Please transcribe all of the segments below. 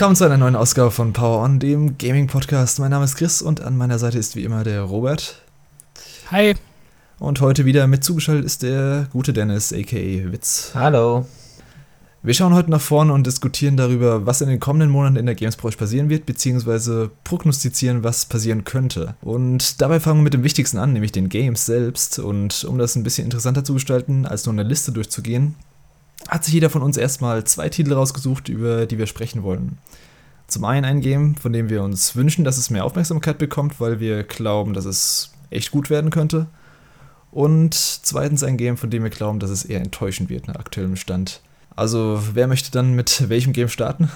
Willkommen zu einer neuen Ausgabe von Power On, dem Gaming-Podcast. Mein Name ist Chris und an meiner Seite ist wie immer der Robert. Hi. Und heute wieder mit zugeschaltet ist der gute Dennis, aka Witz. Hallo. Wir schauen heute nach vorne und diskutieren darüber, was in den kommenden Monaten in der Gamesbranche passieren wird, beziehungsweise prognostizieren, was passieren könnte. Und dabei fangen wir mit dem Wichtigsten an, nämlich den Games selbst. Und um das ein bisschen interessanter zu gestalten, als nur eine Liste durchzugehen, hat sich jeder von uns erstmal zwei Titel rausgesucht, über die wir sprechen wollen. Zum einen ein Game, von dem wir uns wünschen, dass es mehr Aufmerksamkeit bekommt, weil wir glauben, dass es echt gut werden könnte. Und zweitens ein Game, von dem wir glauben, dass es eher enttäuschend wird nach aktuellem Stand. Also, wer möchte dann mit welchem Game starten?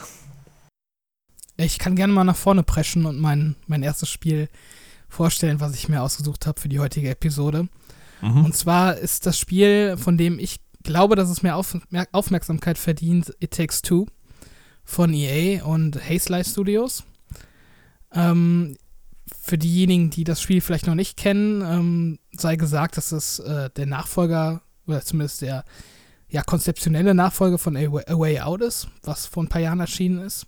Ich kann gerne mal nach vorne preschen und mein, mein erstes Spiel vorstellen, was ich mir ausgesucht habe für die heutige Episode. Mhm. Und zwar ist das Spiel, von dem ich glaube, dass es mehr, Auf mehr Aufmerksamkeit verdient, It Takes Two von EA und Hazelight Studios. Ähm, für diejenigen, die das Spiel vielleicht noch nicht kennen, ähm, sei gesagt, dass es äh, der Nachfolger, oder zumindest der ja, konzeptionelle Nachfolge von A Way Out ist, was vor ein paar Jahren erschienen ist.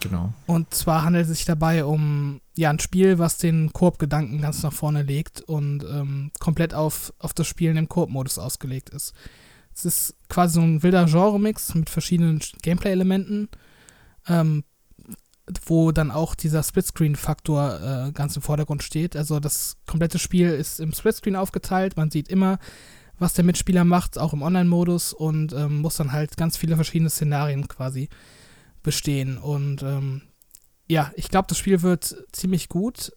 Genau. Und zwar handelt es sich dabei um ja, ein Spiel, was den Koop-Gedanken ganz nach vorne legt und ähm, komplett auf, auf das Spielen im Koop-Modus ausgelegt ist. Es ist quasi so ein wilder Genre-Mix mit verschiedenen Gameplay-Elementen, ähm, wo dann auch dieser Splitscreen-Faktor äh, ganz im Vordergrund steht. Also das komplette Spiel ist im Splitscreen aufgeteilt. Man sieht immer was der Mitspieler macht, auch im Online-Modus und ähm, muss dann halt ganz viele verschiedene Szenarien quasi bestehen. Und ähm, ja, ich glaube, das Spiel wird ziemlich gut,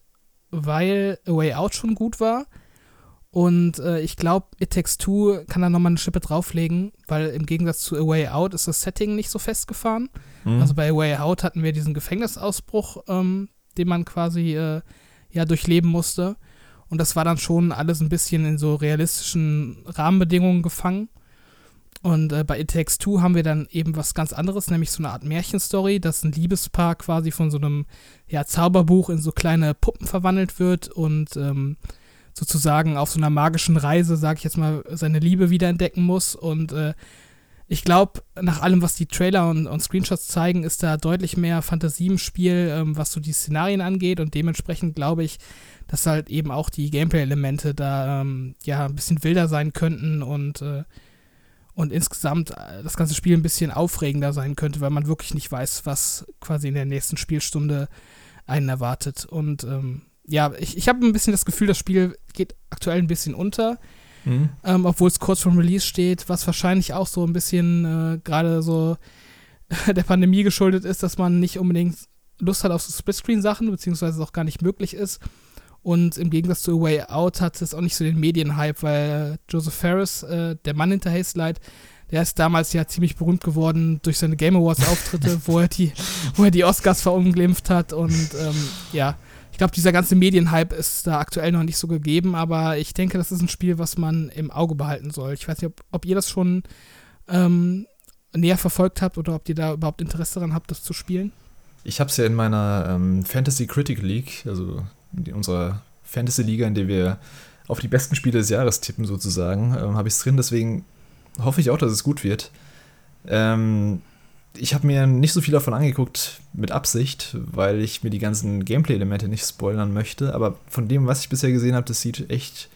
weil A Way Out schon gut war. Und äh, ich glaube, It Takes Two kann da nochmal eine Schippe drauflegen, weil im Gegensatz zu A Way Out ist das Setting nicht so festgefahren. Mhm. Also bei A Way Out hatten wir diesen Gefängnisausbruch, ähm, den man quasi äh, ja durchleben musste. Und das war dann schon alles ein bisschen in so realistischen Rahmenbedingungen gefangen. Und äh, bei It Takes Two haben wir dann eben was ganz anderes, nämlich so eine Art Märchenstory, dass ein Liebespaar quasi von so einem ja, Zauberbuch in so kleine Puppen verwandelt wird und ähm, sozusagen auf so einer magischen Reise, sag ich jetzt mal, seine Liebe wiederentdecken muss. Und äh, ich glaube, nach allem, was die Trailer und, und, Screenshots zeigen, ist da deutlich mehr Fantasie im Spiel, ähm, was so die Szenarien angeht. Und dementsprechend glaube ich, dass halt eben auch die Gameplay-Elemente da ähm, ja ein bisschen wilder sein könnten und, äh, und insgesamt äh, das ganze Spiel ein bisschen aufregender sein könnte, weil man wirklich nicht weiß, was quasi in der nächsten Spielstunde einen erwartet. Und ähm, ja, ich, ich habe ein bisschen das Gefühl, das Spiel geht aktuell ein bisschen unter. Mhm. Ähm, obwohl es kurz vor Release steht, was wahrscheinlich auch so ein bisschen äh, gerade so der Pandemie geschuldet ist, dass man nicht unbedingt Lust hat auf so Splitscreen-Sachen, beziehungsweise es auch gar nicht möglich ist. Und im Gegensatz zu A Way Out hat es auch nicht so den Medienhype, weil Joseph Ferris, äh, der Mann hinter Haste der ist damals ja ziemlich berühmt geworden durch seine Game Awards Auftritte, wo er die, wo er die Oscars verunglimpft hat und ähm, ja, glaube, dieser ganze Medienhype ist da aktuell noch nicht so gegeben, aber ich denke, das ist ein Spiel, was man im Auge behalten soll. Ich weiß nicht, ob, ob ihr das schon ähm, näher verfolgt habt oder ob ihr da überhaupt Interesse daran habt, das zu spielen. Ich habe es ja in meiner ähm, Fantasy Critic League, also in unserer Fantasy-Liga, in der wir auf die besten Spiele des Jahres tippen, sozusagen, ähm, habe ich es drin. Deswegen hoffe ich auch, dass es gut wird. Ähm, ich habe mir nicht so viel davon angeguckt mit Absicht, weil ich mir die ganzen Gameplay-Elemente nicht spoilern möchte. Aber von dem, was ich bisher gesehen habe, das sieht echt,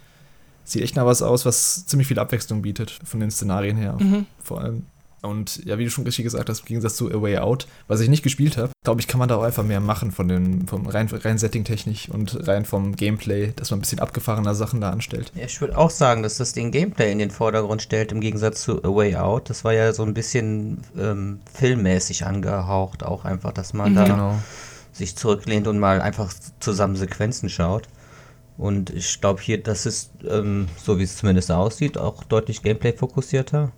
sieht echt nach was aus, was ziemlich viel Abwechslung bietet, von den Szenarien her. Mhm. Vor allem. Und ja, wie du schon richtig gesagt hast, im Gegensatz zu A Way Out, was ich nicht gespielt habe, glaube ich, kann man da auch einfach mehr machen von den, vom rein, rein Setting-technisch und rein vom Gameplay, dass man ein bisschen abgefahrener Sachen da anstellt. Ja, ich würde auch sagen, dass das den Gameplay in den Vordergrund stellt, im Gegensatz zu A Way Out. Das war ja so ein bisschen ähm, filmmäßig angehaucht, auch einfach, dass man mhm. da genau. sich zurücklehnt und mal einfach zusammen Sequenzen schaut. Und ich glaube hier, das ist, ähm, so wie es zumindest aussieht, auch deutlich Gameplay-fokussierter.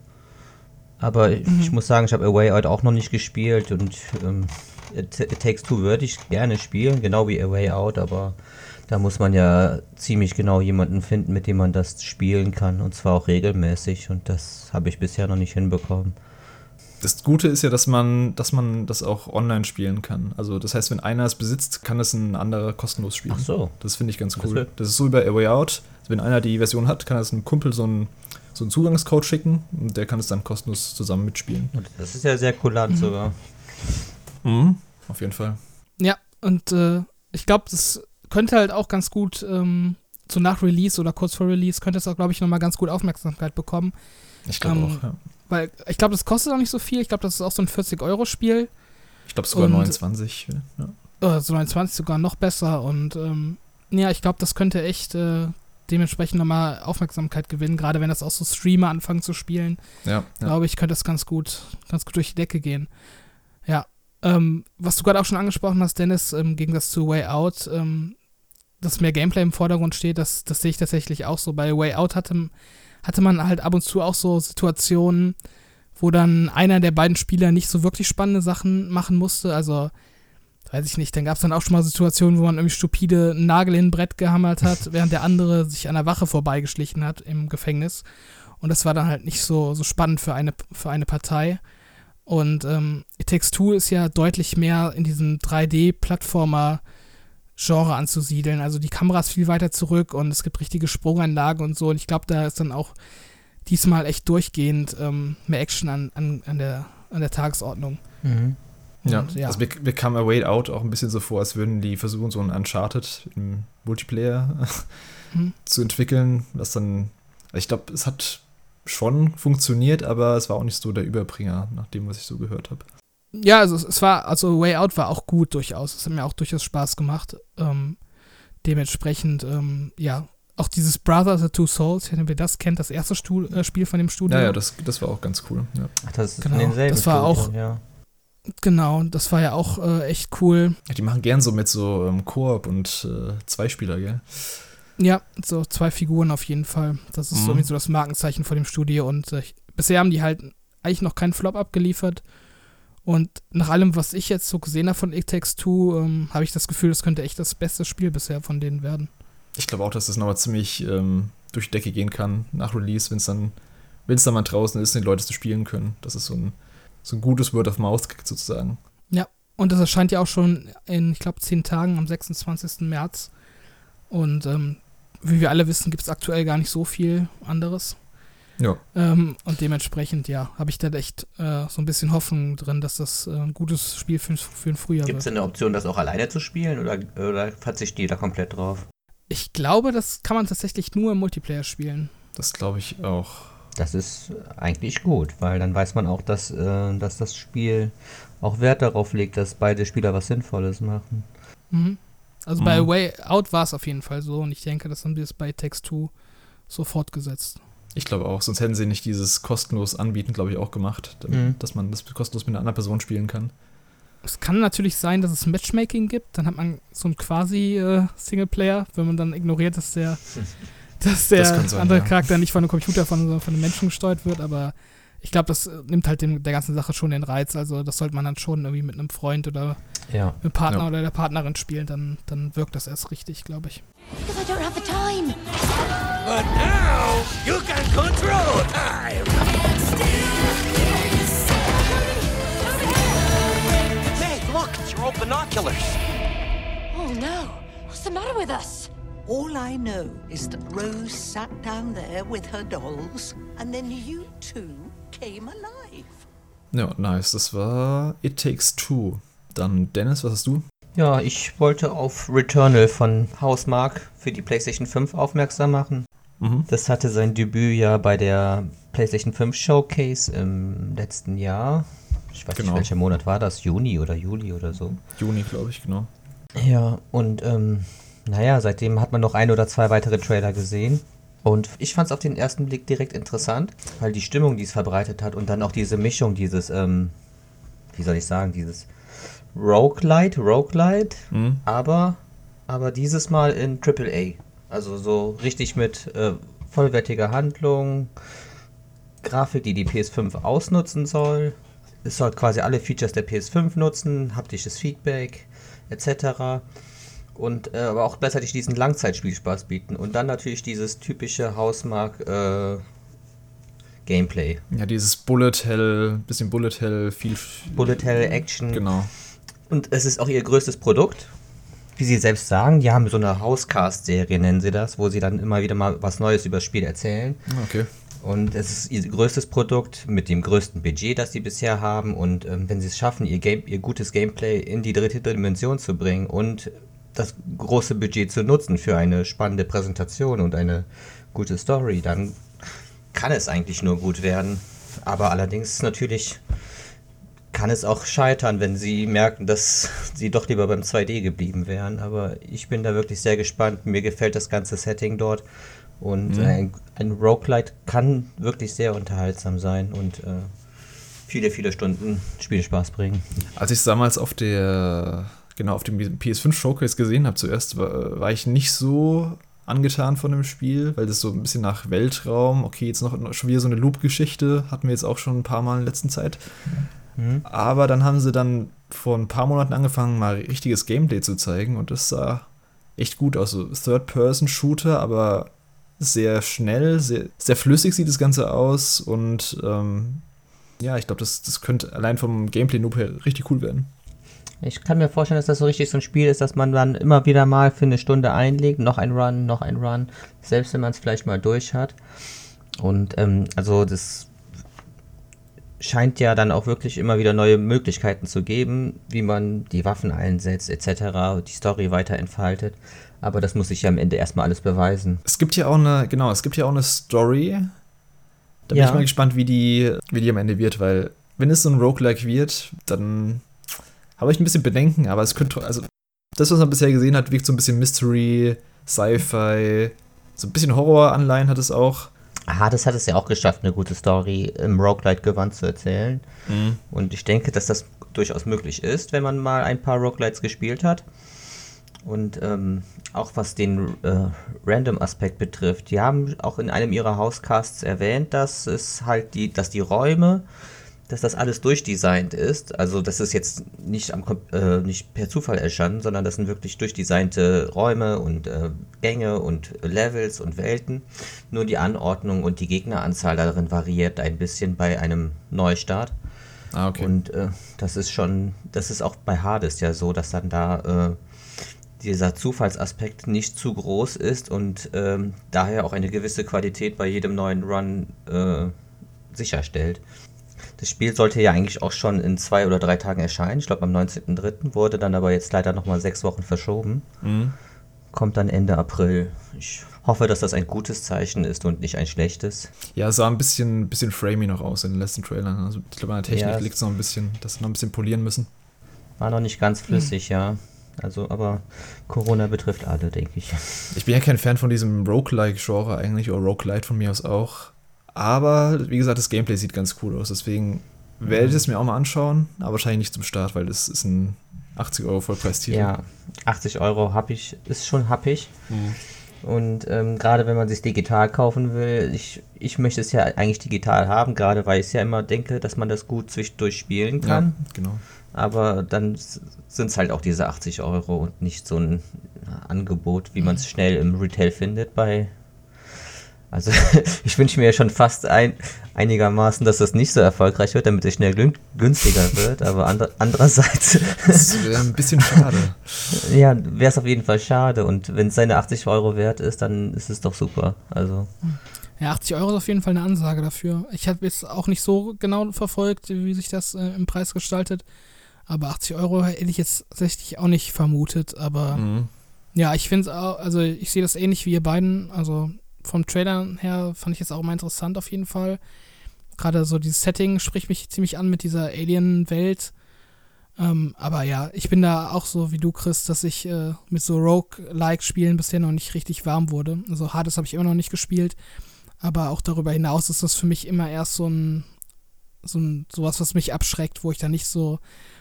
Aber mhm. ich muss sagen, ich habe Away Out auch noch nicht gespielt und ähm, It Takes Two würde ich gerne spielen, genau wie A Way Out, aber da muss man ja ziemlich genau jemanden finden, mit dem man das spielen kann und zwar auch regelmäßig und das habe ich bisher noch nicht hinbekommen. Das Gute ist ja, dass man, dass man das auch online spielen kann. Also das heißt, wenn einer es besitzt, kann es ein anderer kostenlos spielen. Ach so. Das finde ich ganz cool. Das, das ist so wie bei A Way Out. Wenn einer die Version hat, kann es ein Kumpel so ein so einen Zugangscode schicken und der kann es dann kostenlos zusammen mitspielen. Das ist ja sehr kulant mhm. sogar. Mhm, auf jeden Fall. Ja, und äh, ich glaube, das könnte halt auch ganz gut ähm, so nach Release oder kurz vor Release könnte es auch, glaube ich, nochmal ganz gut Aufmerksamkeit bekommen. Ich glaube ähm, auch, ja. Weil ich glaube, das kostet auch nicht so viel. Ich glaube, das ist auch so ein 40-Euro-Spiel. Ich glaube sogar und, 29. Ja. Oder so 29 sogar noch besser. Und ähm, ja, ich glaube, das könnte echt äh, dementsprechend nochmal Aufmerksamkeit gewinnen, gerade wenn das auch so Streamer anfangen zu spielen. Ja. ja. Glaube ich, könnte das ganz gut, ganz gut durch die Decke gehen. Ja. Ähm, was du gerade auch schon angesprochen hast, Dennis, im Gegensatz zu Way Out, ähm, dass mehr Gameplay im Vordergrund steht, das, das sehe ich tatsächlich auch so. Bei Way Out hatte, hatte man halt ab und zu auch so Situationen, wo dann einer der beiden Spieler nicht so wirklich spannende Sachen machen musste. Also, weiß ich nicht, dann gab es dann auch schon mal Situationen, wo man irgendwie stupide einen Nagel in ein Brett gehammert hat, während der andere sich an der Wache vorbeigeschlichen hat im Gefängnis. Und das war dann halt nicht so, so spannend für eine, für eine Partei. Und ähm, It Takes Two ist ja deutlich mehr in diesem 3D-Plattformer- Genre anzusiedeln. Also die Kamera ist viel weiter zurück und es gibt richtige Sprunganlagen und so. Und ich glaube, da ist dann auch diesmal echt durchgehend ähm, mehr Action an, an, an, der, an der Tagesordnung. Mhm. Und, ja, ja, also mir, mir kam A Way Out auch ein bisschen so vor, als würden die versuchen, so ein Uncharted im Multiplayer mhm. zu entwickeln, was dann, ich glaube, es hat schon funktioniert, aber es war auch nicht so der Überbringer, nach dem, was ich so gehört habe. Ja, also es war, also Way Out war auch gut durchaus. Es hat mir auch durchaus Spaß gemacht. Ähm, dementsprechend, ähm, ja, auch dieses Brother the Two Souls, wenn ihr das kennt, das erste Stuhl, äh, Spiel von dem Studio. Ja, ja, das, das war auch ganz cool. Ja. Ach, das ist genau, das war Studio, auch, ja. Genau, das war ja auch äh, echt cool. Ja, die machen gern so mit so ähm, Koop und äh, Zweispieler, gell? Ja, so zwei Figuren auf jeden Fall. Das ist mhm. so, irgendwie so das Markenzeichen von dem Studio und äh, bisher haben die halt eigentlich noch keinen Flop abgeliefert. Und nach allem, was ich jetzt so gesehen habe von It Takes Two, ähm, habe ich das Gefühl, das könnte echt das beste Spiel bisher von denen werden. Ich glaube auch, dass das nochmal ziemlich ähm, durch die Decke gehen kann nach Release, wenn es dann, wenn es dann mal draußen ist und die Leute es spielen können. Das ist so ein, so ein gutes Word of Mouth kriegt sozusagen. Ja, und das erscheint ja auch schon in, ich glaube, zehn Tagen am 26. März. Und ähm, wie wir alle wissen, gibt es aktuell gar nicht so viel anderes. Ja. Ähm, und dementsprechend, ja, habe ich da echt äh, so ein bisschen Hoffnung drin, dass das äh, ein gutes Spiel für, für ein Frühjahr Gibt's wird. Gibt es eine Option, das auch alleine zu spielen oder, oder verzichtet jeder komplett drauf? Ich glaube, das kann man tatsächlich nur im Multiplayer spielen. Das glaube ich auch. Das ist eigentlich gut, weil dann weiß man auch, dass, äh, dass das Spiel auch Wert darauf legt, dass beide Spieler was Sinnvolles machen. Mhm. Also mhm. bei Way Out war es auf jeden Fall so und ich denke, das haben wir es bei Text 2 so fortgesetzt. Ich glaube auch, sonst hätten sie nicht dieses kostenlos Anbieten, glaube ich, auch gemacht, mhm. dass man das kostenlos mit einer anderen Person spielen kann. Es kann natürlich sein, dass es Matchmaking gibt, dann hat man so einen quasi äh, Singleplayer, wenn man dann ignoriert, dass der, dass der das sein, andere ja. Charakter nicht von einem Computer, sondern von einem Menschen gesteuert wird, aber ich glaube, das äh, nimmt halt dem, der ganzen Sache schon den Reiz. Also das sollte man dann schon irgendwie mit einem Freund oder ja. mit einem Partner ja. oder der Partnerin spielen, dann, dann wirkt das erst richtig, glaube ich. Meg, look, it's your old binoculars. Oh no, what's the matter with us? All I know is that Rose sat down there with her dolls, and then you two came alive. Ja, nice. Das war It Takes Two. Dann Dennis, was hast du? Ja, ich wollte auf Returnal von Hausmark für die PlayStation 5 aufmerksam machen. Mhm. Das hatte sein Debüt ja bei der PlayStation 5 Showcase im letzten Jahr. Ich weiß genau. nicht, welcher Monat war das? Juni oder Juli oder so? Juni, glaube ich, genau. Ja, und ähm, naja, seitdem hat man noch ein oder zwei weitere Trailer gesehen. Und ich fand es auf den ersten Blick direkt interessant, weil die Stimmung, die es verbreitet hat und dann auch diese Mischung, dieses, ähm, wie soll ich sagen, dieses Roguelite, Roguelite, mhm. aber, aber dieses Mal in AAA. Also so richtig mit äh, vollwertiger Handlung, Grafik, die die PS5 ausnutzen soll. Es soll quasi alle Features der PS5 nutzen, haptisches Feedback etc. Und äh, aber auch gleichzeitig diesen Langzeitspielspaß bieten. Und dann natürlich dieses typische Hausmark äh, Gameplay. Ja, dieses Bullet Hell, bisschen Bullet Hell, viel. Bullet Hell Action. Genau. Und es ist auch ihr größtes Produkt. Wie sie selbst sagen, die haben so eine Housecast-Serie, nennen sie das, wo sie dann immer wieder mal was Neues über das Spiel erzählen. Okay. Und es ist ihr größtes Produkt mit dem größten Budget, das sie bisher haben. Und ähm, wenn sie es schaffen, ihr, Game, ihr gutes Gameplay in die dritte Dimension zu bringen und das große Budget zu nutzen für eine spannende Präsentation und eine gute Story, dann kann es eigentlich nur gut werden. Aber allerdings natürlich kann es auch scheitern, wenn sie merken, dass sie doch lieber beim 2D geblieben wären. Aber ich bin da wirklich sehr gespannt. Mir gefällt das ganze Setting dort. Und mhm. ein, ein Roguelite kann wirklich sehr unterhaltsam sein und äh, viele, viele Stunden Spielspaß bringen. Als ich es damals auf der, genau, auf dem PS5 Showcase gesehen habe, zuerst war, war ich nicht so angetan von dem Spiel, weil das so ein bisschen nach Weltraum, okay, jetzt noch schon wieder so eine Loop-Geschichte, hatten wir jetzt auch schon ein paar Mal in letzter Zeit. Mhm. Aber dann haben sie dann vor ein paar Monaten angefangen, mal richtiges Gameplay zu zeigen und das sah echt gut aus. So Third-Person-Shooter, aber sehr schnell, sehr, sehr flüssig sieht das Ganze aus und ähm, ja, ich glaube, das, das könnte allein vom Gameplay-Noob her richtig cool werden. Ich kann mir vorstellen, dass das so richtig so ein Spiel ist, dass man dann immer wieder mal für eine Stunde einlegt, noch ein Run, noch ein Run, selbst wenn man es vielleicht mal durch hat. Und ähm, also das scheint ja dann auch wirklich immer wieder neue Möglichkeiten zu geben, wie man die Waffen einsetzt etc., die Story weiter entfaltet. Aber das muss sich ja am Ende erstmal alles beweisen. Es gibt ja auch eine, genau, es gibt ja auch eine Story. Da bin ja. ich mal gespannt, wie die, wie die am Ende wird, weil wenn es so ein Roguelike wird, dann habe ich ein bisschen Bedenken, aber es könnte, also das, was man bisher gesehen hat, wirkt so ein bisschen Mystery, Sci-Fi, so ein bisschen Horror-Anleihen hat es auch. Aha, das hat es ja auch geschafft, eine gute Story im Roguelite-Gewand zu erzählen. Mhm. Und ich denke, dass das durchaus möglich ist, wenn man mal ein paar Roguelites gespielt hat. Und ähm, auch was den äh, Random-Aspekt betrifft, die haben auch in einem ihrer Housecasts erwähnt, dass es halt die, dass die Räume, dass das alles durchdesignt ist. Also das ist jetzt nicht, am, äh, nicht per Zufall erschaffen, sondern das sind wirklich durchdesignte Räume und äh, Gänge und Levels und Welten. Nur die Anordnung und die Gegneranzahl darin variiert ein bisschen bei einem Neustart. Ah, okay. Und äh, das ist schon, das ist auch bei Hades ja so, dass dann da äh, dieser Zufallsaspekt nicht zu groß ist und ähm, daher auch eine gewisse Qualität bei jedem neuen Run äh, sicherstellt. Das Spiel sollte ja eigentlich auch schon in zwei oder drei Tagen erscheinen. Ich glaube am 19.03. wurde dann aber jetzt leider nochmal sechs Wochen verschoben. Mhm. Kommt dann Ende April. Ich hoffe, dass das ein gutes Zeichen ist und nicht ein schlechtes. Ja, es sah ein bisschen, bisschen framey noch aus in den letzten Trailern. Also ich glaube, an der Technik ja, liegt es noch ein bisschen, dass sie noch ein bisschen polieren müssen. War noch nicht ganz flüssig, mhm. ja. Also, aber Corona betrifft alle, denke ich. Ich bin ja kein Fan von diesem Roguelike-Genre eigentlich, oder Roguelite von mir aus auch. Aber, wie gesagt, das Gameplay sieht ganz cool aus. Deswegen werde ich es mir auch mal anschauen, aber wahrscheinlich nicht zum Start, weil das ist ein 80 Euro Vollpreistitel. Ja, 80 Euro hab ich, ist schon happig. Mhm. Und ähm, gerade wenn man sich digital kaufen will, ich, ich möchte es ja eigentlich digital haben, gerade weil ich ja immer denke, dass man das gut zwischendurch spielen kann. Ja, genau aber dann sind es halt auch diese 80 Euro und nicht so ein Angebot, wie man es schnell im Retail findet bei. Also ich wünsche mir ja schon fast ein, einigermaßen, dass das nicht so erfolgreich wird, damit es schnell günstiger wird, aber andre, andererseits... Das wäre ein bisschen schade. ja, wäre es auf jeden Fall schade und wenn es seine 80 Euro wert ist, dann ist es doch super. Also... Ja, 80 Euro ist auf jeden Fall eine Ansage dafür. Ich habe jetzt auch nicht so genau verfolgt, wie sich das äh, im Preis gestaltet. Aber 80 Euro hätte ich jetzt tatsächlich auch nicht vermutet. Aber mhm. ja, ich finde es auch, also ich sehe das ähnlich wie ihr beiden. Also vom Trailer her fand ich es auch mal interessant auf jeden Fall. Gerade so dieses Setting spricht mich ziemlich an mit dieser Alien-Welt. Ähm, aber ja, ich bin da auch so wie du, Chris, dass ich äh, mit so Rogue-like-Spielen bisher noch nicht richtig warm wurde. Also Hades habe ich immer noch nicht gespielt. Aber auch darüber hinaus ist das für mich immer erst so ein, so ein sowas, was mich abschreckt, wo ich da nicht so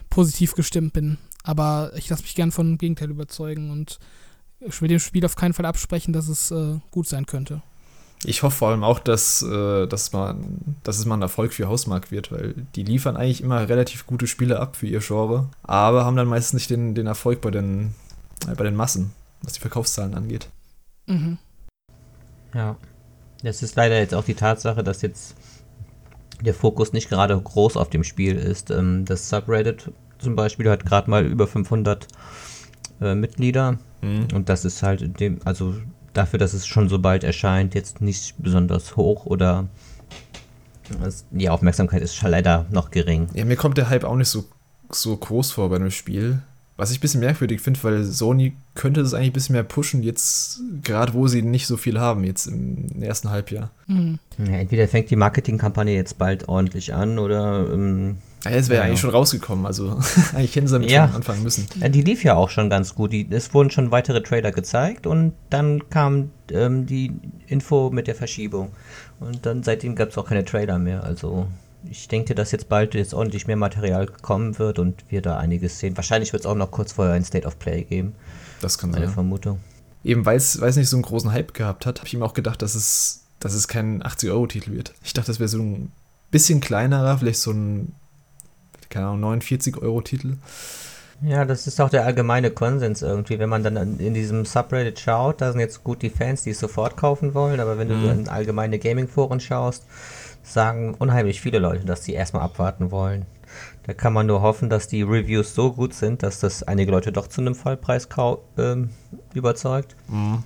positiv gestimmt bin. Aber ich lasse mich gern von Gegenteil überzeugen und ich will dem Spiel auf keinen Fall absprechen, dass es äh, gut sein könnte. Ich hoffe vor allem auch, dass, äh, dass, man, dass es mal ein Erfolg für Hausmark wird, weil die liefern eigentlich immer relativ gute Spiele ab für ihr Genre, aber haben dann meistens nicht den, den Erfolg bei den, äh, bei den Massen, was die Verkaufszahlen angeht. Mhm. Ja. Das ist leider jetzt auch die Tatsache, dass jetzt der Fokus nicht gerade groß auf dem Spiel ist. Ähm, das Subreddit zum Beispiel hat gerade mal über 500 äh, Mitglieder mhm. und das ist halt dem, also dafür, dass es schon so bald erscheint, jetzt nicht besonders hoch oder die Aufmerksamkeit ist schon leider noch gering. Ja, mir kommt der Hype auch nicht so, so groß vor bei einem Spiel. Was ich ein bisschen merkwürdig finde, weil Sony könnte das eigentlich ein bisschen mehr pushen, jetzt gerade wo sie nicht so viel haben, jetzt im ersten Halbjahr. Mhm. Ja, entweder fängt die Marketingkampagne jetzt bald ordentlich an oder. Ähm, ja, es wäre ja. eigentlich schon rausgekommen, also eigentlich hätten sie damit ja. schon anfangen müssen. Ja, die lief ja auch schon ganz gut. Die, es wurden schon weitere Trailer gezeigt und dann kam ähm, die Info mit der Verschiebung. Und dann seitdem gab es auch keine Trailer mehr. Also ich denke, dass jetzt bald jetzt ordentlich mehr Material kommen wird und wir da einiges sehen. Wahrscheinlich wird es auch noch kurz vorher ein State of Play geben. Das kann sein. Meine Vermutung. Eben weil es nicht so einen großen Hype gehabt hat, habe ich ihm auch gedacht, dass es, dass es kein 80-Euro-Titel wird. Ich dachte, das wäre so ein bisschen kleinerer, vielleicht so ein, keine Ahnung, 49-Euro-Titel. Ja, das ist auch der allgemeine Konsens irgendwie. Wenn man dann in diesem Subreddit schaut, da sind jetzt gut die Fans, die es sofort kaufen wollen, aber wenn du mhm. in allgemeine Gaming-Foren schaust, sagen unheimlich viele Leute, dass sie erstmal abwarten wollen. Da kann man nur hoffen, dass die Reviews so gut sind, dass das einige Leute doch zu einem Vollpreis ähm, überzeugt. Mhm.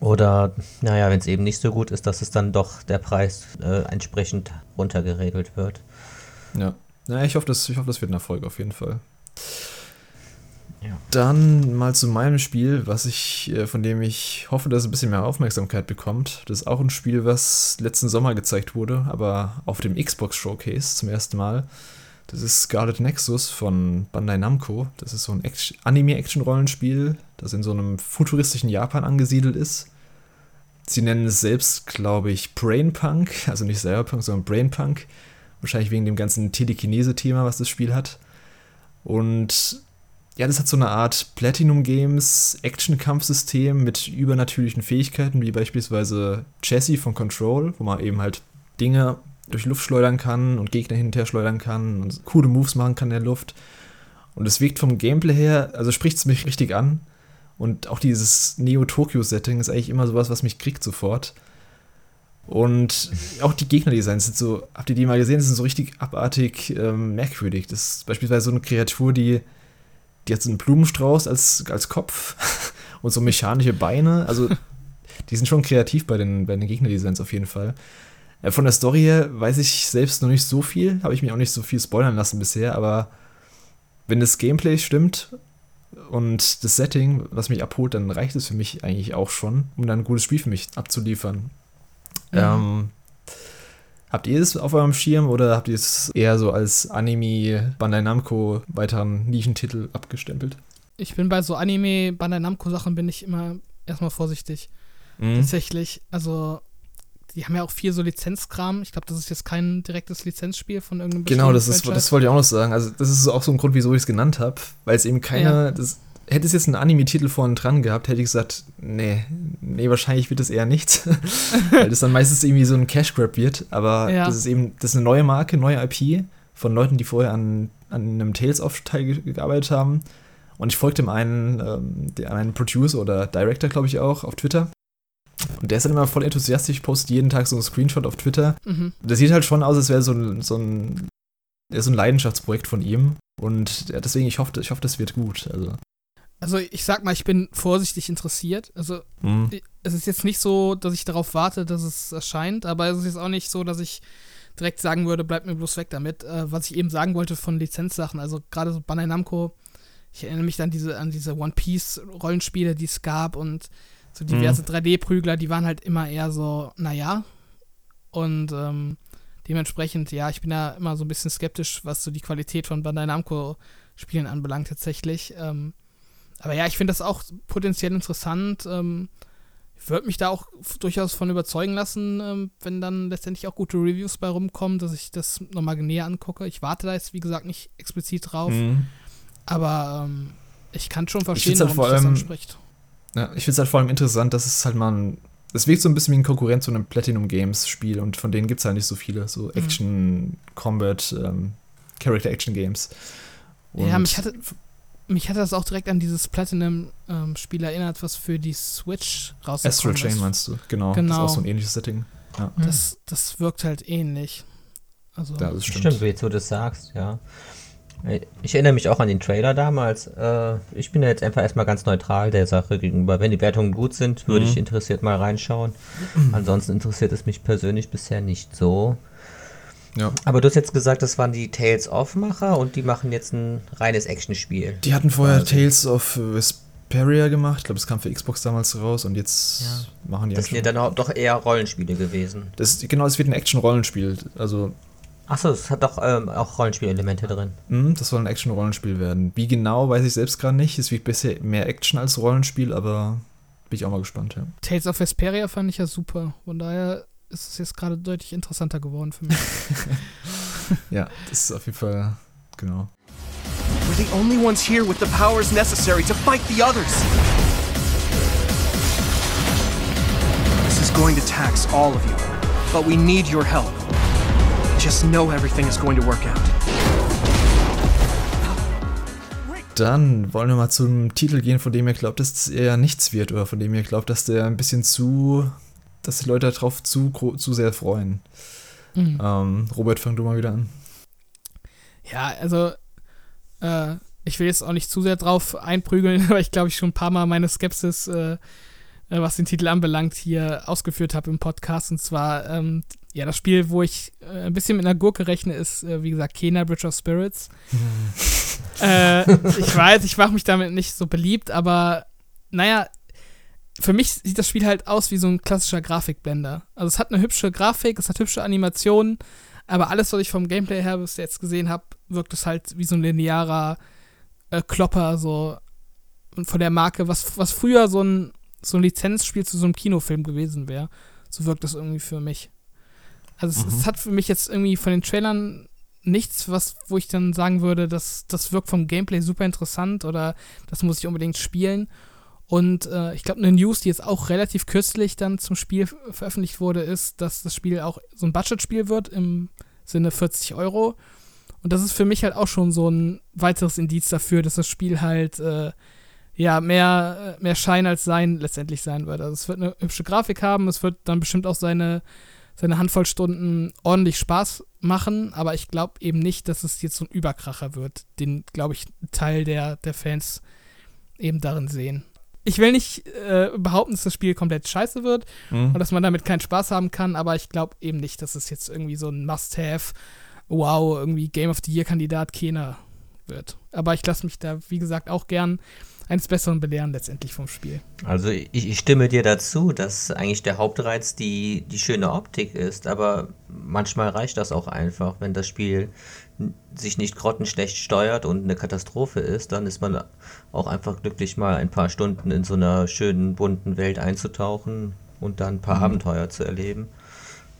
Oder, naja, wenn es eben nicht so gut ist, dass es dann doch der Preis äh, entsprechend runtergeregelt wird. Ja. Ja, ich hoffe, das, ich hoffe, das wird ein Erfolg auf jeden Fall. Ja. Dann mal zu meinem Spiel, was ich, äh, von dem ich hoffe, dass es ein bisschen mehr Aufmerksamkeit bekommt. Das ist auch ein Spiel, was letzten Sommer gezeigt wurde, aber auf dem Xbox Showcase zum ersten Mal. Das ist Scarlet Nexus von Bandai Namco. Das ist so ein Anime-Action-Rollenspiel, das in so einem futuristischen Japan angesiedelt ist. Sie nennen es selbst, glaube ich, Brainpunk, also nicht Cyberpunk, sondern Brainpunk. Wahrscheinlich wegen dem ganzen Telekinese-Thema, was das Spiel hat. Und ja, das hat so eine Art Platinum Games Action-Kampfsystem mit übernatürlichen Fähigkeiten, wie beispielsweise Jesse von Control, wo man eben halt Dinge durch Luft schleudern kann und Gegner hin und her schleudern kann und coole Moves machen kann in der Luft. Und es wirkt vom Gameplay her, also spricht es mich richtig an. Und auch dieses Neo-Tokyo-Setting ist eigentlich immer sowas, was mich kriegt sofort. Und auch die Gegnerdesigns sind so, habt ihr die mal gesehen, sind so richtig abartig ähm, merkwürdig. Das ist beispielsweise so eine Kreatur, die die hat so einen Blumenstrauß als, als Kopf und so mechanische Beine. Also, die sind schon kreativ bei den, bei den Gegnerdesigns auf jeden Fall. Äh, von der Story her weiß ich selbst noch nicht so viel, habe ich mir auch nicht so viel spoilern lassen bisher, aber wenn das Gameplay stimmt und das Setting, was mich abholt, dann reicht es für mich eigentlich auch schon, um dann ein gutes Spiel für mich abzuliefern. Mhm. Ähm, Habt ihr es auf eurem Schirm oder habt ihr es eher so als Anime Bandai Namco weiteren Nischentitel abgestempelt? Ich bin bei so Anime Bandai Namco Sachen bin ich immer erstmal vorsichtig. Mhm. Tatsächlich, also die haben ja auch viel so Lizenzkram. Ich glaube, das ist jetzt kein direktes Lizenzspiel von irgendeinem Genau, das ist das wollte ich auch noch sagen. Also das ist auch so ein Grund, wieso ich es genannt habe, weil es eben keine ja. das, hätte es jetzt einen Anime-Titel vorne dran gehabt, hätte ich gesagt, nee, nee, wahrscheinlich wird es eher nichts. Weil das dann meistens irgendwie so ein Cash Grab wird. Aber ja. das ist eben, das ist eine neue Marke, neue IP von Leuten, die vorher an, an einem Tales-of-Teil gearbeitet haben. Und ich folgte dem einen, ähm, dem einen Producer oder Director, glaube ich auch, auf Twitter. Und der ist dann immer voll enthusiastisch, postet jeden Tag so einen Screenshot auf Twitter. Mhm. Das sieht halt schon aus, als wäre so ein, so ein, so ein Leidenschaftsprojekt von ihm. Und ja, deswegen, ich hoffe, ich hoffe, das wird gut. Also also ich sag mal, ich bin vorsichtig interessiert. Also mhm. es ist jetzt nicht so, dass ich darauf warte, dass es erscheint, aber es ist jetzt auch nicht so, dass ich direkt sagen würde, bleib mir bloß weg damit. Äh, was ich eben sagen wollte von Lizenzsachen, also gerade so Bandai Namco, ich erinnere mich dann diese, an diese One Piece Rollenspiele, die es gab und so diverse mhm. 3D-Prügler, die waren halt immer eher so, naja. Und ähm, dementsprechend, ja, ich bin da immer so ein bisschen skeptisch, was so die Qualität von Bandai Namco Spielen anbelangt tatsächlich. Ähm, aber ja, ich finde das auch potenziell interessant. Ähm, ich würde mich da auch durchaus von überzeugen lassen, ähm, wenn dann letztendlich auch gute Reviews bei rumkommen, dass ich das nochmal näher angucke. Ich warte da jetzt, wie gesagt, nicht explizit drauf. Mhm. Aber ähm, ich kann schon verstehen, halt warum allem, das anspricht. Ja, ich finde es halt vor allem interessant, dass es halt mal es wirkt so ein bisschen wie ein Konkurrent zu einem Platinum Games Spiel und von denen gibt es halt nicht so viele. So. Action, mhm. Combat, ähm, Character Action Games. Und ja, mich hatte, mich hat das auch direkt an dieses Platinum-Spiel ähm, erinnert, was für die Switch rausgekommen Astral ist. Chain meinst du, genau. genau. Das ist auch so ein ähnliches Setting. Ja. Das, das wirkt halt ähnlich. Also, ja, das stimmt. stimmt, wie du das sagst, ja. Ich erinnere mich auch an den Trailer damals. Äh, ich bin ja jetzt einfach erstmal ganz neutral der Sache gegenüber. Wenn die Wertungen gut sind, würde mhm. ich interessiert mal reinschauen. Ansonsten interessiert es mich persönlich bisher nicht so. Ja. Aber du hast jetzt gesagt, das waren die Tales of-Macher und die machen jetzt ein reines Actionspiel. Die hatten vorher also. Tales of Vesperia gemacht. Ich glaube, das kam für Xbox damals raus und jetzt ja. machen die Das sind ja dann auch doch eher Rollenspiele gewesen. Das, genau, es wird ein Action-Rollenspiel. Also. Achso, es hat doch ähm, auch Rollenspielelemente drin. Mm, das soll ein Action-Rollenspiel werden. Wie genau, weiß ich selbst gerade nicht. Es wird bisher mehr Action als Rollenspiel, aber bin ich auch mal gespannt, ja. Tales of Vesperia fand ich ja super. Von daher ist es jetzt gerade deutlich interessanter geworden für mich. ja, das ist auf jeden Fall, genau. We're the only ones here with the powers necessary to fight the others. This is going to tax all of you, but we need your help. Just know everything is going to work out. Dann wollen wir mal zum Titel gehen, von dem ihr glaubt, dass er nichts wird oder von dem ihr glaubt, dass der ein bisschen zu dass die Leute darauf zu, zu sehr freuen. Mhm. Ähm, Robert, fang du mal wieder an. Ja, also äh, ich will jetzt auch nicht zu sehr drauf einprügeln, weil ich glaube ich schon ein paar Mal meine Skepsis, äh, äh, was den Titel anbelangt, hier ausgeführt habe im Podcast. Und zwar, ähm, ja, das Spiel, wo ich äh, ein bisschen mit einer Gurke rechne, ist, äh, wie gesagt, Kena Bridge of Spirits. Äh, ich weiß, ich mache mich damit nicht so beliebt, aber naja, für mich sieht das Spiel halt aus wie so ein klassischer Grafikblender. Also es hat eine hübsche Grafik, es hat hübsche Animationen, aber alles, was ich vom Gameplay her bis jetzt gesehen habe, wirkt es halt wie so ein linearer äh, Klopper, so von der Marke, was, was früher so ein, so ein Lizenzspiel zu so einem Kinofilm gewesen wäre. So wirkt das irgendwie für mich. Also mhm. es, es, hat für mich jetzt irgendwie von den Trailern nichts, was, wo ich dann sagen würde, dass das wirkt vom Gameplay super interessant oder das muss ich unbedingt spielen. Und äh, ich glaube, eine News, die jetzt auch relativ kürzlich dann zum Spiel veröffentlicht wurde, ist, dass das Spiel auch so ein Budgetspiel wird im Sinne 40 Euro. Und das ist für mich halt auch schon so ein weiteres Indiz dafür, dass das Spiel halt äh, ja mehr, mehr Schein als Sein letztendlich sein wird. Also es wird eine hübsche Grafik haben, es wird dann bestimmt auch seine, seine Handvoll Stunden ordentlich Spaß machen, aber ich glaube eben nicht, dass es jetzt so ein Überkracher wird, den, glaube ich, Teil der, der Fans eben darin sehen ich will nicht äh, behaupten, dass das Spiel komplett scheiße wird mhm. und dass man damit keinen Spaß haben kann, aber ich glaube eben nicht, dass es jetzt irgendwie so ein Must-Have, wow, irgendwie Game of the Year-Kandidat keiner wird. Aber ich lasse mich da, wie gesagt, auch gern eines Besseren belehren letztendlich vom Spiel. Also ich, ich, stimme dir dazu, dass eigentlich der Hauptreiz die, die schöne Optik ist, aber manchmal reicht das auch einfach, wenn das Spiel sich nicht grottenschlecht steuert und eine Katastrophe ist, dann ist man auch einfach glücklich, mal ein paar Stunden in so einer schönen, bunten Welt einzutauchen und dann ein paar mhm. Abenteuer zu erleben.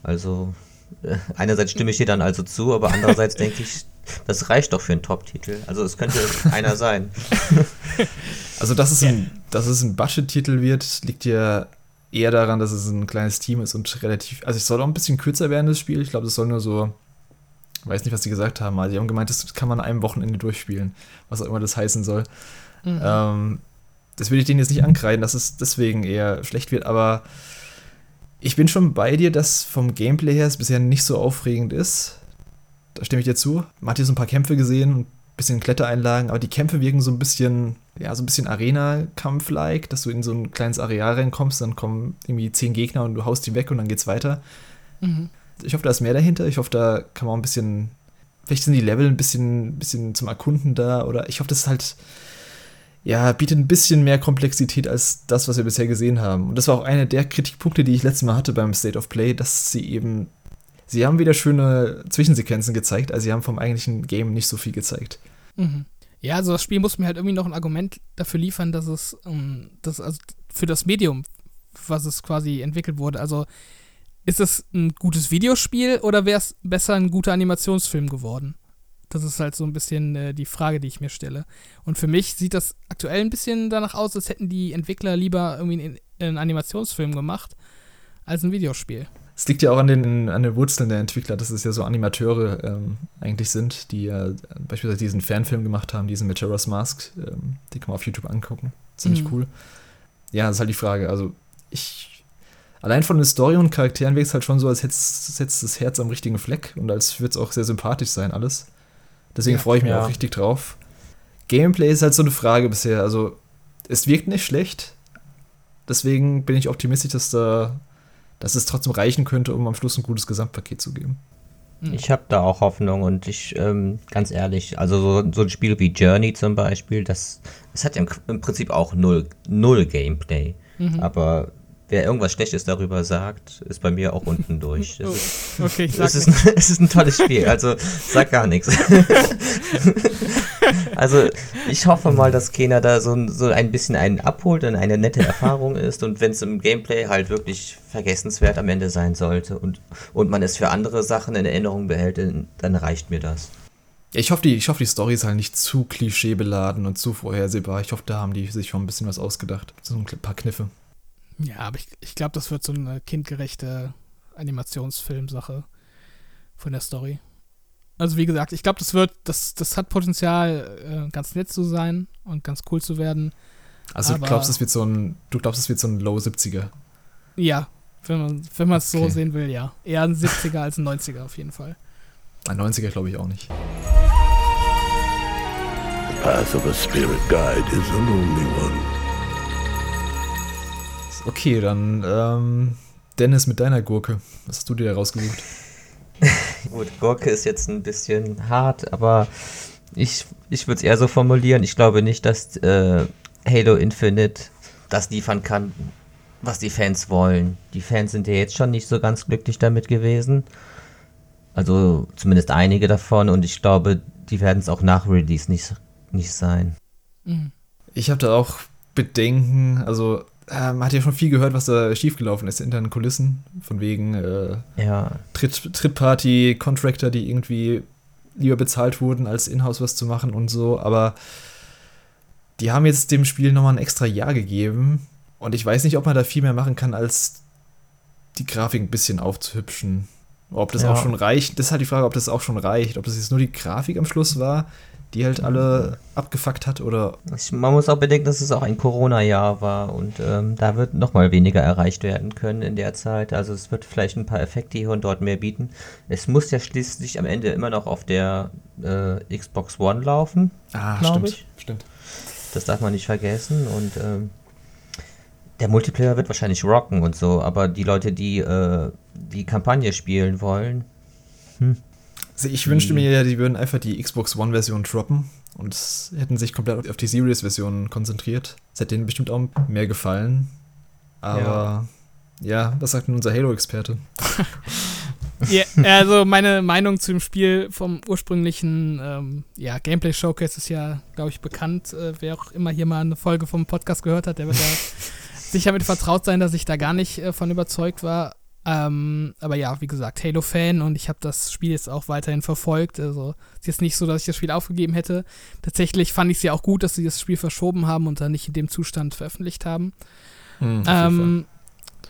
Also äh, einerseits stimme ich dir dann also zu, aber andererseits denke ich, das reicht doch für einen Top-Titel. Also es könnte einer sein. Also dass es ein, dass es ein Budget-Titel wird, liegt ja eher daran, dass es ein kleines Team ist und relativ, also es soll auch ein bisschen kürzer werden, das Spiel. Ich glaube, das soll nur so weiß nicht, was sie gesagt haben, aber sie haben gemeint, das kann man an einem Wochenende durchspielen, was auch immer das heißen soll. Mhm. Ähm, das will ich denen jetzt nicht ankreiden, dass es deswegen eher schlecht wird, aber ich bin schon bei dir, dass vom Gameplay her es bisher nicht so aufregend ist. Da stimme ich dir zu. Man hat hier so ein paar Kämpfe gesehen, ein bisschen Klettereinlagen, aber die Kämpfe wirken so ein bisschen, ja, so ein bisschen Arena-Kampf-like, dass du in so ein kleines Areal reinkommst, dann kommen irgendwie zehn Gegner und du haust die weg und dann geht's weiter. Mhm ich hoffe, da ist mehr dahinter. Ich hoffe, da kann man ein bisschen, vielleicht sind die Level ein bisschen, bisschen zum Erkunden da oder ich hoffe, das ist halt, ja, bietet ein bisschen mehr Komplexität als das, was wir bisher gesehen haben. Und das war auch einer der Kritikpunkte, die ich letztes Mal hatte beim State of Play, dass sie eben, sie haben wieder schöne Zwischensequenzen gezeigt, also sie haben vom eigentlichen Game nicht so viel gezeigt. Mhm. Ja, also das Spiel muss mir halt irgendwie noch ein Argument dafür liefern, dass es, um, ähm, das, also für das Medium, was es quasi entwickelt wurde. Also ist es ein gutes Videospiel oder wäre es besser ein guter Animationsfilm geworden? Das ist halt so ein bisschen äh, die Frage, die ich mir stelle. Und für mich sieht das aktuell ein bisschen danach aus, als hätten die Entwickler lieber irgendwie einen, einen Animationsfilm gemacht als ein Videospiel. Es liegt ja auch an den, an den Wurzeln der Entwickler, dass es ja so Animateure ähm, eigentlich sind, die ja beispielsweise diesen Fanfilm gemacht haben, diesen Majora's Mask. Ähm, den kann man auf YouTube angucken. Ziemlich mhm. cool. Ja, das ist halt die Frage. Also, ich allein von der Story und Charakteren wirkt es halt schon so, als hätte es das Herz am richtigen Fleck und als würde es auch sehr sympathisch sein, alles. Deswegen ja, freue ich mich ja. auch richtig drauf. Gameplay ist halt so eine Frage bisher. Also, es wirkt nicht schlecht. Deswegen bin ich optimistisch, dass da, dass es trotzdem reichen könnte, um am Schluss ein gutes Gesamtpaket zu geben. Hm. Ich habe da auch Hoffnung und ich, ähm, ganz ehrlich, also so, so, ein Spiel wie Journey zum Beispiel, das, das hat ja im, im Prinzip auch null, null Gameplay. Mhm. Aber wer irgendwas Schlechtes darüber sagt, ist bei mir auch unten durch. Es ist, okay, ich sag es, ist ein, es ist ein tolles Spiel, also sag gar nichts. also ich hoffe mal, dass Kena da so, so ein bisschen einen abholt und eine nette Erfahrung ist und wenn es im Gameplay halt wirklich vergessenswert am Ende sein sollte und, und man es für andere Sachen in Erinnerung behält, dann reicht mir das. Ich hoffe, die, ich hoffe, die Story ist halt nicht zu klischeebeladen und zu vorhersehbar. Ich hoffe, da haben die sich schon ein bisschen was ausgedacht. So ein paar Kniffe. Ja, aber ich, ich glaube, das wird so eine kindgerechte Animationsfilmsache von der Story. Also wie gesagt, ich glaube, das wird, das, das hat Potenzial, äh, ganz nett zu sein und ganz cool zu werden. Also du glaubst, es wird so ein, du glaubst, es wird so ein Low 70er? Ja, wenn man es wenn okay. so sehen will, ja. Eher ein 70er als ein 90er auf jeden Fall. Ein 90er glaube ich auch nicht. The path of a spirit guide is a lonely one. Okay, dann ähm, Dennis mit deiner Gurke. Was hast du dir rausgesucht? Gut, Gurke ist jetzt ein bisschen hart, aber ich, ich würde es eher so formulieren. Ich glaube nicht, dass äh, Halo Infinite das liefern kann, was die Fans wollen. Die Fans sind ja jetzt schon nicht so ganz glücklich damit gewesen. Also zumindest einige davon und ich glaube, die werden es auch nach Release nicht, nicht sein. Mhm. Ich habe da auch Bedenken, also äh, man hat ja schon viel gehört, was da schiefgelaufen ist hinter den Kulissen. Von wegen äh, ja. Tritt, Trittparty-Contractor, die irgendwie lieber bezahlt wurden, als in-house was zu machen und so. Aber die haben jetzt dem Spiel nochmal ein extra Jahr gegeben. Und ich weiß nicht, ob man da viel mehr machen kann, als die Grafik ein bisschen aufzuhübschen. Ob das ja. auch schon reicht, das ist halt die Frage, ob das auch schon reicht. Ob das jetzt nur die Grafik am Schluss war die halt alle abgefuckt hat oder. Man muss auch bedenken, dass es auch ein Corona-Jahr war und ähm, da wird nochmal weniger erreicht werden können in der Zeit. Also es wird vielleicht ein paar Effekte hier und dort mehr bieten. Es muss ja schließlich am Ende immer noch auf der äh, Xbox One laufen. Ah, stimmt. Ich. Stimmt. Das darf man nicht vergessen und ähm, der Multiplayer wird wahrscheinlich rocken und so, aber die Leute, die äh, die Kampagne spielen wollen, hm, also ich wünschte mir ja, die würden einfach die Xbox One-Version droppen und hätten sich komplett auf die Series-Version konzentriert. Das hätte denen bestimmt auch mehr gefallen. Aber ja, ja was sagt denn unser Halo-Experte? ja, also meine Meinung zu dem Spiel vom ursprünglichen ähm, ja, Gameplay-Showcase ist ja, glaube ich, bekannt. Äh, wer auch immer hier mal eine Folge vom Podcast gehört hat, der wird da sicher mit vertraut sein, dass ich da gar nicht äh, von überzeugt war. Ähm, aber ja, wie gesagt, Halo-Fan und ich habe das Spiel jetzt auch weiterhin verfolgt. Also es ist jetzt nicht so, dass ich das Spiel aufgegeben hätte. Tatsächlich fand ich es ja auch gut, dass sie das Spiel verschoben haben und dann nicht in dem Zustand veröffentlicht haben. Mhm, ähm,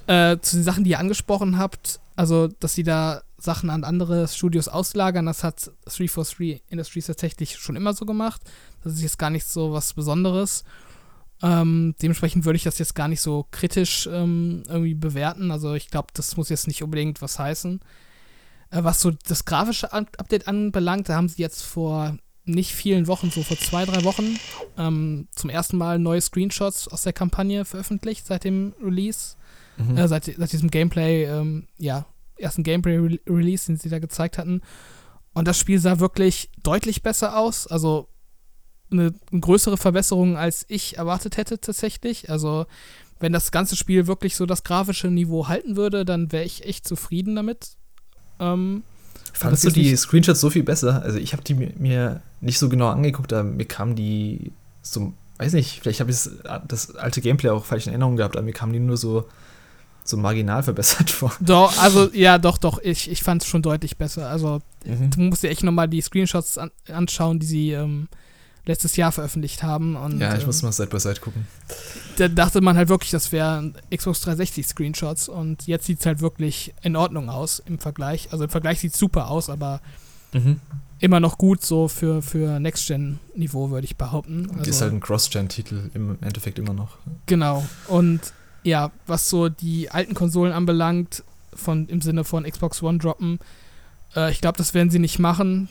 äh, zu den Sachen, die ihr angesprochen habt, also dass sie da Sachen an andere Studios auslagern, das hat 343 Industries tatsächlich schon immer so gemacht. Das ist jetzt gar nicht so was Besonderes. Ähm, dementsprechend würde ich das jetzt gar nicht so kritisch ähm, irgendwie bewerten. Also ich glaube, das muss jetzt nicht unbedingt was heißen. Äh, was so das grafische Update anbelangt, da haben sie jetzt vor nicht vielen Wochen, so vor zwei, drei Wochen, ähm, zum ersten Mal neue Screenshots aus der Kampagne veröffentlicht seit dem Release. Mhm. Äh, seit, seit diesem Gameplay, ähm, ja, ersten Gameplay-Release, den sie da gezeigt hatten. Und das Spiel sah wirklich deutlich besser aus. Also eine, größere Verbesserung, als ich erwartet hätte tatsächlich. Also wenn das ganze Spiel wirklich so das grafische Niveau halten würde, dann wäre ich echt zufrieden damit. Ähm, Fandest du die Screenshots so viel besser? Also ich habe die mir nicht so genau angeguckt, aber mir kamen die so, weiß nicht, vielleicht habe ich das, alte Gameplay auch falsch in Erinnerung gehabt, aber mir kamen die nur so, so marginal verbessert vor. Doch, also ja, doch, doch, ich, ich fand es schon deutlich besser. Also mhm. du musst dir echt nochmal die Screenshots an, anschauen, die sie ähm, letztes Jahr veröffentlicht haben. Und, ja, ich muss ähm, mal Side by Side gucken. Da dachte man halt wirklich, das wären Xbox 360 Screenshots und jetzt sieht es halt wirklich in Ordnung aus im Vergleich. Also im Vergleich sieht es super aus, aber mhm. immer noch gut so für, für Next-Gen-Niveau, würde ich behaupten. Also, ist halt ein Cross-Gen-Titel im Endeffekt immer noch. Genau. Und ja, was so die alten Konsolen anbelangt, von, im Sinne von Xbox One droppen, äh, ich glaube, das werden sie nicht machen.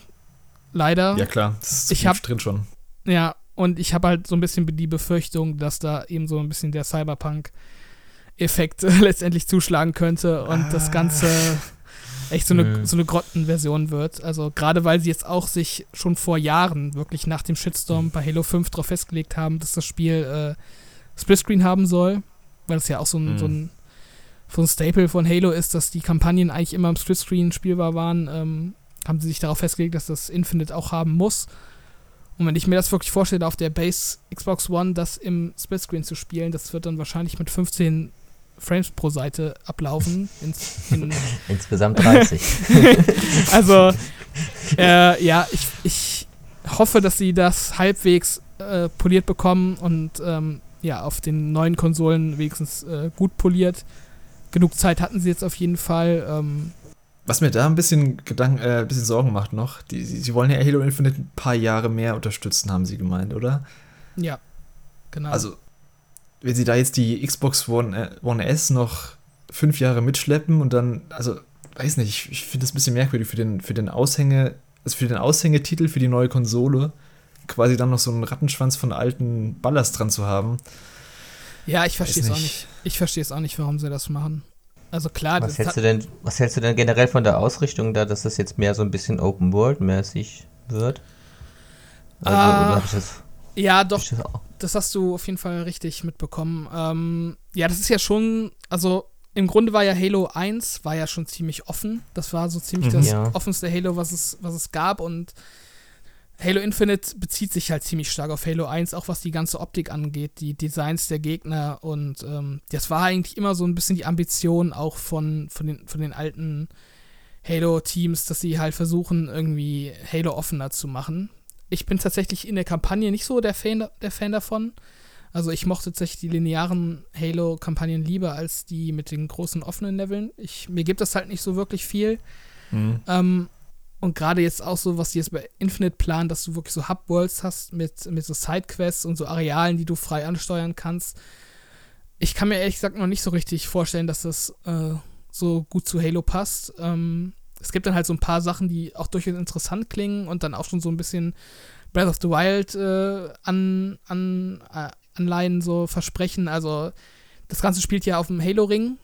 Leider. Ja, klar. Das ist ich hab, drin schon. Ja, und ich habe halt so ein bisschen die Befürchtung, dass da eben so ein bisschen der Cyberpunk-Effekt letztendlich zuschlagen könnte und ah. das Ganze echt so eine, so eine Grottenversion wird. Also gerade weil sie jetzt auch sich schon vor Jahren wirklich nach dem Shitstorm bei Halo 5 darauf festgelegt haben, dass das Spiel äh, Splitscreen haben soll, weil es ja auch so ein, mhm. so, ein, so ein Staple von Halo ist, dass die Kampagnen eigentlich immer im Splitscreen spielbar waren, ähm, haben sie sich darauf festgelegt, dass das Infinite auch haben muss. Und wenn ich mir das wirklich vorstelle, auf der Base Xbox One das im Splitscreen zu spielen, das wird dann wahrscheinlich mit 15 Frames pro Seite ablaufen. Ins, in Insgesamt 30. also, äh, ja, ich, ich hoffe, dass sie das halbwegs äh, poliert bekommen und ähm, ja, auf den neuen Konsolen wenigstens äh, gut poliert. Genug Zeit hatten sie jetzt auf jeden Fall. Ähm, was mir da ein bisschen Gedanken, äh, ein bisschen Sorgen macht noch, die, sie wollen ja Halo Infinite ein paar Jahre mehr unterstützen, haben sie gemeint, oder? Ja, genau. Also, wenn sie da jetzt die Xbox One, äh, One S noch fünf Jahre mitschleppen und dann, also, weiß nicht, ich, ich finde das ein bisschen merkwürdig für den, für den Aushänge, also für den Aushängetitel für die neue Konsole, quasi dann noch so einen Rattenschwanz von alten Ballast dran zu haben. Ja, ich verstehe es auch nicht. Ich verstehe es auch nicht, warum sie das machen. Also klar, was hältst du denn, was hältst du denn generell von der Ausrichtung da, dass das jetzt mehr so ein bisschen Open World mäßig wird? Also, ah, das, ja, doch. Das, das, hast du auf jeden Fall richtig mitbekommen. Ähm, ja, das ist ja schon, also im Grunde war ja Halo 1 war ja schon ziemlich offen. Das war so ziemlich mhm, das ja. offenste Halo, was es, was es gab und Halo Infinite bezieht sich halt ziemlich stark auf Halo 1, auch was die ganze Optik angeht, die Designs der Gegner und ähm, das war eigentlich immer so ein bisschen die Ambition auch von, von, den, von den alten Halo-Teams, dass sie halt versuchen, irgendwie Halo offener zu machen. Ich bin tatsächlich in der Kampagne nicht so der Fan, der Fan davon. Also ich mochte tatsächlich die linearen Halo-Kampagnen lieber als die mit den großen offenen Leveln. Ich, mir gibt das halt nicht so wirklich viel. Mhm. Ähm, und gerade jetzt auch so, was die jetzt bei Infinite planen, dass du wirklich so Hub-Worlds hast mit, mit so Sidequests und so Arealen, die du frei ansteuern kannst. Ich kann mir ehrlich gesagt noch nicht so richtig vorstellen, dass das äh, so gut zu Halo passt. Ähm, es gibt dann halt so ein paar Sachen, die auch durchaus interessant klingen und dann auch schon so ein bisschen Breath of the Wild äh, an, an, äh, Anleihen so versprechen. Also das Ganze spielt ja auf dem Halo-Ring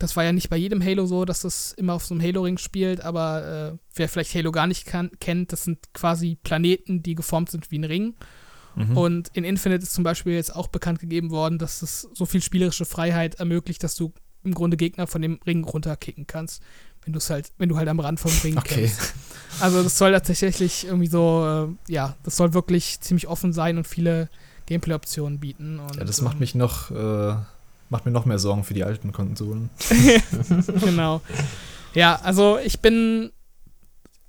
das war ja nicht bei jedem Halo so, dass das immer auf so einem Halo-Ring spielt, aber äh, wer vielleicht Halo gar nicht kann, kennt, das sind quasi Planeten, die geformt sind wie ein Ring. Mhm. Und in Infinite ist zum Beispiel jetzt auch bekannt gegeben worden, dass es so viel spielerische Freiheit ermöglicht, dass du im Grunde Gegner von dem Ring runterkicken kannst, wenn du es halt, wenn du halt am Rand vom Ring okay. Kennst. Also das soll tatsächlich irgendwie so, äh, ja, das soll wirklich ziemlich offen sein und viele Gameplay-Optionen bieten. Und, ja, das macht ähm, mich noch äh macht mir noch mehr Sorgen für die alten Konsolen. genau. Ja, also ich bin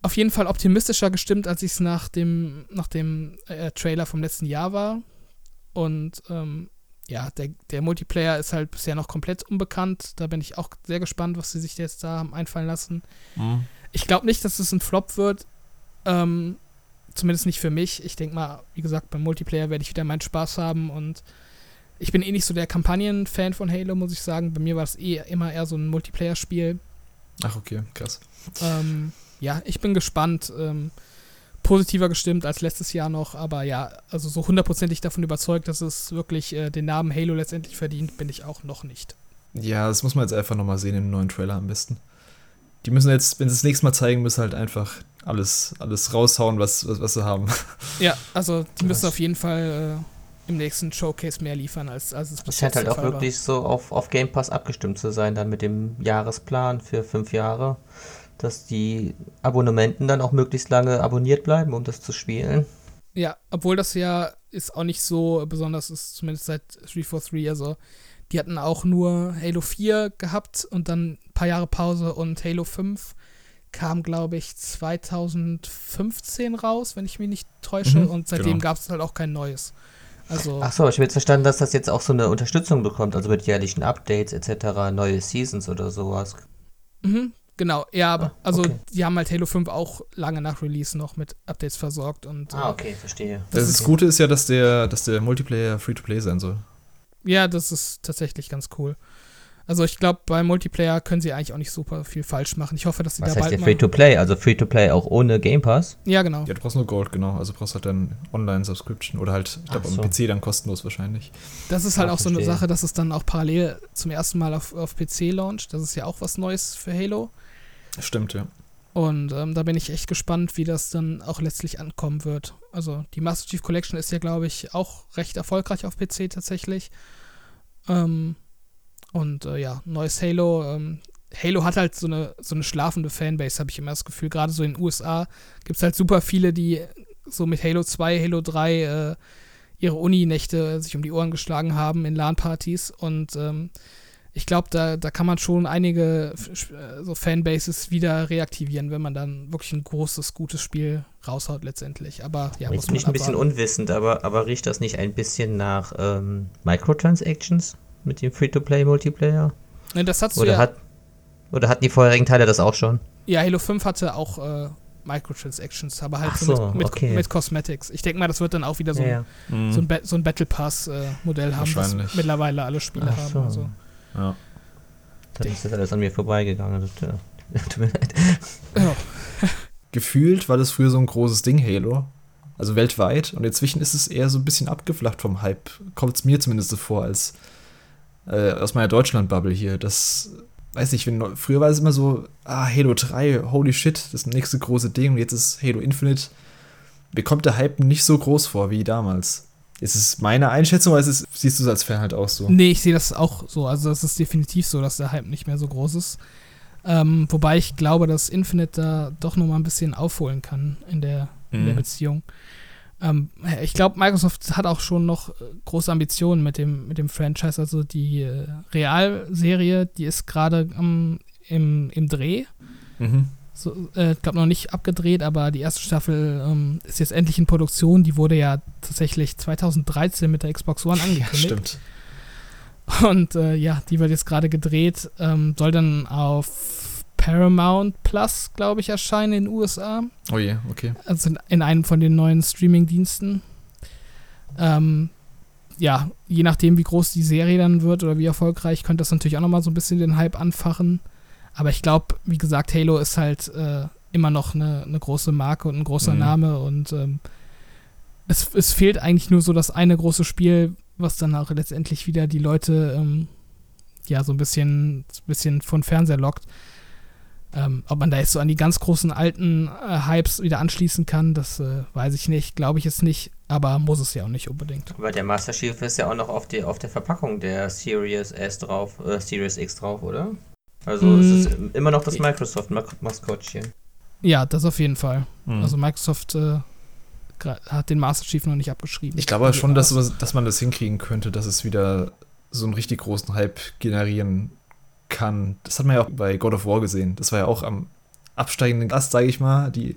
auf jeden Fall optimistischer gestimmt, als ich es nach dem, nach dem äh, Trailer vom letzten Jahr war. Und ähm, ja, der, der Multiplayer ist halt bisher noch komplett unbekannt. Da bin ich auch sehr gespannt, was sie sich jetzt da haben einfallen lassen. Mhm. Ich glaube nicht, dass es ein Flop wird. Ähm, zumindest nicht für mich. Ich denke mal, wie gesagt, beim Multiplayer werde ich wieder meinen Spaß haben und ich bin eh nicht so der Kampagnen-Fan von Halo, muss ich sagen. Bei mir war es eh immer eher so ein Multiplayer-Spiel. Ach, okay, krass. Ähm, ja, ich bin gespannt. Ähm, positiver gestimmt als letztes Jahr noch, aber ja, also so hundertprozentig davon überzeugt, dass es wirklich äh, den Namen Halo letztendlich verdient, bin ich auch noch nicht. Ja, das muss man jetzt einfach nochmal sehen im neuen Trailer am besten. Die müssen jetzt, wenn sie das nächste Mal zeigen, müssen halt einfach alles, alles raushauen, was, was, was sie haben. Ja, also die müssen auf jeden Fall äh, im nächsten Showcase mehr liefern, als, als es bis jetzt scheint halt auch wirklich so auf, auf Game Pass abgestimmt zu sein, dann mit dem Jahresplan für fünf Jahre, dass die Abonnementen dann auch möglichst lange abonniert bleiben, um das zu spielen. Ja, obwohl das ja ist auch nicht so besonders ist, zumindest seit 343, also die hatten auch nur Halo 4 gehabt und dann ein paar Jahre Pause und Halo 5 kam, glaube ich, 2015 raus, wenn ich mich nicht täusche. Mhm, und seitdem genau. gab es halt auch kein neues. Also Ach so, ich habe jetzt verstanden, dass das jetzt auch so eine Unterstützung bekommt, also mit jährlichen Updates etc., neue Seasons oder sowas. Mhm, genau, ja, aber ah, also okay. die haben halt Halo 5 auch lange nach Release noch mit Updates versorgt und Ah, äh, okay, verstehe. Das, das, das Gute ist ja, dass der, dass der Multiplayer Free-to-Play sein soll. Ja, das ist tatsächlich ganz cool. Also ich glaube, beim Multiplayer können sie eigentlich auch nicht super viel falsch machen. Ich hoffe, dass sie Was da heißt bald Free-to-Play? Also Free-to-Play auch ohne Game Pass? Ja, genau. Ja, du brauchst nur Gold, genau. Also du brauchst halt dann Online-Subscription oder halt, ich glaube, so. am PC dann kostenlos wahrscheinlich. Das ist halt Ach, auch so eine Sache, dass es dann auch parallel zum ersten Mal auf, auf PC launcht. Das ist ja auch was Neues für Halo. Stimmt, ja. Und ähm, da bin ich echt gespannt, wie das dann auch letztlich ankommen wird. Also die Master Chief Collection ist ja, glaube ich, auch recht erfolgreich auf PC tatsächlich. Ähm, und äh, ja, neues Halo. Ähm, Halo hat halt so eine, so eine schlafende Fanbase, habe ich immer das Gefühl. Gerade so in den USA gibt es halt super viele, die so mit Halo 2, Halo 3 äh, ihre Uni-Nächte sich um die Ohren geschlagen haben in LAN-Partys. Und ähm, ich glaube, da, da kann man schon einige äh, so Fanbases wieder reaktivieren, wenn man dann wirklich ein großes, gutes Spiel raushaut letztendlich. Aber ja, Jetzt bin ich ein bisschen unwissend, aber, aber riecht das nicht ein bisschen nach ähm, Microtransactions mit dem Free-to-Play-Multiplayer? Ne, das hat's oder, ja, hat, oder hatten die vorherigen Teile das auch schon? Ja, Halo 5 hatte auch äh, Microtransactions, aber halt so, so mit, mit, okay. mit, Cosmetics. Ich denke mal, das wird dann auch wieder so, Ja, ein, so ein, Ba- so ein Battle Pass-Modell haben, was mittlerweile alle Spiele Ach haben. so. Also. ja. Dann ist das alles an mir vorbeigegangen. Das, ja. Tut mir leid. Ja. Gefühlt war das früher so ein großes Ding, Halo. Also weltweit. Und inzwischen ist es eher so ein bisschen abgeflacht vom Hype. Kommt es mir zumindest so vor, als äh, aus meiner Deutschland-Bubble hier. Das, weiß nicht, wenn, früher war es immer so, ah, Halo 3, holy shit, das nächste große Ding. Und jetzt ist Halo Infinite. Mir kommt der Hype nicht so groß vor wie damals. Ist es meine Einschätzung oder es, siehst du es als Fan halt auch so? Nee, ich sehe das auch so. Also das ist definitiv so, dass der Hype nicht mehr so groß ist. Ähm, wobei ich glaube, dass Infinite da doch noch mal ein bisschen aufholen kann in der, in der Mhm. Beziehung. Ähm, ich glaube, Microsoft hat auch schon noch äh, große Ambitionen mit dem, mit dem Franchise. Also die äh, Realserie, die ist gerade am- im, im Dreh. Mhm. So, äh, ich glaube noch nicht abgedreht, aber die erste Staffel ähm, ist jetzt endlich in Produktion. Die wurde ja tatsächlich 2013 mit der Xbox One Ja, angekündigt. stimmt. Und äh, ja, die wird jetzt gerade gedreht. Ähm, soll dann auf Paramount Plus, glaube ich, erscheinen in den USA. Oh je, okay. Also in, in einem von den neuen Streaming-Diensten. Ähm, ja, je nachdem, wie groß die Serie dann wird oder wie erfolgreich, könnte das natürlich auch nochmal so ein bisschen den Hype anfachen. Aber ich glaube, wie gesagt, Halo ist halt äh, immer noch eine, eine große Marke und ein großer Mhm. Name und ähm, es, es fehlt eigentlich nur so das eine große Spiel, was dann auch letztendlich wieder die Leute ähm, ja so ein bisschen, bisschen von Fernseher lockt. Ähm, ob man da jetzt so an die ganz großen alten äh, Hypes wieder anschließen kann, das äh, weiß ich nicht, glaube ich jetzt nicht, aber muss es ja auch nicht unbedingt. Aber der Master Chief ist ja auch noch auf, die, auf der Verpackung der Series S drauf, äh, Series X drauf, oder? Also Mm. es ist immer noch das Microsoft-Maskottchen. Ja, das auf jeden Fall. Mhm. Also Microsoft äh, hat den Master Chief noch nicht abgeschrieben. Ich glaube schon, dass, dass man das hinkriegen könnte, dass es wieder so einen richtig großen Hype generieren kann. Das hat man ja auch bei God of War gesehen. Das war ja auch am absteigenden Ast, sage ich mal, die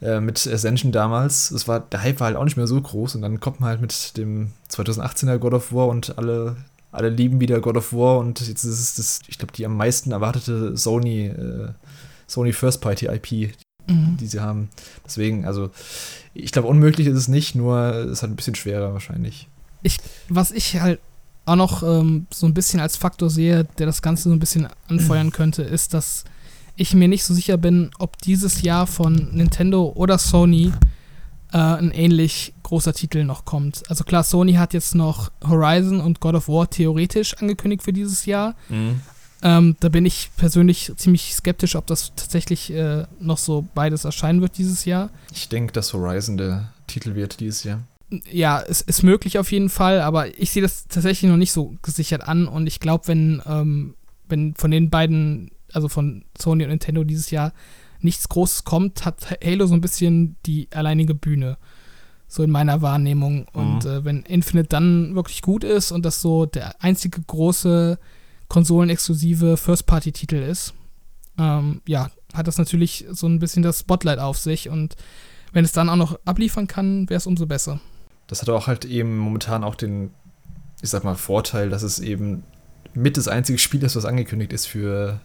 äh, mit Ascension damals. Das war, der Hype war halt auch nicht mehr so groß und dann kommt man halt mit dem 2018er God of War und alle, alle lieben wieder God of War und jetzt ist es das, ich glaube, die am meisten erwartete Sony, äh, Sony First Party IP, mhm. die sie haben. Deswegen, also, ich glaube, unmöglich ist es nicht, nur es ist halt ein bisschen schwerer wahrscheinlich. Was ich halt auch noch ähm, so ein bisschen als Faktor sehe, der das Ganze so ein bisschen anfeuern könnte, ist, dass ich mir nicht so sicher bin, ob dieses Jahr von Nintendo oder Sony äh, ein ähnlich großer Titel noch kommt. Also klar, Sony hat jetzt noch Horizon und God of War theoretisch angekündigt für dieses Jahr. Ähm, da bin ich persönlich ziemlich skeptisch, ob das tatsächlich äh, noch so beides erscheinen wird dieses Jahr. Ich denke, dass Horizon der Titel wird dieses Jahr. Ja, es ist möglich auf jeden Fall, aber ich sehe das tatsächlich noch nicht so gesichert an und ich glaube, wenn, ähm, wenn von den beiden, also von Sony und Nintendo dieses Jahr nichts Großes kommt, hat Halo so ein bisschen die alleinige Bühne. So in meiner Wahrnehmung. Und äh, wenn Infinite dann wirklich gut ist und das so der einzige große konsolenexklusive First-Party-Titel ist, ähm, ja, hat das natürlich so ein bisschen das Spotlight auf sich und wenn es dann auch noch abliefern kann, wäre es umso besser. Das hat auch halt eben momentan auch den, ich sag mal, Vorteil, dass es eben mit das einzige Spiel ist, was angekündigt ist für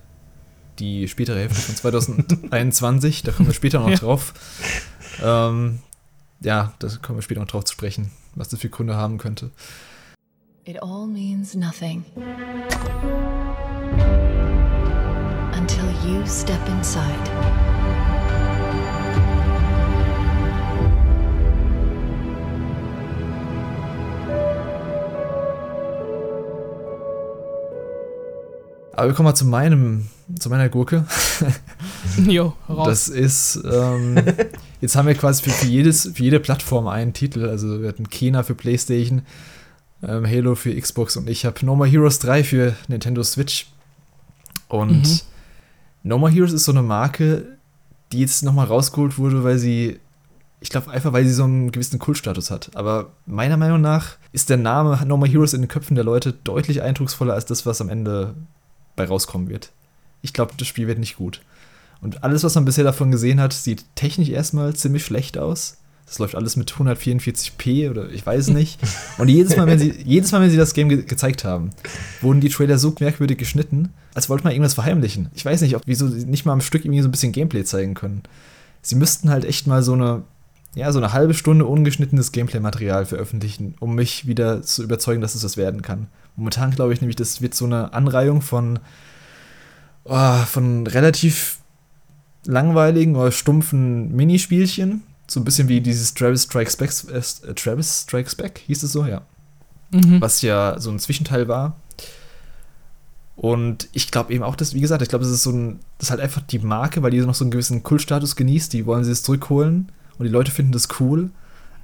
die spätere Hälfte von 2021. da kommen wir später noch Ja. drauf. Ähm, ja, da kommen wir später noch drauf zu sprechen, was das für Gründe haben könnte. It all means nothing until you step inside. Aber wir kommen mal zu meinem, zu meiner Gurke. jo, raus. Das ist, ähm, jetzt haben wir quasi für, für, jedes, für jede Plattform einen Titel. Also wir hatten Kena für Playstation, ähm, Halo für Xbox und ich habe No More Heroes 3 für Nintendo Switch. Und mhm. No More Heroes ist so eine Marke, die jetzt nochmal rausgeholt wurde, weil sie, ich glaube einfach, weil sie so einen gewissen Kultstatus hat. Aber meiner Meinung nach ist der Name No More Heroes in den Köpfen der Leute deutlich eindrucksvoller als das, was am Ende bei rauskommen wird. Ich glaube, das Spiel wird nicht gut. Und alles, was man bisher davon gesehen hat, sieht technisch erstmal ziemlich schlecht aus. Das läuft alles mit 144p oder ich weiß nicht. Und jedes Mal, wenn sie, jedes Mal, wenn sie das Game ge gezeigt haben, wurden die Trailer so merkwürdig geschnitten, als wollte man irgendwas verheimlichen. Ich weiß nicht, ob, wieso sie nicht mal am Stück irgendwie so ein bisschen Gameplay zeigen können. Sie müssten halt echt mal so eine, ja, so eine halbe Stunde ungeschnittenes Gameplay-Material veröffentlichen, um mich wieder zu überzeugen, dass es was werden kann. Momentan glaube ich nämlich, das wird so eine Anreihung von, oh, von relativ langweiligen oder stumpfen Minispielchen. So ein bisschen wie dieses Travis Strikes Back, äh, Travis Strikes Back, hieß es so, ja. Mhm. Was ja so ein Zwischenteil war. Und ich glaube eben auch, dass, wie gesagt, ich glaube, das ist so ein, das ist halt einfach die Marke, weil die noch so einen gewissen Kultstatus genießt, die wollen sie jetzt zurückholen und die Leute finden das cool.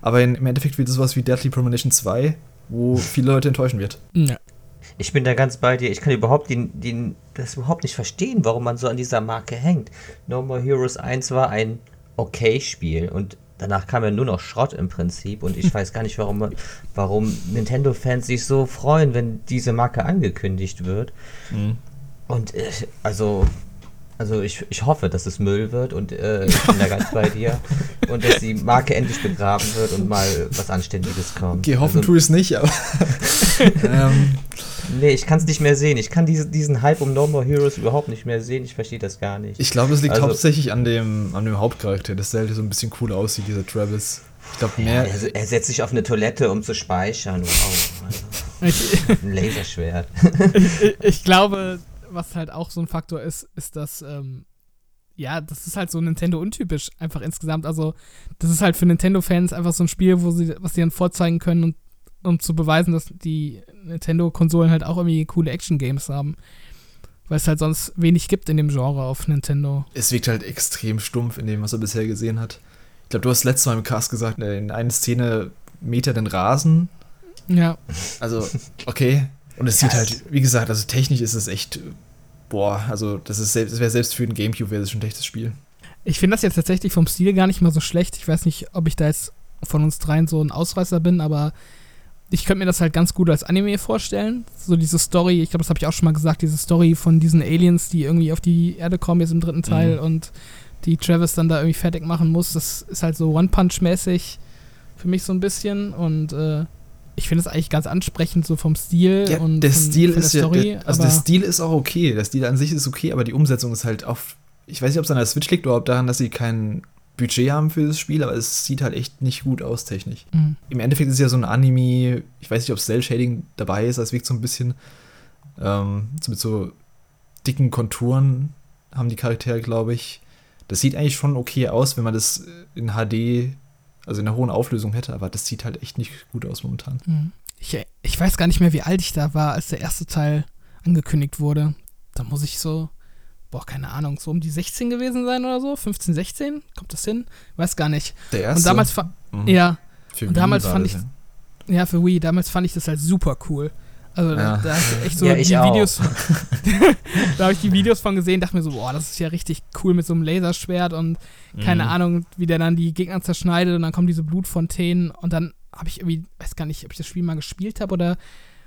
Aber in, im Endeffekt wird es sowas wie Deadly Premonition 2, wo viele Leute enttäuschen wird. Ja. Ich bin da ganz bei dir. Ich kann überhaupt den, den, das überhaupt nicht verstehen, warum man so an dieser Marke hängt. No More Heroes 1 war ein okay Spiel und danach kam ja nur noch Schrott im Prinzip und ich weiß gar nicht, warum, warum Nintendo-Fans sich so freuen, wenn diese Marke angekündigt wird. Mhm. Und äh, also also ich, ich hoffe, dass es Müll wird und äh, ich bin da ganz bei dir. Und dass die Marke endlich begraben wird und mal was Anständiges kommt. Okay, hoffen also, tue ich es nicht, aber. ähm. Nee, ich kann es nicht mehr sehen. Ich kann diese, diesen Hype um No More Heroes überhaupt nicht mehr sehen. Ich verstehe das gar nicht. Ich glaube, es liegt also, hauptsächlich an dem, an dem Hauptcharakter, dass der halt so ein bisschen cool aussieht, dieser Travis. Ich glaube mehr. Ja, er, er, setzt sich auf eine Toilette, um zu speichern. Wow. ein Laserschwert. ich, ich glaube, was halt auch so ein Faktor ist, ist, dass, ähm, ja, das ist halt so Nintendo untypisch einfach insgesamt. Also, das ist halt für Nintendo-Fans einfach so ein Spiel, wo sie, was sie dann vorzeigen können und um zu beweisen, dass die Nintendo-Konsolen halt auch irgendwie coole Action-Games haben. Weil es halt sonst wenig gibt in dem Genre auf Nintendo. Es wirkt halt extrem stumpf in dem, was er bisher gesehen hat. Ich glaube, du hast letztes Mal im Cast gesagt, in einer Szene mäht er den Rasen. Ja. Also, okay. Und es sieht halt, wie gesagt, also technisch ist es echt, boah, also das ist das wäre selbst für den Gamecube wäre das schon ein echtes Spiel. Ich finde das jetzt tatsächlich vom Stil gar nicht mal so schlecht. Ich weiß nicht, ob ich da jetzt von uns dreien so ein Ausreißer bin, aber ich könnte mir das halt ganz gut als Anime vorstellen. So diese Story, ich glaube, das habe ich auch schon mal gesagt, diese Story von diesen Aliens, die irgendwie auf die Erde kommen jetzt im dritten Teil mhm. und die Travis dann da irgendwie fertig machen muss. Das ist halt so One-Punch-mäßig für mich so ein bisschen und äh, ich finde es eigentlich ganz ansprechend so vom Stil ja, und der von, Stil von der ist Story, ja, der, also der Stil ist auch okay, der Stil an sich ist okay, aber die Umsetzung ist halt auf ich weiß nicht, ob es an der Switch liegt oder ob daran, dass sie kein Budget haben für das Spiel, aber es sieht halt echt nicht gut aus technisch. Mhm. Im Endeffekt ist es ja so ein Anime, ich weiß nicht, ob Cell Shading dabei ist, es wirkt so ein bisschen ähm, so mit so dicken Konturen haben die Charaktere, glaube ich. Das sieht eigentlich schon okay aus, wenn man das in HD also in einer hohen Auflösung hätte, aber das sieht halt echt nicht gut aus momentan. Mhm. Ich, ich weiß gar nicht mehr, wie alt ich da war, als der erste Teil angekündigt wurde. Da muss ich so, boah, keine Ahnung, so um die 16 gewesen sein oder so, 15, 16, kommt das hin? Weiß gar nicht. Der erste? Und damals, mhm. ja, Für und damals fand ich, ja. ja, für Wii, damals fand ich das halt super cool. Also ja. da, da ich echt so ja, die Videos. da habe ich die Videos von gesehen, dachte mir so, boah, das ist ja richtig cool mit so einem Laserschwert und keine mhm. Ahnung, wie der dann die Gegner zerschneidet und dann kommen diese Blutfontänen und dann habe ich irgendwie, weiß gar nicht, ob ich das Spiel mal gespielt habe oder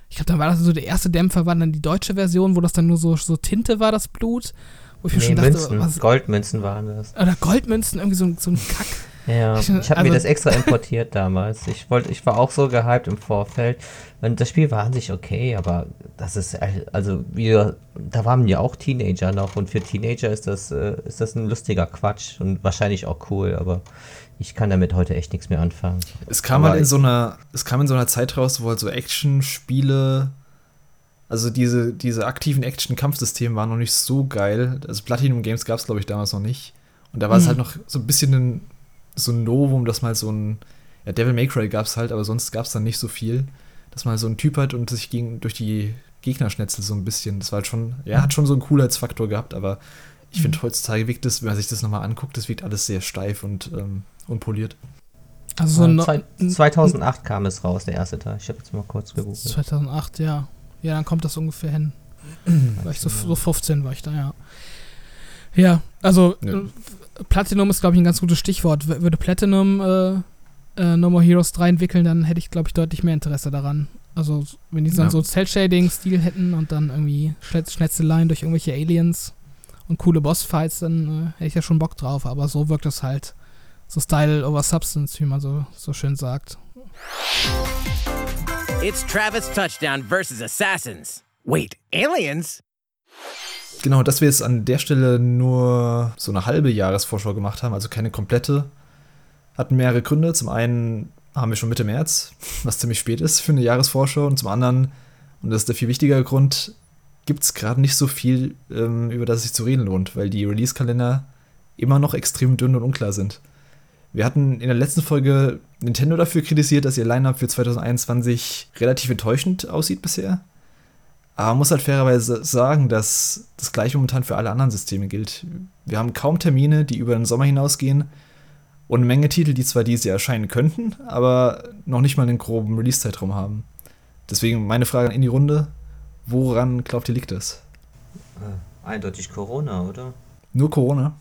ich glaube, dann war das so der erste Dämpfer, war dann die deutsche Version, wo das dann nur so, so Tinte war, das Blut. Wo ich nee, mir schon dachte, Münzen, was, Goldmünzen waren das. Oder Goldmünzen, irgendwie so, so ein Kack. Ja, ich, habe also, mir das extra importiert damals. Ich wollte, ich war auch so gehypt im Vorfeld. Und das Spiel war an sich okay, aber das ist, also wir, da waren ja auch Teenager noch und für Teenager ist das, äh, ist das ein lustiger Quatsch und wahrscheinlich auch cool, aber ich kann damit heute echt nichts mehr anfangen. Es kam halt in so einer, es kam in so einer Zeit raus, wo halt so Action-Spiele, also diese, diese aktiven Action-Kampfsysteme waren noch nicht so geil. Also Platinum Games gab es, glaube ich, damals noch nicht. Und da war es mhm. halt noch so ein bisschen ein so ein Novum, dass mal so ein, ja, Devil May Cry gab es halt, aber sonst gab es dann nicht so viel, dass man so ein Typ hat und sich gegen, durch die Gegnerschnetzel so ein bisschen. Das war halt schon, ja, hat schon so einen Coolheitsfaktor gehabt, aber ich finde mhm. heutzutage wirkt das, wenn man sich das nochmal anguckt, das wirkt alles sehr steif und ähm, unpoliert. Also so no 2008 kam es raus, der erste Teil. Ich habe jetzt mal kurz gegoogelt. 2008, ja. Ja, dann kommt das ungefähr hin. war ich so, so 15 war ich da, ja. Ja, also ja. Platinum ist, glaube ich, ein ganz gutes Stichwort. Würde Platinum äh, äh, No More Heroes 3 entwickeln, dann hätte ich, glaube ich, deutlich mehr Interesse daran. Also, wenn die dann ja. so Cell-Shading-Stil hätten und dann irgendwie Schnetzeleien durch irgendwelche Aliens und coole Bossfights, dann äh, hätte ich ja schon Bock drauf. Aber so wirkt es halt so Style over Substance, wie man so, so schön sagt. It's Travis Touchdown versus Assassins. Wait, Aliens? Genau, dass wir jetzt an der Stelle nur so eine halbe Jahresvorschau gemacht haben, also keine komplette, hatten mehrere Gründe. Zum einen haben wir schon Mitte März, was ziemlich spät ist für eine Jahresvorschau. Und zum anderen, und das ist der viel wichtigere Grund, gibt es gerade nicht so viel, ähm, über das sich zu reden lohnt, weil die Release-Kalender immer noch extrem dünn und unklar sind. Wir hatten in der letzten Folge Nintendo dafür kritisiert, dass ihr Lineup für 2021 relativ enttäuschend aussieht bisher. Aber man muss halt fairerweise sagen, dass das gleiche momentan für alle anderen Systeme gilt. Wir haben kaum Termine, die über den Sommer hinausgehen und eine Menge Titel, die zwar dieses Jahr erscheinen könnten, aber noch nicht mal einen groben Release-Zeitraum haben. Deswegen meine Frage in die Runde: Woran glaubt ihr, liegt das? Äh, eindeutig Corona, oder? Nur Corona?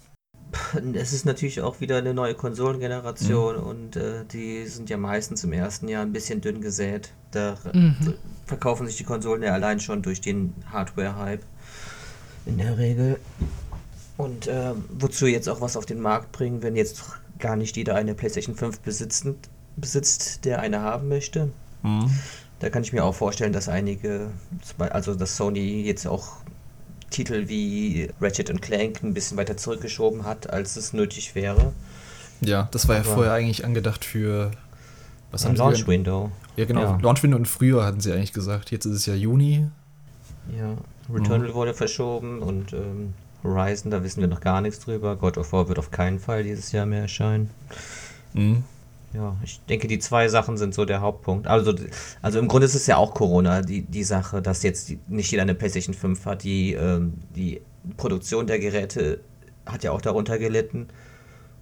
Es ist natürlich auch wieder eine neue Konsolengeneration mhm. und äh, die sind ja meistens im ersten Jahr ein bisschen dünn gesät. Da mhm. verkaufen sich die Konsolen ja allein schon durch den Hardware-Hype in der Regel. Und äh, wozu jetzt auch was auf den Markt bringen, wenn jetzt gar nicht jeder eine PlayStation 5 besitzen, besitzt, der eine haben möchte. Mhm. Da kann ich mir auch vorstellen, dass einige, also dass Sony jetzt auch Titel wie Ratchet Clank ein bisschen weiter zurückgeschoben hat, als es nötig wäre. Ja, das war Aber ja vorher eigentlich angedacht für was haben Launch Window. Ja, genau. Ja. Launch Window und früher hatten sie eigentlich gesagt. Jetzt ist es ja Juni. Ja, Returnal mhm. wurde verschoben und ähm, Horizon, da wissen wir noch gar nichts drüber. God of War wird auf keinen Fall dieses Jahr mehr erscheinen. Mhm. Ja, ich denke, die zwei Sachen sind so der Hauptpunkt. Also, also im Grunde ist es ja auch Corona, die, die Sache, dass jetzt nicht jeder eine PlayStation 5 hat. Die, ähm, die Produktion der Geräte hat ja auch darunter gelitten.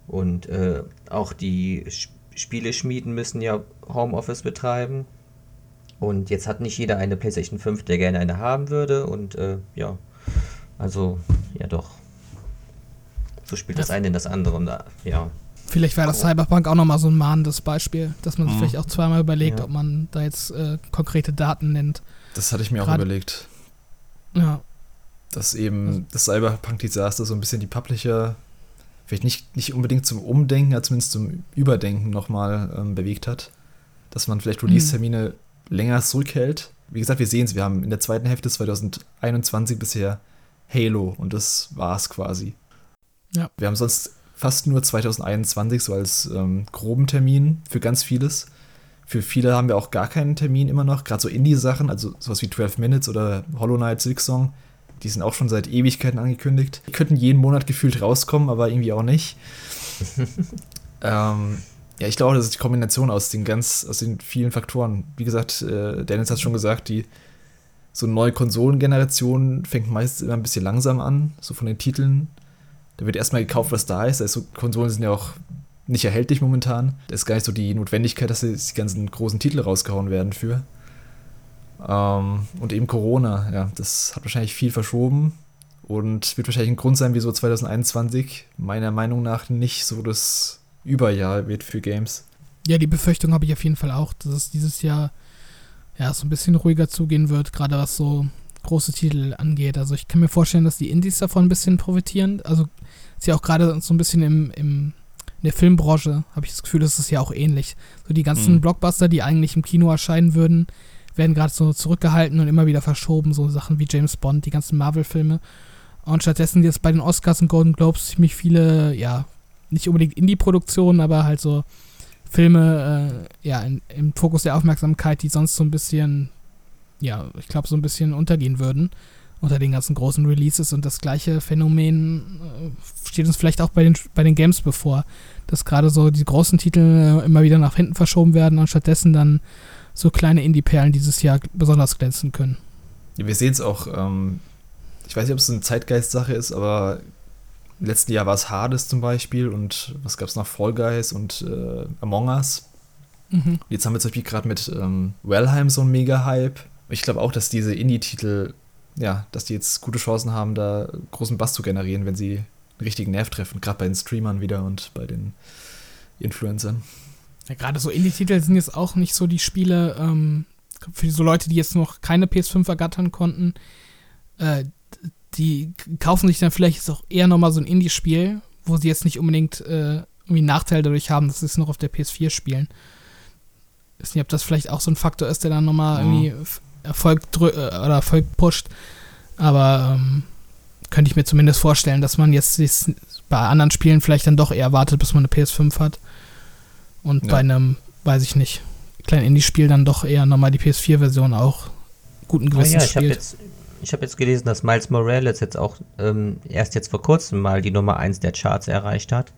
Und äh, auch die Spieleschmieden müssen ja Homeoffice betreiben. Und jetzt hat nicht jeder eine PlayStation 5, der gerne eine haben würde. Und äh, ja, also, ja doch. So spielt das eine in das andere. Und, ja. Vielleicht wäre das Cyberpunk auch nochmal so ein mahnendes Beispiel, dass man sich mhm. vielleicht auch zweimal überlegt, ja. ob man da jetzt äh, konkrete Daten nennt. Das hatte ich mir Grad, auch überlegt. Ja. Dass eben also, das Cyberpunk-Desaster so ein bisschen die Publisher vielleicht nicht, nicht unbedingt zum Umdenken, aber zumindest zum Überdenken nochmal ähm, bewegt hat. Dass man vielleicht Release-Termine mhm. länger zurückhält. Wie gesagt, wir sehen es, wir haben in der zweiten Hälfte 2021 bisher Halo und das war's quasi. Ja. Wir haben sonst fast nur 2021 so als ähm, groben Termin für ganz vieles. Für viele haben wir auch gar keinen Termin immer noch. Gerade so Indie-Sachen, also sowas wie 12 Minutes oder Hollow Knight Silksong, die sind auch schon seit Ewigkeiten angekündigt. Die könnten jeden Monat gefühlt rauskommen, aber irgendwie auch nicht. ähm, ja, ich glaube, das ist die Kombination aus den ganz, aus den vielen Faktoren. Wie gesagt, äh, Dennis hat schon gesagt, die so eine neue Konsolengeneration fängt meistens immer ein bisschen langsam an, so von den Titeln. Da wird erstmal gekauft, was da ist. Also Konsolen sind ja auch nicht erhältlich momentan. Da ist gar nicht so die Notwendigkeit, dass die ganzen großen Titel rausgehauen werden für. Ähm, und eben Corona, ja, das hat wahrscheinlich viel verschoben und wird wahrscheinlich ein Grund sein, wieso 2021 meiner Meinung nach nicht so das Überjahr wird für Games. Ja, die Befürchtung habe ich auf jeden Fall auch, dass es dieses Jahr ja so ein bisschen ruhiger zugehen wird, gerade was so große Titel angeht. Also ich kann mir vorstellen, dass die Indies davon ein bisschen profitieren. Also ist ja auch gerade so ein bisschen im, im, in der Filmbranche, habe ich das Gefühl, das ist ja auch ähnlich. So die ganzen mhm. Blockbuster, die eigentlich im Kino erscheinen würden, werden gerade so zurückgehalten und immer wieder verschoben. So Sachen wie James Bond, die ganzen Marvel-Filme. Und stattdessen jetzt bei den Oscars und Golden Globes ziemlich viele, ja, nicht unbedingt Indie-Produktionen, aber halt so Filme, äh, ja, in, im Fokus der Aufmerksamkeit, die sonst so ein bisschen ja, ich glaube, so ein bisschen untergehen würden unter den ganzen großen Releases. Und das gleiche Phänomen äh, steht uns vielleicht auch bei den, bei den Games bevor, dass gerade so die großen Titel äh, immer wieder nach hinten verschoben werden und stattdessen dann so kleine Indie-Perlen dieses Jahr besonders glänzen können. Ja, wir sehen es auch, ähm, ich weiß nicht, ob es eine Zeitgeist-Sache ist, aber im letzten Jahr war es Hades zum Beispiel und was gab es noch? Fall Guys und äh, Among Us. Mhm. Jetzt haben wir zum Beispiel gerade mit ähm, Wellheim so einen Mega-Hype. Ich glaube auch, dass diese Indie-Titel, ja, dass die jetzt gute Chancen haben, da großen Bass zu generieren, wenn sie einen richtigen Nerv treffen. Gerade bei den Streamern wieder und bei den Influencern. Ja, gerade so Indie-Titel sind jetzt auch nicht so die Spiele, ähm, für so Leute, die jetzt noch keine PS5 ergattern konnten, äh, die kaufen sich dann vielleicht auch eher nochmal so ein Indie-Spiel, wo sie jetzt nicht unbedingt äh, irgendwie einen Nachteil dadurch haben, dass sie es noch auf der PS4 spielen. Ich weiß nicht, ob das vielleicht auch so ein Faktor ist, der dann nochmal mhm. irgendwie Erfolg äh, oder Erfolg pusht. Aber ähm, könnte ich mir zumindest vorstellen, dass man jetzt bei anderen Spielen vielleicht dann doch eher wartet, bis man eine PS5 hat. Und ja. bei einem, weiß ich nicht, kleinen Indie-Spiel dann doch eher nochmal die PS4-Version auch guten Gewissens ah ja, ich spielt. Jetzt, ich habe jetzt gelesen, dass Miles Morales jetzt auch ähm, erst jetzt vor kurzem mal die Nummer 1 der Charts erreicht hat,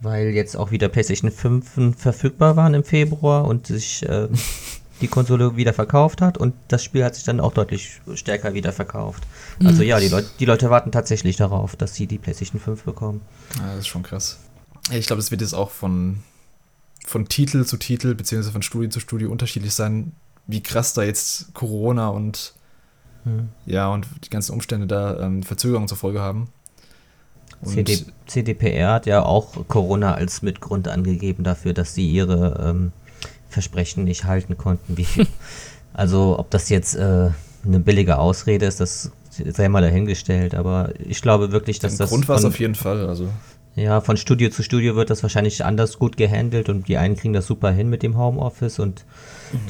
weil jetzt auch wieder PlayStation 5 verfügbar waren im Februar und sich äh, die Konsole wieder verkauft hat und das Spiel hat sich dann auch deutlich stärker wieder verkauft. Also mhm. ja, die, Leut die Leute warten tatsächlich darauf, dass sie die PlayStation 5 bekommen. Ja, das ist schon krass. Ich glaube, es wird jetzt auch von, von Titel zu Titel, beziehungsweise von Studie zu Studie unterschiedlich sein, wie krass da jetzt Corona und hm. Ja, und die ganzen Umstände da ähm, Verzögerungen zur Folge haben. CD, CDPR hat ja auch Corona als Mitgrund angegeben dafür, dass sie ihre ähm, Versprechen nicht halten konnten. Wie, also ob das jetzt äh, eine billige Ausrede ist, das sei mal dahingestellt, aber ich glaube wirklich, dass Den das. Grund war es auf jeden Fall, also. Ja, von Studio zu Studio wird das wahrscheinlich anders gut gehandelt und die einen kriegen das super hin mit dem Homeoffice und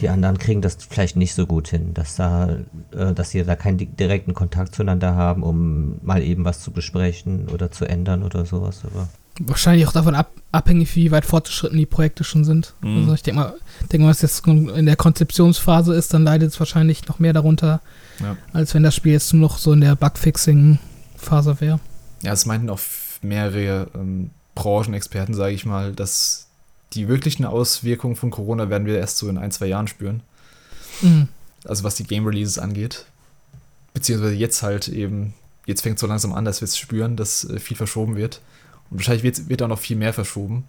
die anderen kriegen das vielleicht nicht so gut hin, dass da, äh, dass sie da keinen direkten Kontakt zueinander haben, um mal eben was zu besprechen oder zu ändern oder sowas. Aber Wahrscheinlich auch davon ab, abhängig, wie weit fortgeschritten die Projekte schon sind. Mhm. Also ich denke mal, denk mal, was jetzt in der Konzeptionsphase ist, dann leidet es wahrscheinlich noch mehr darunter, ja. als wenn das Spiel jetzt nur noch so in der Bugfixing-Phase wäre. Ja, es meinten auch mehrere ähm, Branchenexperten, sage ich mal, dass die wirklichen Auswirkungen von Corona werden wir erst so in ein, zwei Jahren spüren. Mhm. Also was die Game Releases angeht. Beziehungsweise jetzt halt eben, jetzt fängt es so langsam an, dass wir es spüren, dass äh, viel verschoben wird. Und wahrscheinlich wird, wird auch noch viel mehr verschoben.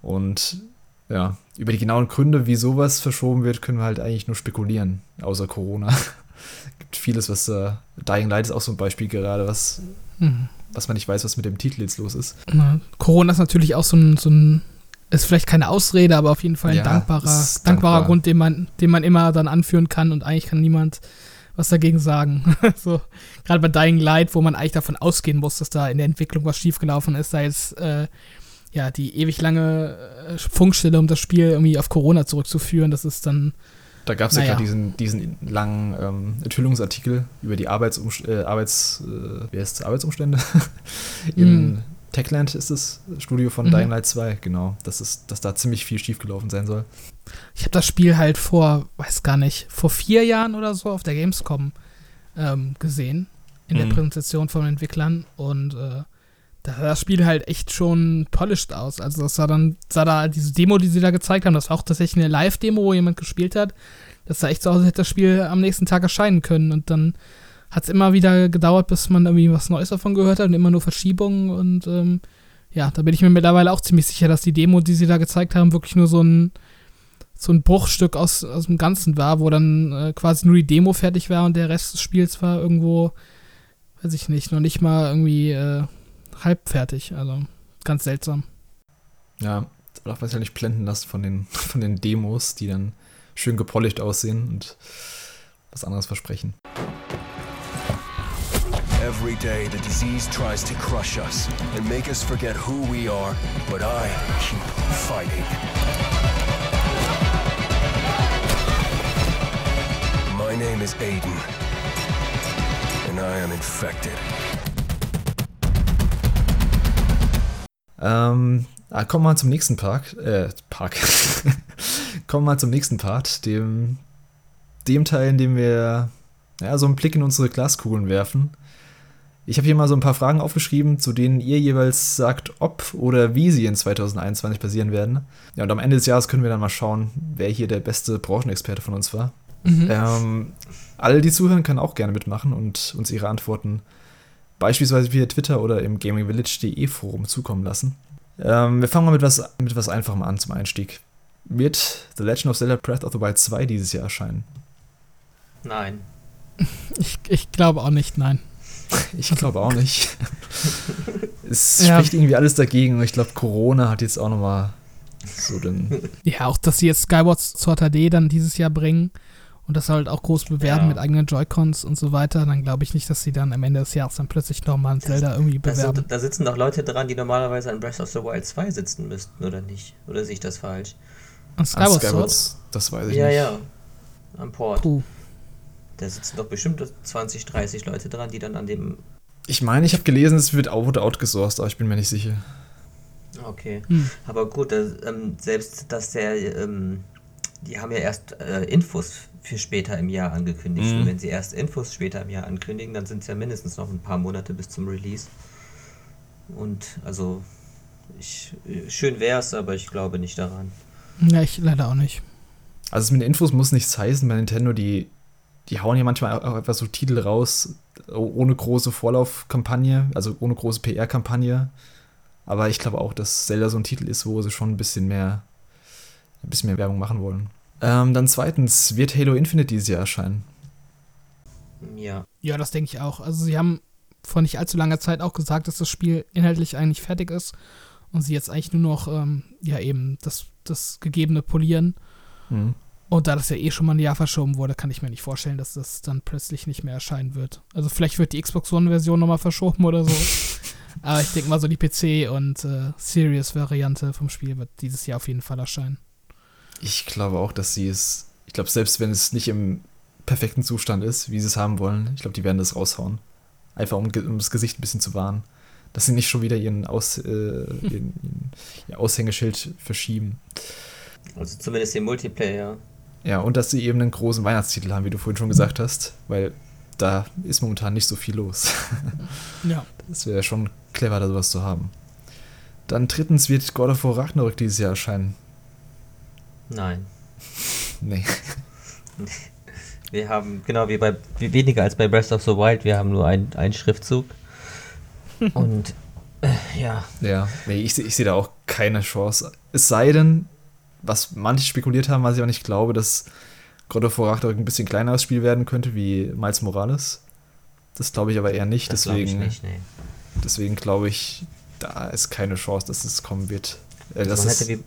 Und ja, über die genauen Gründe, wie sowas verschoben wird, können wir halt eigentlich nur spekulieren, außer Corona. gibt vieles, was äh, Dying Light ist auch so ein Beispiel gerade, was, mhm. was man nicht weiß, was mit dem Titel jetzt los ist. Ja, Corona ist natürlich auch so ein, so ein ist vielleicht keine Ausrede, aber auf jeden Fall ein ja, dankbarer, dankbarer dankbar. Grund, den man, den man immer dann anführen kann und eigentlich kann niemand was dagegen sagen. so, gerade bei Dying Light, wo man eigentlich davon ausgehen muss, dass da in der Entwicklung was schiefgelaufen ist, da jetzt äh, ja die ewig lange äh, Funkstille, um das Spiel irgendwie auf Corona zurückzuführen, das ist dann. Da gab es naja. ja gerade diesen, diesen langen ähm, Enthüllungsartikel über die Arbeitsumst äh, Arbeits, äh, Arbeitsumstände in, mm. Techland ist das Studio von mhm. Dying Light 2, genau. Das ist, dass da ziemlich viel schiefgelaufen sein soll. Ich habe das Spiel halt vor, weiß gar nicht, vor vier Jahren oder so auf der Gamescom ähm, gesehen. In mhm. der Präsentation von den Entwicklern. Und äh, da sah das Spiel halt echt schon polished aus. Also das sah dann, sah da diese Demo, die sie da gezeigt haben, das war auch tatsächlich eine Live-Demo, wo jemand gespielt hat. Das sah echt so aus, als hätte das Spiel am nächsten Tag erscheinen können. Und dann hat es immer wieder gedauert, bis man irgendwie was Neues davon gehört hat und immer nur Verschiebungen und ähm, ja, da bin ich mir mittlerweile auch ziemlich sicher, dass die Demo, die sie da gezeigt haben, wirklich nur so ein so ein Bruchstück aus, aus dem Ganzen war, wo dann äh, quasi nur die Demo fertig war und der Rest des Spiels war irgendwo, weiß ich nicht, noch nicht mal irgendwie äh, halb fertig. Also ganz seltsam. Ja, darf man sich ja nicht blenden lassen von den, von den Demos, die dann schön gepolished aussehen und was anderes versprechen. Every day, the disease tries to crush us and make us forget who we are, but I keep fighting. My name is Aiden, and I am infected. Ähm, ah, kommen wir zum nächsten Park. Äh, Park. kommen wir zum nächsten Part, dem, dem Teil, in dem wir ja, so einen Blick in unsere Glaskugeln werfen ich habe hier mal so ein paar Fragen aufgeschrieben, zu denen ihr jeweils sagt, ob oder wie sie in 2021 passieren werden. Ja, und am Ende des Jahres können wir dann mal schauen, wer hier der beste Branchenexperte von uns war. Mhm. Ähm, alle, die zuhören, können auch gerne mitmachen und uns ihre Antworten beispielsweise via Twitter oder im gamingvillage.de Forum zukommen lassen. Ähm, wir fangen mal mit was, mit was Einfachem an zum Einstieg. Wird The Legend of Zelda Breath of the Wild 2 dieses Jahr erscheinen? Nein. Ich, ich glaube auch nicht, nein. Ich glaube auch nicht. es ja. spricht irgendwie alles dagegen. Ich glaube, Corona hat jetzt auch nochmal so den. Ja, auch, dass sie jetzt Skyward Sword HD dann dieses Jahr bringen und das halt auch groß bewerben ja. mit eigenen Joy-Cons und so weiter, dann glaube ich nicht, dass sie dann am Ende des Jahres dann plötzlich nochmal ein Zelda irgendwie bewerben. Sind, da sitzen doch Leute dran, die normalerweise an Breath of the Wild 2 sitzen müssten, oder nicht? Oder sehe ich das falsch? An Skyward, Skyward Sword? Das weiß ich ja, nicht. Ja, ja. Am Port. Puh. Da sitzen doch bestimmt 20, 30 Leute dran, die dann an dem. Ich meine, ich habe gelesen, es wird out outgesourced, aber ich bin mir nicht sicher. Okay. Hm. Aber gut, das, ähm, selbst dass der. Ähm, die haben ja erst äh, Infos für später im Jahr angekündigt. Mhm. Und wenn sie erst Infos später im Jahr ankündigen, dann sind es ja mindestens noch ein paar Monate bis zum Release. Und also, ich, schön wäre es, aber ich glaube nicht daran. Ja, ich leider auch nicht. Also, mit Infos muss nichts heißen bei Nintendo. Die, die hauen ja manchmal auch einfach so Titel raus, ohne große Vorlaufkampagne, also ohne große PR-Kampagne. Aber ich glaube auch, dass Zelda so ein Titel ist, wo sie schon ein bisschen mehr, ein bisschen mehr Werbung machen wollen. Ähm, dann zweitens, wird Halo Infinite dieses Jahr erscheinen? Ja. Ja, das denke ich auch. Also sie haben vor nicht allzu langer Zeit auch gesagt, dass das Spiel inhaltlich eigentlich fertig ist und sie jetzt eigentlich nur noch, ähm, ja eben, das, das Gegebene polieren. Mhm. Und da das ja eh schon mal ein Jahr verschoben wurde, kann ich mir nicht vorstellen, dass das dann plötzlich nicht mehr erscheinen wird. Also vielleicht wird die Xbox One-Version nochmal verschoben oder so. Aber ich denke mal so die PC- und äh, Series-Variante vom Spiel wird dieses Jahr auf jeden Fall erscheinen. Ich glaube auch, dass sie es. Ich glaube, selbst wenn es nicht im perfekten Zustand ist, wie sie es haben wollen, ich glaube, die werden das raushauen. Einfach um, um, das Gesicht ein bisschen zu wahren. Dass sie nicht schon wieder ihren, Aus, äh, ihren, ihr Aushängeschild verschieben. Also zumindest den Multiplayer. Ja, und dass sie eben einen großen Weihnachtstitel haben, wie du vorhin schon gesagt hast, weil da ist momentan nicht so viel los. ja. Das wäre schon clever, da sowas zu haben. Dann drittens wird God of War Ragnarök dieses Jahr erscheinen. Nein. Nee. Wir haben, genau wie bei, wie weniger als bei Breath of the Wild, wir haben nur einen Schriftzug. Und äh, ja. Ja, nee, ich, ich sehe da auch keine Chance. Es sei denn, was manche spekuliert haben, was ich auch nicht glaube, dass God of War Ragnarök ein bisschen kleineres Spiel werden könnte wie Miles Morales. Das glaube ich aber eher nicht. Das deswegen, nicht, nee. deswegen glaube ich, da ist keine Chance, dass es kommen wird. Äh, man hätte wie,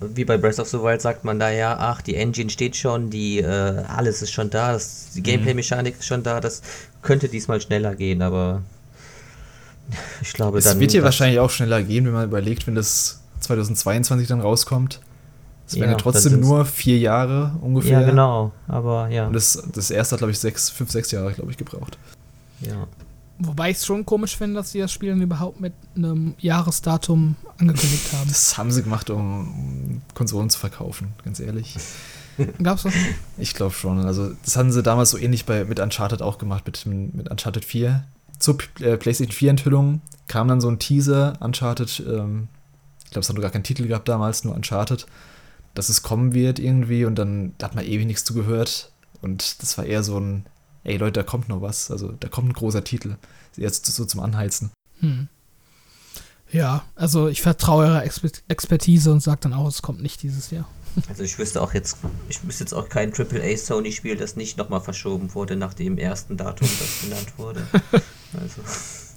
wie bei Breath of the Wild sagt man da ja, ach, die Engine steht schon, die äh, alles ist schon da, das, die Gameplay-Mechanik ist schon da, das könnte diesmal schneller gehen, aber ich glaube es dann. Es wird hier wahrscheinlich auch schneller gehen, wenn man überlegt, wenn das 2022 dann rauskommt. Es wären ja, trotzdem nur vier Jahre ungefähr. Ja, genau, aber ja. Und das, das erste hat, glaube ich, sechs, fünf, sechs Jahre, glaube ich, gebraucht. Ja. Wobei ich es schon komisch finde, dass sie das Spiel dann überhaupt mit einem Jahresdatum angekündigt haben. Das haben sie gemacht, um Konsolen zu verkaufen, ganz ehrlich. Gab's das? Ich glaube schon. Also, das hatten sie damals so ähnlich bei, mit Uncharted auch gemacht, mit, mit Uncharted 4. Zur äh, PlayStation 4-Enthüllung kam dann so ein Teaser, Uncharted, ähm, ich glaube, es hat noch gar keinen Titel gehabt damals, nur Uncharted, dass es kommen wird irgendwie und dann da hat man ewig nichts zugehört. Und das war eher so ein, ey Leute, da kommt noch was. Also da kommt ein großer Titel. Jetzt so zum Anheizen. Hm. Ja, also ich vertraue eurer Exper Expertise und sage dann auch, es kommt nicht dieses Jahr. Also ich wüsste auch jetzt, ich wüsste jetzt auch kein AAA Sony-Spiel, das nicht nochmal verschoben wurde nach dem ersten Datum, das genannt wurde. Also.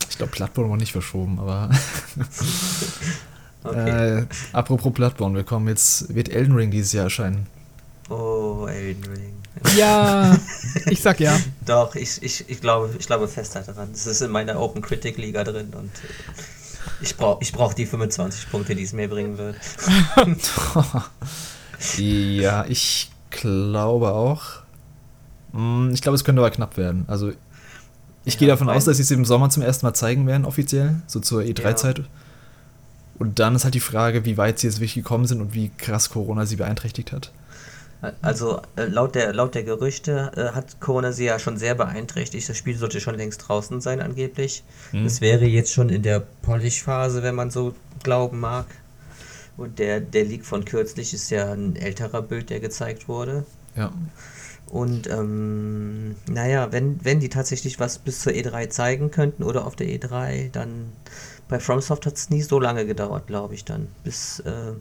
Ich glaube, Bloodborne war nicht verschoben, aber. okay. äh, apropos Bloodborne, wir kommen jetzt, wird Elden Ring dieses Jahr erscheinen. Oh, Elden Ring. Ja, ich sag ja. Doch, ich, ich, ich, glaube, ich glaube fest daran. Es ist in meiner Open Critic Liga drin und ich brauche ich brauch die 25 Punkte, die es mir bringen wird. ja, ich glaube auch. Hm, ich glaube, es könnte aber knapp werden. Also, ich ja, gehe davon aus, dass sie es im Sommer zum ersten Mal zeigen werden, offiziell, so zur E3-Zeit. Ja. Und dann ist halt die Frage, wie weit sie jetzt wirklich gekommen sind und wie krass Corona sie beeinträchtigt hat. Also äh, laut, der, laut der Gerüchte äh, hat Corona sie ja schon sehr beeinträchtigt. Das Spiel sollte schon längst draußen sein angeblich. Mhm. Es wäre jetzt schon in der Polish-Phase, wenn man so glauben mag. Und der, der Leak von kürzlich ist ja ein älterer Bild, der gezeigt wurde. Ja. Und ähm, naja, wenn, wenn die tatsächlich was bis zur E3 zeigen könnten oder auf der E3, dann bei FromSoft hat es nie so lange gedauert, glaube ich, dann. Bis, äh,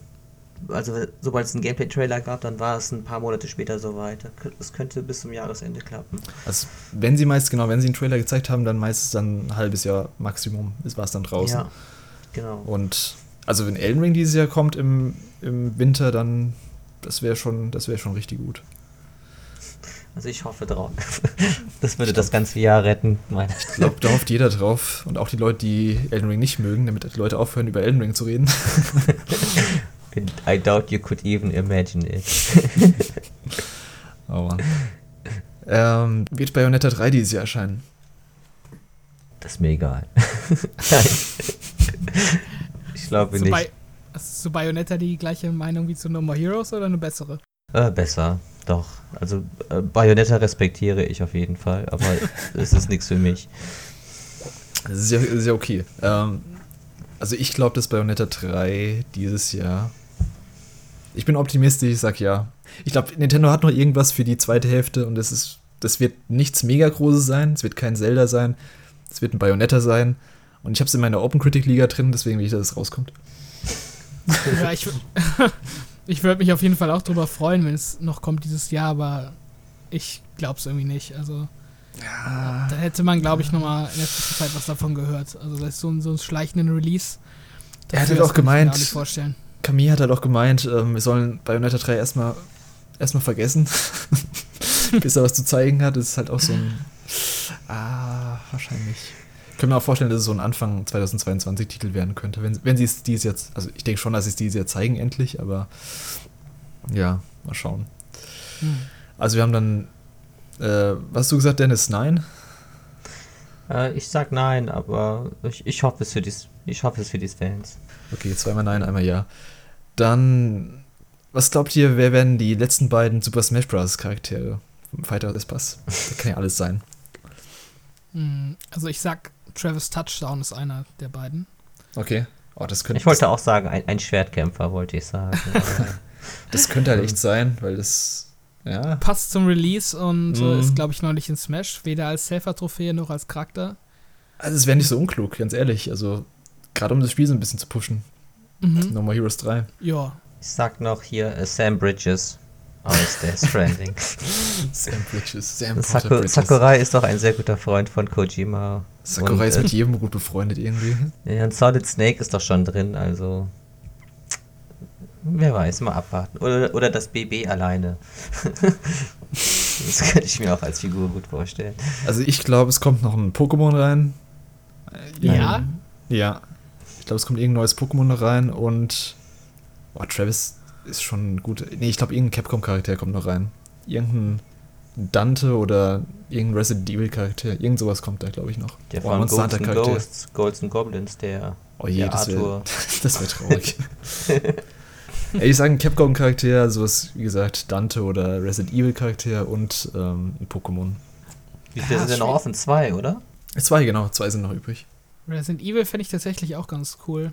also sobald es einen Gameplay-Trailer gab, dann war es ein paar Monate später soweit. Es könnte bis zum Jahresende klappen. Also wenn sie meist, genau, wenn sie einen Trailer gezeigt haben, dann meistens dann ein halbes Jahr Maximum war es dann draußen. Ja, genau. Und also wenn Elden Ring dieses Jahr kommt im, im Winter, dann das wäre schon, das wäre schon richtig gut. Also ich hoffe drauf. Das würde das ganze Jahr retten. Ich glaube, da hofft jeder drauf. Und auch die Leute, die Elden Ring nicht mögen, damit die Leute aufhören, über Elden Ring zu reden. I doubt you could even imagine it. oh Mann. Ähm, wird Bayonetta 3 dieses Jahr erscheinen? Das ist mir egal. Nein. ich glaube nicht. Bei, hast du zu Bayonetta die gleiche Meinung wie zu No More Heroes oder eine bessere? Äh, besser. Doch, also äh, Bayonetta respektiere ich auf jeden Fall, aber es ist nichts für mich. Das ist ja, ist ja okay. Ähm, also ich glaube, dass Bayonetta 3 dieses Jahr. Ich bin optimistisch, ich sag ja. Ich glaube, Nintendo hat noch irgendwas für die zweite Hälfte und es ist, das wird nichts mega Großes sein. Es wird kein Zelda sein. Es wird ein Bayonetta sein. Und ich habe es in meiner Open Critic Liga drin, deswegen will ich, dass es rauskommt. Ja, ich, ich würde mich auf jeden Fall auch darüber freuen, wenn es noch kommt dieses Jahr, aber ich glaube es irgendwie nicht. Also ja. da hätte man, glaube ich, nochmal in der Zwischenzeit was davon gehört. Also das ist so ein, so ein schleichenden Release. Er hat halt auch gemeint, Camille hat halt auch gemeint, ähm, wir sollen Bayonetta 3 erstmal erstmal vergessen, bis er was zu zeigen hat. Das ist halt auch so ein Ah, wahrscheinlich kann mir auch vorstellen, dass es so ein Anfang 2022-Titel werden könnte, wenn, wenn sie es dies jetzt, also ich denke schon, dass sie es dieses Jahr zeigen endlich, aber ja, mal schauen. Hm. Also wir haben dann, äh, was hast du gesagt, Dennis, nein? Äh, ich sag nein, aber ich, ich hoffe es für die, ich hoffe es für die Fans. Okay, zweimal nein, einmal ja. Dann, was glaubt ihr, wer werden die letzten beiden Super Smash Bros. Charaktere vom Fighter des Pass? Das kann ja alles sein. Hm, also ich sag Travis Touchdown ist einer der beiden. Okay. Oh, das könnte ich wollte auch sagen, ein, ein Schwertkämpfer wollte ich sagen. das könnte halt echt sein, weil das ja. passt zum Release und mm. ist, glaube ich, noch nicht in Smash, weder als Helfer-Trophäe noch als Charakter. Also es wäre nicht so unklug, ganz ehrlich. Also gerade um das Spiel so ein bisschen zu pushen. Mhm. No More Heroes 3. Ja. Ich sag noch hier uh, Sam Bridges aus Death Stranding. Sam Bridges, Sam Saku Bridges. Sakurai ist doch ein sehr guter Freund von Kojima. Sakurai und, ist mit äh, jedem gut befreundet irgendwie. Ja, und Solid Snake ist doch schon drin, also wer weiß, mal abwarten. Oder, oder das BB alleine. das könnte ich mir auch als Figur gut vorstellen. Also ich glaube, es kommt noch ein Pokémon rein. Ja? Ja. Ich glaube, es kommt irgendein neues Pokémon rein und boah, Travis ist schon gut. Nee, ich glaube, irgendein Capcom-Charakter kommt noch rein. Irgendein Dante oder irgendein Resident Evil-Charakter. Irgend sowas kommt da, glaube ich, noch. Der oh, von Monster Hunter Charakter. Ghosts, Golds and Goblins, der. Oh je, der das wäre wär traurig. Ey, ich sage ein Capcom-Charakter, sowas wie gesagt, Dante oder Resident Evil-Charakter und ähm, ein Pokémon. Wie viele ja, sind denn noch offen? Zwei, oder? Zwei, genau. Zwei sind noch übrig. Resident Evil fände ich tatsächlich auch ganz cool.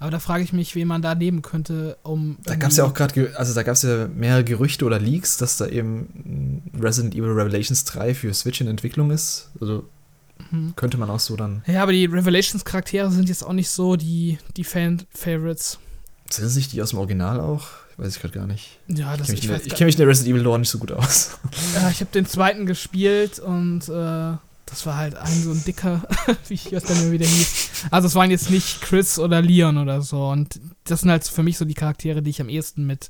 Aber da frage ich mich, wen man da nehmen könnte, um. Da gab es ja auch gerade, also da gab es ja mehrere Gerüchte oder Leaks, dass da eben Resident Evil Revelations 3 für Switch in Entwicklung ist. Also mhm. könnte man auch so dann. Ja, aber die Revelations-Charaktere sind jetzt auch nicht so die, die Fan-Favorites. Sind das nicht die aus dem Original auch? Weiß ich gerade gar nicht. Ja, das ich kenne mich, kenn mich in der Resident Evil Lore nicht so gut aus. Ja, ich habe den zweiten gespielt und äh, das war halt ein so ein dicker, wie ich das dann wieder hieß. Also es waren jetzt nicht Chris oder Leon oder so. Und das sind halt für mich so die Charaktere, die ich am ehesten mit,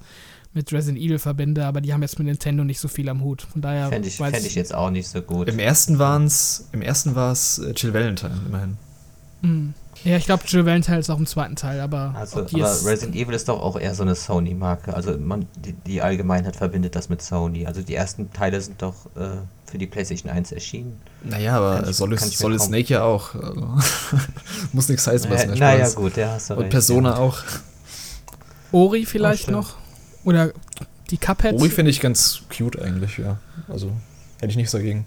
mit Resident Evil verbinde, aber die haben jetzt mit Nintendo nicht so viel am Hut. Von daher. Fände ich, fänd ich jetzt auch nicht so gut. Im ersten waren's, im ersten war es äh, Jill Valentine, immerhin. Mhm. Ja, ich glaube, Jill Valentine ist auch im zweiten Teil, aber. Also, aber Resident Evil ist doch auch eher so eine Sony-Marke. Also man, die, die, Allgemeinheit verbindet das mit Sony. Also die ersten Teile sind doch äh, für die PlayStation 1 erschienen. Naja, aber ich, Solid, Solid Snake ja auch. Also, muss nichts heißen, was naja, naja, gut, ja, hast du Und recht, Persona ja. auch. Ori vielleicht oh, noch? Oder die Cuphead? Ori finde ich ganz cute eigentlich, ja. Also hätte ich nichts dagegen.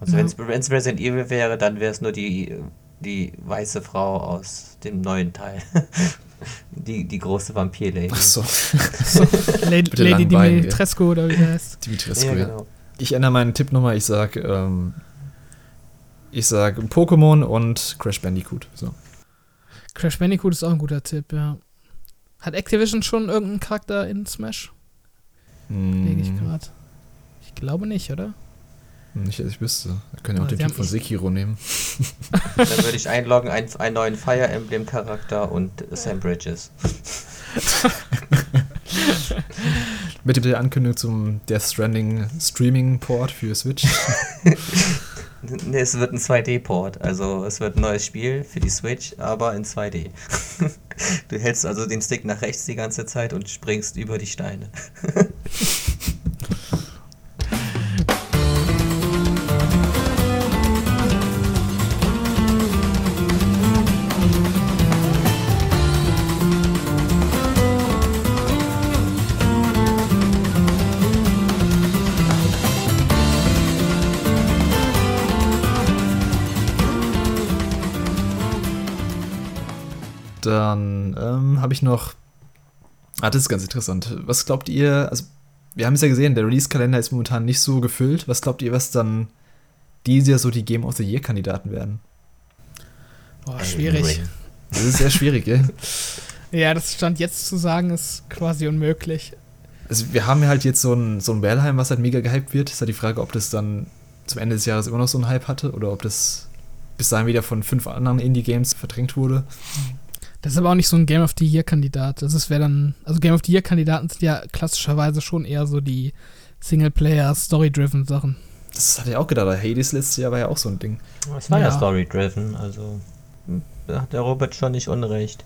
Also ja. wenn es Resident Evil wäre, dann wäre es nur die die weiße Frau aus dem neuen Teil. Die, die große Vampir-Lady. Ach so. Lady, Lady Dimitrescu oder wie heißt. Dimitrescu, ja, genau. Ich ändere meinen Tipp nochmal. Ich sag, ähm, ich sag Pokémon und Crash Bandicoot. So. Crash Bandicoot ist auch ein guter Tipp, ja. Hat Activision schon irgendeinen Charakter in Smash? Hm. Lege ich gerade. Ich glaube nicht, oder? Nicht, dass ich wüsste. Wir können ja auch den Typ von Sekiro nehmen. Dann würde ich einloggen, einen, einen neuen Fire Emblem Charakter und Sam Bridges. Mit der Ankündigung zum Death Stranding Streaming Port für Switch. ne, es wird ein 2D-Port. Also es wird ein neues Spiel für die Switch, aber in 2D. du hältst also den Stick nach rechts die ganze Zeit und springst über die Steine. Dann ähm, habe ich noch. Ah, das ist ganz interessant. Was glaubt ihr? Also, wir haben es ja gesehen, der Release-Kalender ist momentan nicht so gefüllt. Was glaubt ihr, was dann dieses Jahr so die Game of the Year-Kandidaten werden? Boah, schwierig. Das ist sehr schwierig, gell? ja, das stand jetzt zu sagen, ist quasi unmöglich. Also, wir haben ja halt jetzt so ein, so ein Valheim, was halt mega gehypt wird. Ist halt die Frage, ob das dann zum Ende des Jahres immer noch so einen Hype hatte oder ob das bis dahin wieder von fünf anderen Indie-Games verdrängt wurde. Das ist aber auch nicht so ein Game of the Year-Kandidat. Das wäre dann, also Game of the Year-Kandidaten sind ja klassischerweise schon eher so die Singleplayer, Story-driven Sachen. Das hatte ich auch gedacht. Hades letztes Jahr war ja auch so ein Ding. Es war ja, ja Story-driven, also da hat der Robert schon nicht unrecht.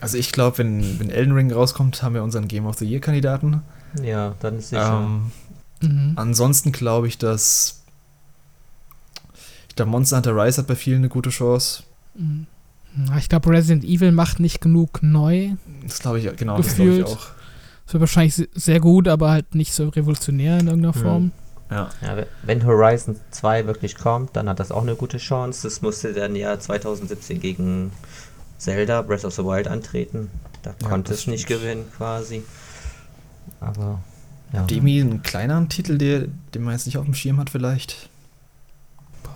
Also ich glaube, wenn, wenn Elden Ring rauskommt, haben wir unseren Game of the Year-Kandidaten. Ja, dann ist sicher. Ähm, mhm. Ansonsten glaube ich, dass ich glaube, Monster Hunter Rise hat bei vielen eine gute Chance. Mhm. Ich glaube, Resident Evil macht nicht genug neu. Das glaube ich, genau, gefühlt. das glaube ich auch. Das wird wahrscheinlich sehr gut, aber halt nicht so revolutionär in irgendeiner hm. Form. Ja. ja. Wenn Horizon 2 wirklich kommt, dann hat das auch eine gute Chance. Das musste dann ja 2017 gegen Zelda Breath of the Wild antreten. Da ja, konnte es nicht gewinnen quasi. Aber ja. Habt ihr irgendwie einen kleineren Titel, der, den man jetzt nicht auf dem Schirm hat vielleicht?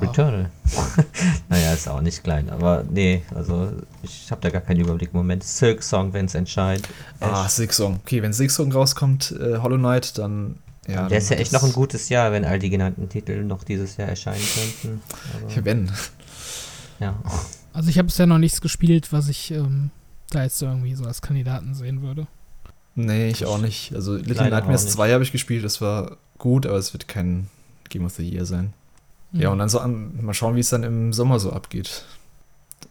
Returnal. naja, ist auch nicht klein, aber nee, also ich habe da gar keinen Überblick im Moment. Silk Song, wenn es entscheidet. Ah, Silk Song. Okay, wenn Silk Song rauskommt, äh, Hollow Knight, dann. Ja, der ist ja echt noch ein gutes Jahr, wenn all die genannten Titel noch dieses Jahr erscheinen könnten. Aber, wenn. Ja. Also ich habe bisher noch nichts gespielt, was ich ähm, da jetzt irgendwie so als Kandidaten sehen würde. Nee, ich auch nicht. Also Little Nightmares 2 habe ich gespielt, das war gut, aber es wird kein Game of the Year sein. Ja, und dann so an, mal schauen, wie es dann im Sommer so abgeht.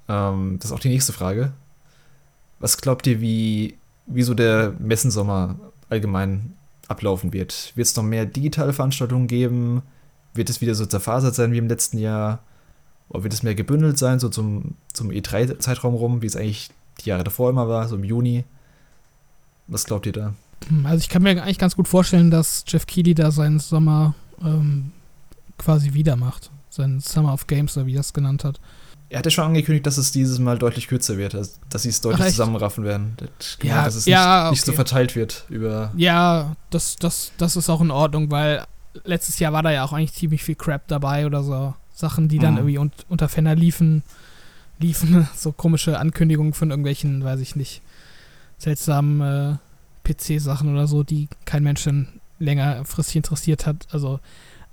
Ähm, das ist auch die nächste Frage. Was glaubt ihr, wie, wie so der Messensommer allgemein ablaufen wird? Wird es noch mehr digitale Veranstaltungen geben? Wird es wieder so zerfasert sein wie im letzten Jahr? Oder wird es mehr gebündelt sein, so zum, zum E3-Zeitraum rum, wie es eigentlich die Jahre davor immer war, so im Juni? Was glaubt ihr da? Also ich kann mir eigentlich ganz gut vorstellen, dass Jeff Keighley da seinen Sommer ähm, quasi wieder macht. Sein Summer of Games, oder wie er es genannt hat. Er hat ja schon angekündigt, dass es dieses Mal deutlich kürzer wird, also, dass sie es deutlich Ach, zusammenraffen werden. Gemeint, ja, dass es ja, nicht, nicht so verteilt wird über. Ja, das, das, das ist auch in Ordnung, weil letztes Jahr war da ja auch eigentlich ziemlich viel Crap dabei oder so. Sachen, die dann mhm. irgendwie un unter Fenner liefen, liefen, so komische Ankündigungen von irgendwelchen, weiß ich nicht, seltsamen äh, PC-Sachen oder so, die kein Mensch dann längerfristig interessiert hat. Also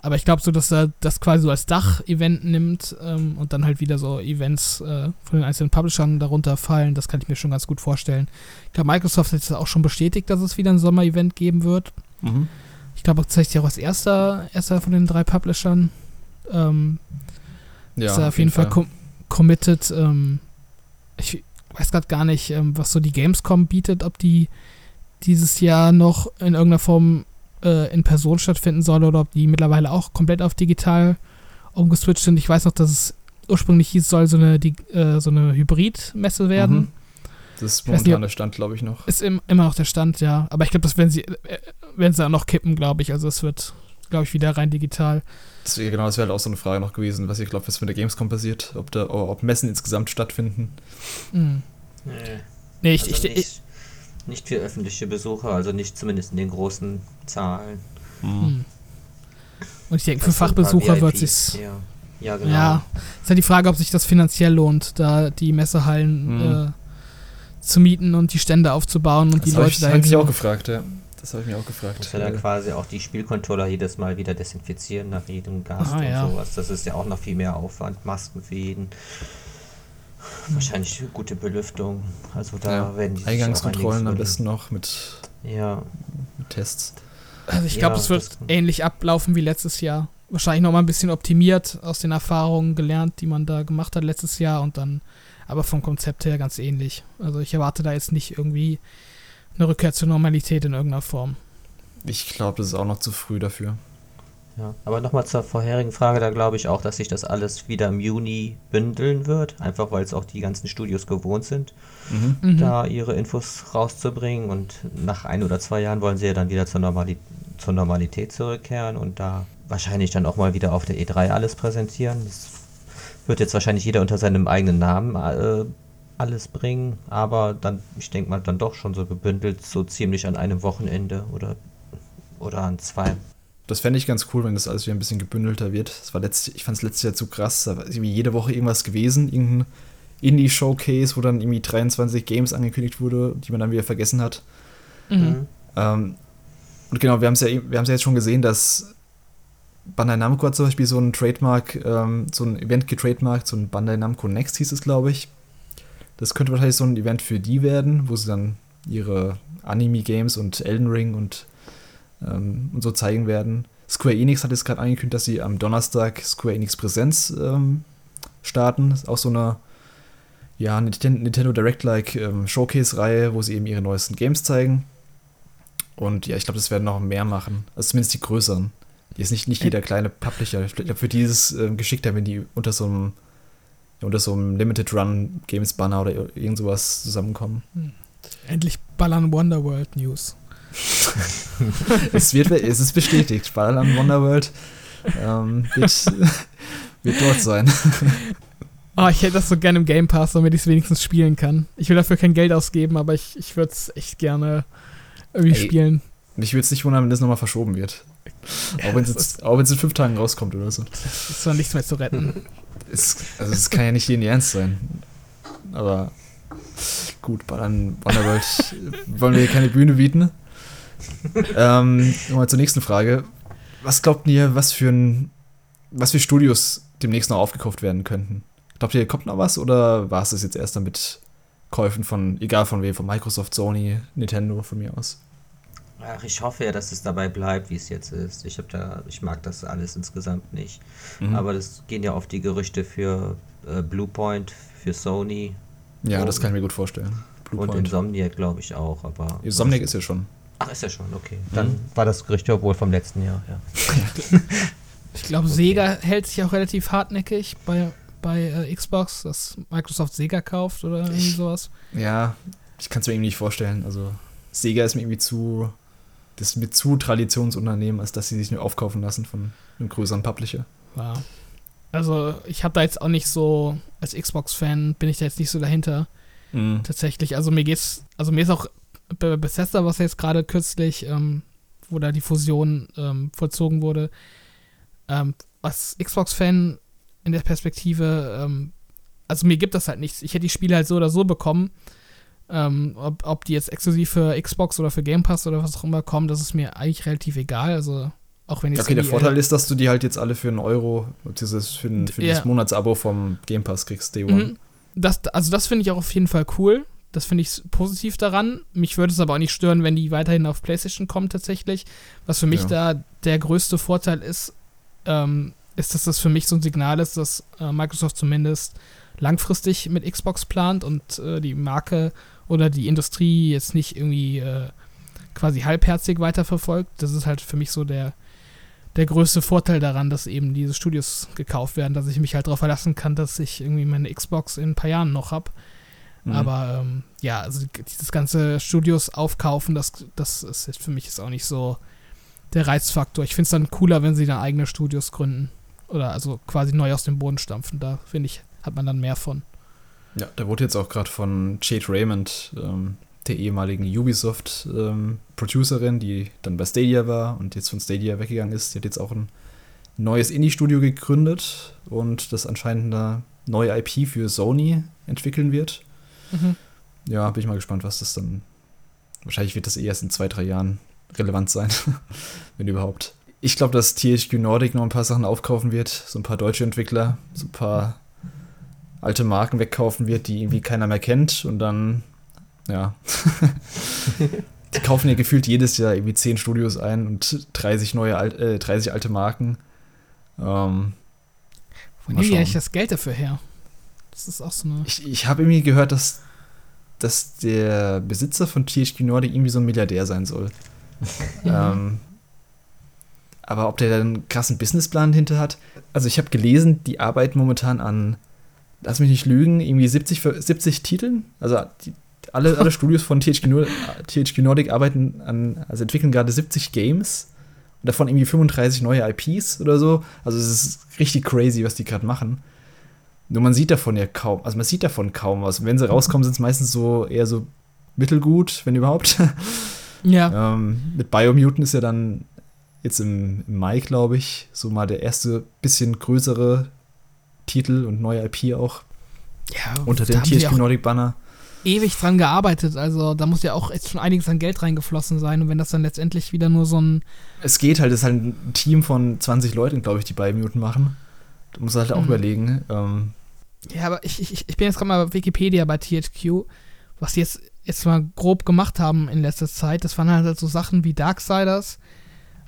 aber ich glaube so, dass er das quasi so als Dach-Event nimmt ähm, und dann halt wieder so Events äh, von den einzelnen Publishern darunter fallen. Das kann ich mir schon ganz gut vorstellen. Ich glaube, Microsoft hat jetzt auch schon bestätigt, dass es wieder ein Sommer-Event geben wird. Mhm. Ich glaube, tatsächlich auch als erster, erster von den drei Publishern. Ähm, ja, ist er auf jeden Fall, Fall com committed. Ähm, ich weiß gerade gar nicht, ähm, was so die Gamescom bietet, ob die dieses Jahr noch in irgendeiner Form äh, in Person stattfinden soll oder ob die mittlerweile auch komplett auf digital umgeswitcht sind. Ich weiß noch, dass es ursprünglich hieß, soll so eine, die, äh, so eine Hybrid-Messe werden. Mhm. Das ist momentan nicht, der Stand, glaube ich, noch. Ist im, immer noch der Stand, ja. Aber ich glaube, das werden sie, äh, werden sie auch noch kippen, glaube ich. Also es wird glaube ich, wieder rein digital. Das, genau, das wäre halt auch so eine Frage noch gewesen, was ich glaube, was mit der Gamescom passiert, ob, da, ob Messen insgesamt stattfinden. Mhm. Nee. nee ich, also ich, nicht, nicht für öffentliche Besucher, also nicht zumindest in den großen Zahlen. Mhm. Und ich denke, für Fachbesucher wird es ja. ja, genau. Ja, ist ja die Frage, ob sich das finanziell lohnt, da die Messehallen mhm. äh, zu mieten und die Stände aufzubauen und das die Leute ich, da. Das habe ich auch gefragt, ja. Das habe ich mir auch gefragt. Muss ja dann quasi auch die Spielcontroller jedes Mal wieder desinfizieren nach jedem Gast und ja. sowas. Das ist ja auch noch viel mehr Aufwand. Masken für jeden. Wahrscheinlich gute Belüftung. Also da ja, werden die Eingangskontrollen am besten noch mit, ja. mit Tests. Also ich glaube, ja, es wird ähnlich ablaufen wie letztes Jahr. Wahrscheinlich noch mal ein bisschen optimiert aus den Erfahrungen gelernt, die man da gemacht hat letztes Jahr und dann aber vom Konzept her ganz ähnlich. Also ich erwarte da jetzt nicht irgendwie eine Rückkehr zur Normalität in irgendeiner Form. Ich glaube, das ist auch noch zu früh dafür. Ja, aber nochmal zur vorherigen Frage, da glaube ich auch, dass sich das alles wieder im Juni bündeln wird, einfach weil es auch die ganzen Studios gewohnt sind, mhm. mhm. da ihre Infos rauszubringen und nach ein oder zwei Jahren wollen sie ja dann wieder zur, Normali zur Normalität zurückkehren und da wahrscheinlich dann auch mal wieder auf der E3 alles präsentieren. Das wird jetzt wahrscheinlich jeder unter seinem eigenen Namen äh, alles bringen, aber dann, ich denke mal, dann doch schon so gebündelt, so ziemlich an einem Wochenende oder, oder an zwei. Das fände ich ganz cool, wenn das alles wieder ein bisschen gebündelter wird. Das war letzt, ich fand es letztes Jahr zu krass. Da war irgendwie jede Woche irgendwas gewesen, irgendein Indie-Showcase, wo dann irgendwie 23 Games angekündigt wurde, die man dann wieder vergessen hat. Mhm. Ähm, und genau, wir haben es ja, ja jetzt schon gesehen, dass Bandai Namco hat zum Beispiel so ein Trademark, ähm, so ein Event getrademarkt, so ein Bandai Namco Next hieß es, glaube ich. Das könnte wahrscheinlich so ein Event für die werden, wo sie dann ihre Anime-Games und Elden Ring und, ähm, und so zeigen werden. Square Enix hat jetzt gerade angekündigt, dass sie am Donnerstag Square Enix Präsenz ähm, starten. Ist auch so eine ja, Nintendo Direct-like ähm, Showcase-Reihe, wo sie eben ihre neuesten Games zeigen. Und ja, ich glaube, das werden noch mehr machen. Also zumindest die größeren. Die ist nicht, nicht jeder kleine Publisher. Ich glaube, für dieses äh, geschickter, wenn die unter so einem unter so einem Limited Run Games Banner oder irgend sowas zusammenkommen. Hm. Endlich ballern Wonderworld News. es, wird, es ist bestätigt. Ballern Wonderworld ähm, wird, wird dort sein. Oh, ich hätte das so gerne im Game Pass, damit ich es wenigstens spielen kann. Ich will dafür kein Geld ausgeben, aber ich, ich würde es echt gerne irgendwie Ey, spielen. Mich würde es nicht wundern, wenn das nochmal verschoben wird. Ja, auch wenn es in fünf Tagen rauskommt oder so. Das ist doch nichts mehr zu retten. Es, also es kann ja nicht jeden Ernst sein. Aber gut, dann Wonderworld wollen wir hier keine Bühne bieten. Ähm, Nochmal zur nächsten Frage. Was glaubt ihr, was für ein, was für Studios demnächst noch aufgekauft werden könnten? Glaubt ihr, kommt noch was oder war es das jetzt erst damit Käufen von, egal von wem, von Microsoft, Sony, Nintendo von mir aus? Ach, ich hoffe ja, dass es dabei bleibt, wie es jetzt ist. Ich habe da, ich mag das alles insgesamt nicht. Mhm. Aber das gehen ja oft die Gerüchte für äh, Bluepoint, für Sony. Ja, das kann ich mir gut vorstellen. Bluepoint. Und Insomniac, glaube ich, auch. Aber Insomniac ist ja schon. Ach, ist ja schon, okay. Mhm. Dann mhm. war das Gerücht ja wohl vom letzten Jahr, ja. ich glaube, okay. Sega hält sich auch relativ hartnäckig bei, bei äh, Xbox, dass Microsoft Sega kauft oder irgendwie sowas. Ja, ich kann es mir irgendwie nicht vorstellen. Also Sega ist mir irgendwie zu das ist mir zu Traditionsunternehmen, als dass sie sich nur aufkaufen lassen von einem größeren Publisher. Ja. Also ich habe da jetzt auch nicht so, als Xbox-Fan bin ich da jetzt nicht so dahinter. Mhm. Tatsächlich. Also mir geht's, also mir ist auch Bethesda, was jetzt gerade kürzlich, ähm, wo da die Fusion ähm, vollzogen wurde, ähm, als Xbox-Fan in der Perspektive, ähm, also mir gibt das halt nichts. Ich hätte die Spiele halt so oder so bekommen. Ähm, ob, ob die jetzt exklusiv für Xbox oder für Game Pass oder was auch immer kommen, das ist mir eigentlich relativ egal. Also auch wenn ich Okay, der Vorteil ist, dass du die halt jetzt alle für einen Euro, dieses für, ein, für ja. das Monatsabo vom Game Pass kriegst, Day One. Mhm. Das, also das finde ich auch auf jeden Fall cool. Das finde ich positiv daran. Mich würde es aber auch nicht stören, wenn die weiterhin auf PlayStation kommen tatsächlich. Was für mich ja. da der größte Vorteil ist, ähm, ist, dass das für mich so ein Signal ist, dass äh, Microsoft zumindest langfristig mit Xbox plant und äh, die Marke oder die Industrie jetzt nicht irgendwie äh, quasi halbherzig weiterverfolgt. Das ist halt für mich so der, der größte Vorteil daran, dass eben diese Studios gekauft werden, dass ich mich halt darauf verlassen kann, dass ich irgendwie meine Xbox in ein paar Jahren noch habe. Mhm. Aber ähm, ja, also dieses ganze Studios aufkaufen, das, das ist jetzt für mich ist auch nicht so der Reizfaktor. Ich finde es dann cooler, wenn sie dann eigene Studios gründen. Oder also quasi neu aus dem Boden stampfen. Da finde ich, hat man dann mehr von. Ja, da wurde jetzt auch gerade von Jade Raymond, ähm, der ehemaligen Ubisoft-Producerin, ähm, die dann bei Stadia war und jetzt von Stadia weggegangen ist. Die hat jetzt auch ein neues Indie-Studio gegründet und das anscheinend eine neue IP für Sony entwickeln wird. Mhm. Ja, bin ich mal gespannt, was das dann. Wahrscheinlich wird das eh erst in zwei, drei Jahren relevant sein, wenn überhaupt. Ich glaube, dass THQ Nordic noch ein paar Sachen aufkaufen wird, so ein paar deutsche Entwickler, so ein paar alte Marken wegkaufen wird, die irgendwie keiner mehr kennt und dann, ja. die kaufen ja gefühlt jedes Jahr irgendwie zehn Studios ein und 30 neue, äh, 30 alte Marken. Ähm, Wo nehmen die eigentlich das Geld dafür her? Das ist auch so eine. Ich, ich habe irgendwie gehört, dass, dass der Besitzer von THQ Nordic irgendwie so ein Milliardär sein soll. ähm, aber ob der da einen krassen Businessplan hinter hat. Also ich habe gelesen, die arbeiten momentan an, lass mich nicht lügen, irgendwie 70, 70 Titeln. Also die, alle, alle Studios von THQ, THQ Nordic arbeiten an, also entwickeln gerade 70 Games und davon irgendwie 35 neue IPs oder so. Also es ist richtig crazy, was die gerade machen. Nur man sieht davon ja kaum, also man sieht davon kaum was. wenn sie rauskommen, sind es meistens so eher so mittelgut, wenn überhaupt. Ja. Ähm, mit Biomutant ist ja dann jetzt im, im Mai, glaube ich, so mal der erste bisschen größere Titel und neue IP auch. Ja, unter dem THQ Nordic Banner. Ewig dran gearbeitet, also da muss ja auch jetzt schon einiges an Geld reingeflossen sein und wenn das dann letztendlich wieder nur so ein. Es geht halt, es ist halt ein Team von 20 Leuten, glaube ich, die Biomutant machen. Du musst halt auch mhm. überlegen. Ähm, ja, aber ich, ich, ich bin jetzt gerade mal bei Wikipedia bei THQ, was die jetzt, jetzt mal grob gemacht haben in letzter Zeit. Das waren halt so Sachen wie Darksiders,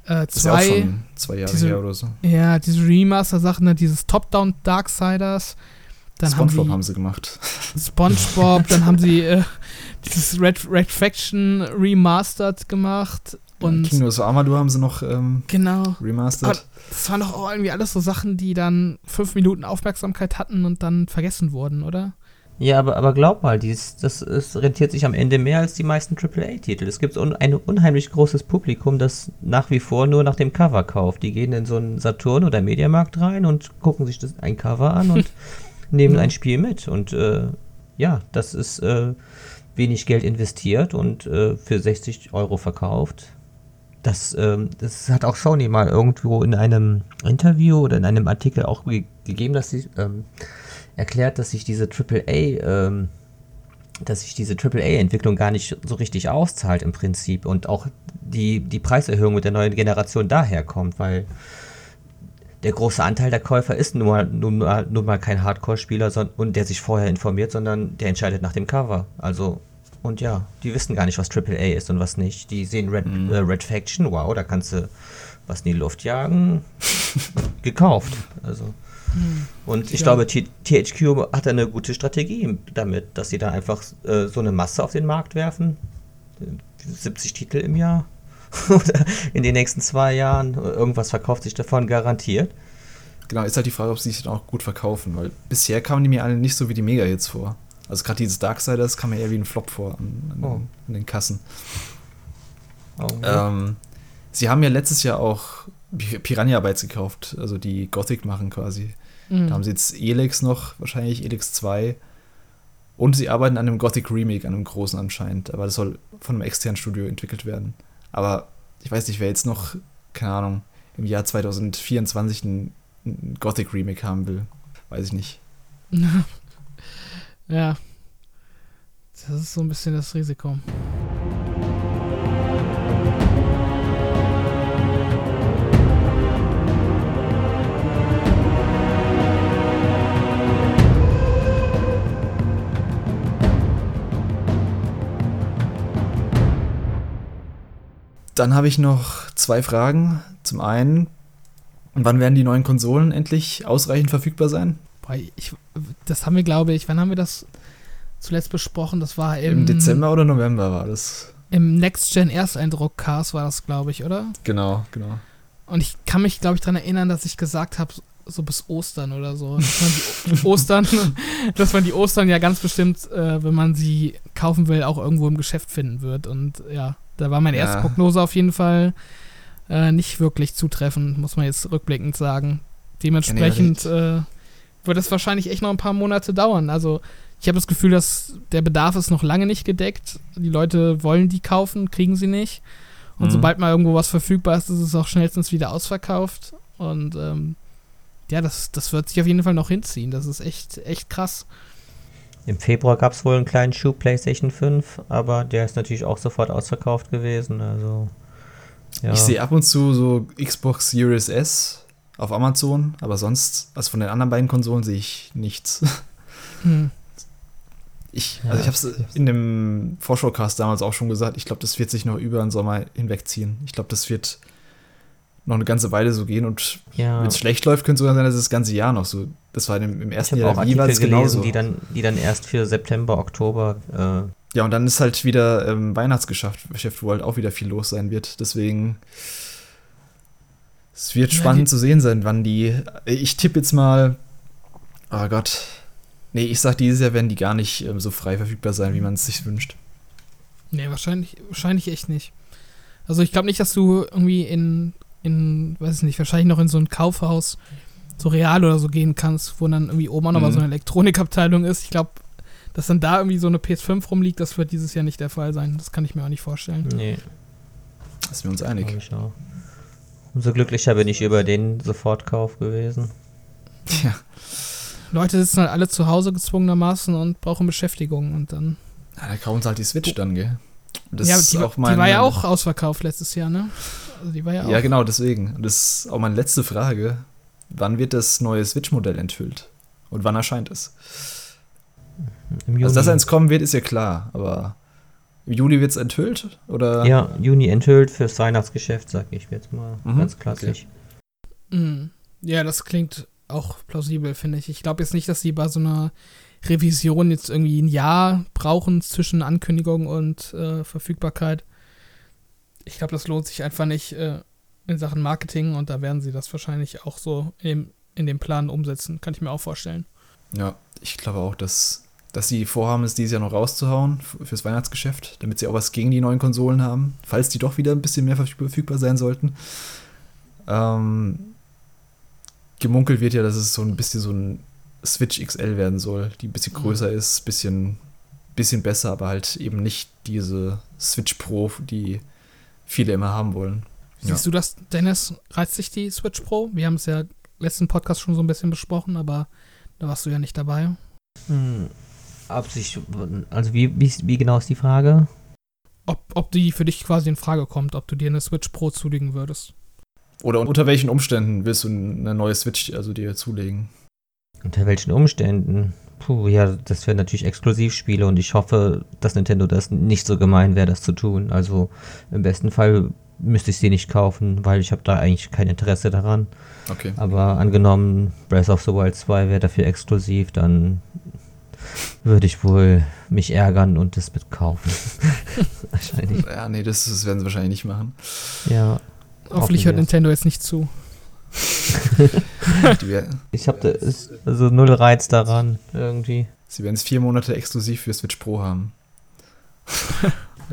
äh, zwei, ja zwei Jahre diese, her oder so. Ja, diese Remaster-Sachen, ne, dieses Top-Down Darksiders. Dann SpongeBob haben, sie, haben sie gemacht. SpongeBob, dann haben sie äh, dieses Red, Red Faction Remastered gemacht. Und ja, Kingdom of Amador haben sie noch ähm, genau. remastered. Aber das waren doch auch irgendwie alles so Sachen, die dann fünf Minuten Aufmerksamkeit hatten und dann vergessen wurden, oder? Ja, aber, aber glaub mal, dies, das ist, rentiert sich am Ende mehr als die meisten AAA-Titel. Es gibt un, ein unheimlich großes Publikum, das nach wie vor nur nach dem Cover kauft. Die gehen in so einen Saturn oder Mediamarkt rein und gucken sich das, ein Cover an und nehmen ein Spiel mit. Und äh, ja, das ist äh, wenig Geld investiert und äh, für 60 Euro verkauft. Das, ähm, das hat auch Sony mal irgendwo in einem Interview oder in einem Artikel auch ge gegeben, dass sie ähm, erklärt, dass sich diese AAA, ähm, dass sich diese AAA-Entwicklung gar nicht so richtig auszahlt im Prinzip und auch die, die Preiserhöhung mit der neuen Generation daherkommt, weil der große Anteil der Käufer ist nun mal, nun mal, nun mal kein Hardcore-Spieler und der sich vorher informiert, sondern der entscheidet nach dem Cover. Also, und ja, die wissen gar nicht, was AAA ist und was nicht. Die sehen Red, mhm. äh, Red Faction, wow, da kannst du was in die Luft jagen, gekauft. Also. Und ich ja. glaube, THQ hat eine gute Strategie damit, dass sie da einfach äh, so eine Masse auf den Markt werfen. 70 Titel im Jahr oder in den nächsten zwei Jahren. Irgendwas verkauft sich davon garantiert. Genau, ist halt die Frage, ob sie sich dann auch gut verkaufen, weil bisher kamen die mir alle nicht so wie die Mega-Hits vor. Also gerade dieses Darksiders kam mir eher wie ein Flop vor an, an, oh. an den Kassen. Oh, ähm, sie haben ja letztes Jahr auch Piranha Bytes gekauft, also die Gothic machen quasi. Mhm. Da haben sie jetzt Elex noch, wahrscheinlich Elex 2. Und sie arbeiten an einem Gothic Remake, an einem großen anscheinend. Aber das soll von einem externen Studio entwickelt werden. Aber ich weiß nicht, wer jetzt noch, keine Ahnung, im Jahr 2024 ein, ein Gothic Remake haben will. Weiß ich nicht. ja. Das ist so ein bisschen das Risiko. Dann habe ich noch zwei Fragen. Zum einen, wann werden die neuen Konsolen endlich ausreichend verfügbar sein? Ich, das haben wir, glaube ich, wann haben wir das zuletzt besprochen? Das war im, Im Dezember oder November war das. Im Next Gen Ersteindruck Cast war das, glaube ich, oder? Genau, genau. Und ich kann mich, glaube ich, daran erinnern, dass ich gesagt habe, so bis Ostern oder so. Dass Ostern, dass man die Ostern ja ganz bestimmt, äh, wenn man sie kaufen will, auch irgendwo im Geschäft finden wird. Und ja, da war meine erste ja. Prognose auf jeden Fall äh, nicht wirklich zutreffend, muss man jetzt rückblickend sagen. Dementsprechend äh, wird es wahrscheinlich echt noch ein paar Monate dauern. Also ich habe das Gefühl, dass der Bedarf ist noch lange nicht gedeckt. Die Leute wollen die kaufen, kriegen sie nicht. Und mhm. sobald mal irgendwo was verfügbar ist, ist es auch schnellstens wieder ausverkauft. Und ähm, ja, das, das wird sich auf jeden Fall noch hinziehen. Das ist echt, echt krass. Im Februar gab es wohl einen kleinen Schub PlayStation 5, aber der ist natürlich auch sofort ausverkauft gewesen. Also, ja. Ich sehe ab und zu so Xbox Series S auf Amazon, aber sonst, also von den anderen beiden Konsolen sehe ich nichts. Hm. Ich, also ich habe es in dem Vorschaucast damals auch schon gesagt, ich glaube, das wird sich noch über den Sommer hinwegziehen. Ich glaube, das wird noch eine ganze Weile so gehen und ja. wenn es schlecht läuft, könnte es sogar sein, dass es das ganze Jahr noch so. Das war im, im ersten Jahr auch jeweils genauso. Die dann, die dann erst für September, Oktober. Äh ja, und dann ist halt wieder ähm, Weihnachtsgeschäft, wo halt auch wieder viel los sein wird. Deswegen. Es wird ja, spannend zu sehen sein, wann die. Ich tippe jetzt mal. Oh Gott. Nee, ich sag, dieses Jahr werden die gar nicht ähm, so frei verfügbar sein, wie man es sich wünscht. Nee, wahrscheinlich, wahrscheinlich echt nicht. Also ich glaube nicht, dass du irgendwie in in, weiß ich nicht, wahrscheinlich noch in so ein Kaufhaus, so real oder so gehen kannst, wo dann irgendwie oben auch nochmal mhm. so eine Elektronikabteilung ist. Ich glaube, dass dann da irgendwie so eine PS5 rumliegt, das wird dieses Jahr nicht der Fall sein. Das kann ich mir auch nicht vorstellen. Nee. Da sind wir uns einig. Ich auch. Umso glücklicher bin ich über den Sofortkauf gewesen. Ja. Leute sitzen halt alle zu Hause gezwungenermaßen und brauchen Beschäftigung und dann. Ja, da kaufen sie halt die Switch dann, gell? Das ja, die, die war ja auch ausverkauft letztes Jahr, ne? Also die war ja, ja genau, deswegen. Und das ist auch meine letzte Frage. Wann wird das neue Switch-Modell enthüllt? Und wann erscheint es? Also, dass eins kommen wird, ist ja klar, aber im Juli wird es enthüllt? Oder? Ja, Juni enthüllt fürs Weihnachtsgeschäft, sag ich jetzt mal. Mhm, ganz klassisch. Okay. Mhm. Ja, das klingt auch plausibel, finde ich. Ich glaube jetzt nicht, dass sie bei so einer Revision jetzt irgendwie ein Jahr brauchen zwischen Ankündigung und äh, Verfügbarkeit ich glaube, das lohnt sich einfach nicht äh, in Sachen Marketing und da werden sie das wahrscheinlich auch so in dem, in dem Plan umsetzen, kann ich mir auch vorstellen. Ja, ich glaube auch, dass, dass sie vorhaben, es dieses Jahr noch rauszuhauen fürs Weihnachtsgeschäft, damit sie auch was gegen die neuen Konsolen haben, falls die doch wieder ein bisschen mehr verfügbar sein sollten. Ähm, gemunkelt wird ja, dass es so ein bisschen so ein Switch XL werden soll, die ein bisschen größer mhm. ist, bisschen, bisschen besser, aber halt eben nicht diese Switch Pro, die viele immer haben wollen. Siehst ja. du das, Dennis? Reizt sich die Switch Pro? Wir haben es ja letzten Podcast schon so ein bisschen besprochen, aber da warst du ja nicht dabei. Hm, Absicht, also wie, wie, wie genau ist die Frage? Ob, ob die für dich quasi in Frage kommt, ob du dir eine Switch Pro zulegen würdest. Oder unter welchen Umständen willst du eine neue Switch also dir zulegen? Unter welchen Umständen? Puh, ja, das wären natürlich Exklusivspiele und ich hoffe, dass Nintendo das nicht so gemein wäre, das zu tun. Also im besten Fall müsste ich sie nicht kaufen, weil ich habe da eigentlich kein Interesse daran. Okay. Aber angenommen, Breath of the Wild 2 wäre dafür exklusiv, dann würde ich wohl mich ärgern und das mitkaufen. wahrscheinlich. Ja, nee, das, das, werden sie wahrscheinlich nicht machen. Ja. Hoffentlich hört Nintendo jetzt nicht zu. ich habe da also null Reiz daran irgendwie. Sie werden es vier Monate exklusiv für Switch Pro haben.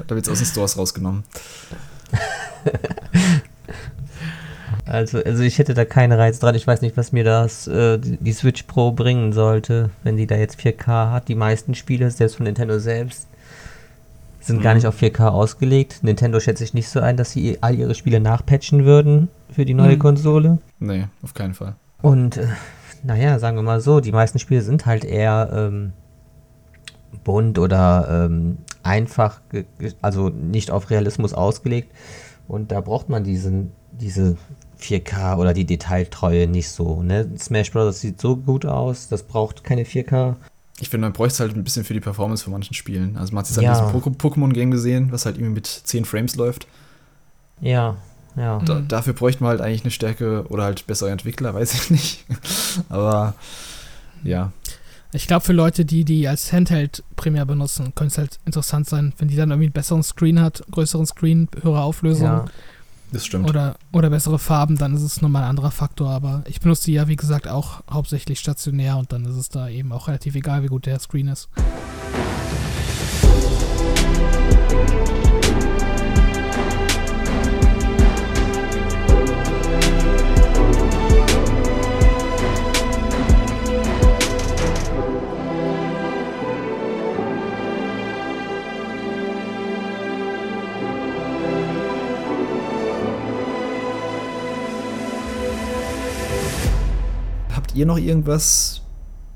da wird es aus den Stores rausgenommen. Also, also ich hätte da keinen Reiz dran. Ich weiß nicht, was mir das äh, die Switch Pro bringen sollte, wenn die da jetzt 4K hat. Die meisten Spiele, selbst von Nintendo selbst, sind mhm. gar nicht auf 4K ausgelegt. Nintendo schätze ich nicht so ein, dass sie all ihre Spiele nachpatchen würden für die neue mhm. Konsole. Nee, auf keinen Fall. Und äh, naja, sagen wir mal so, die meisten Spiele sind halt eher ähm, bunt oder ähm, einfach, also nicht auf Realismus ausgelegt. Und da braucht man diesen, diese 4K oder die Detailtreue nicht so. Ne? Smash Bros. sieht so gut aus, das braucht keine 4K. Ich finde, man bräuchte es halt ein bisschen für die Performance von manchen Spielen. Also man hat es ja. an diesem Pokémon-Game gesehen, was halt irgendwie mit 10 Frames läuft. Ja, ja. Da, dafür bräuchte man halt eigentlich eine Stärke oder halt bessere Entwickler, weiß ich nicht. Aber ja. Ich glaube, für Leute, die die als Handheld primär benutzen, könnte es halt interessant sein, wenn die dann irgendwie einen besseren Screen hat, größeren Screen, höhere Auflösung. Ja. Das stimmt. Oder, oder bessere Farben, dann ist es nochmal ein anderer Faktor. Aber ich benutze die ja, wie gesagt, auch hauptsächlich stationär und dann ist es da eben auch relativ egal, wie gut der Screen ist. Ihr noch irgendwas,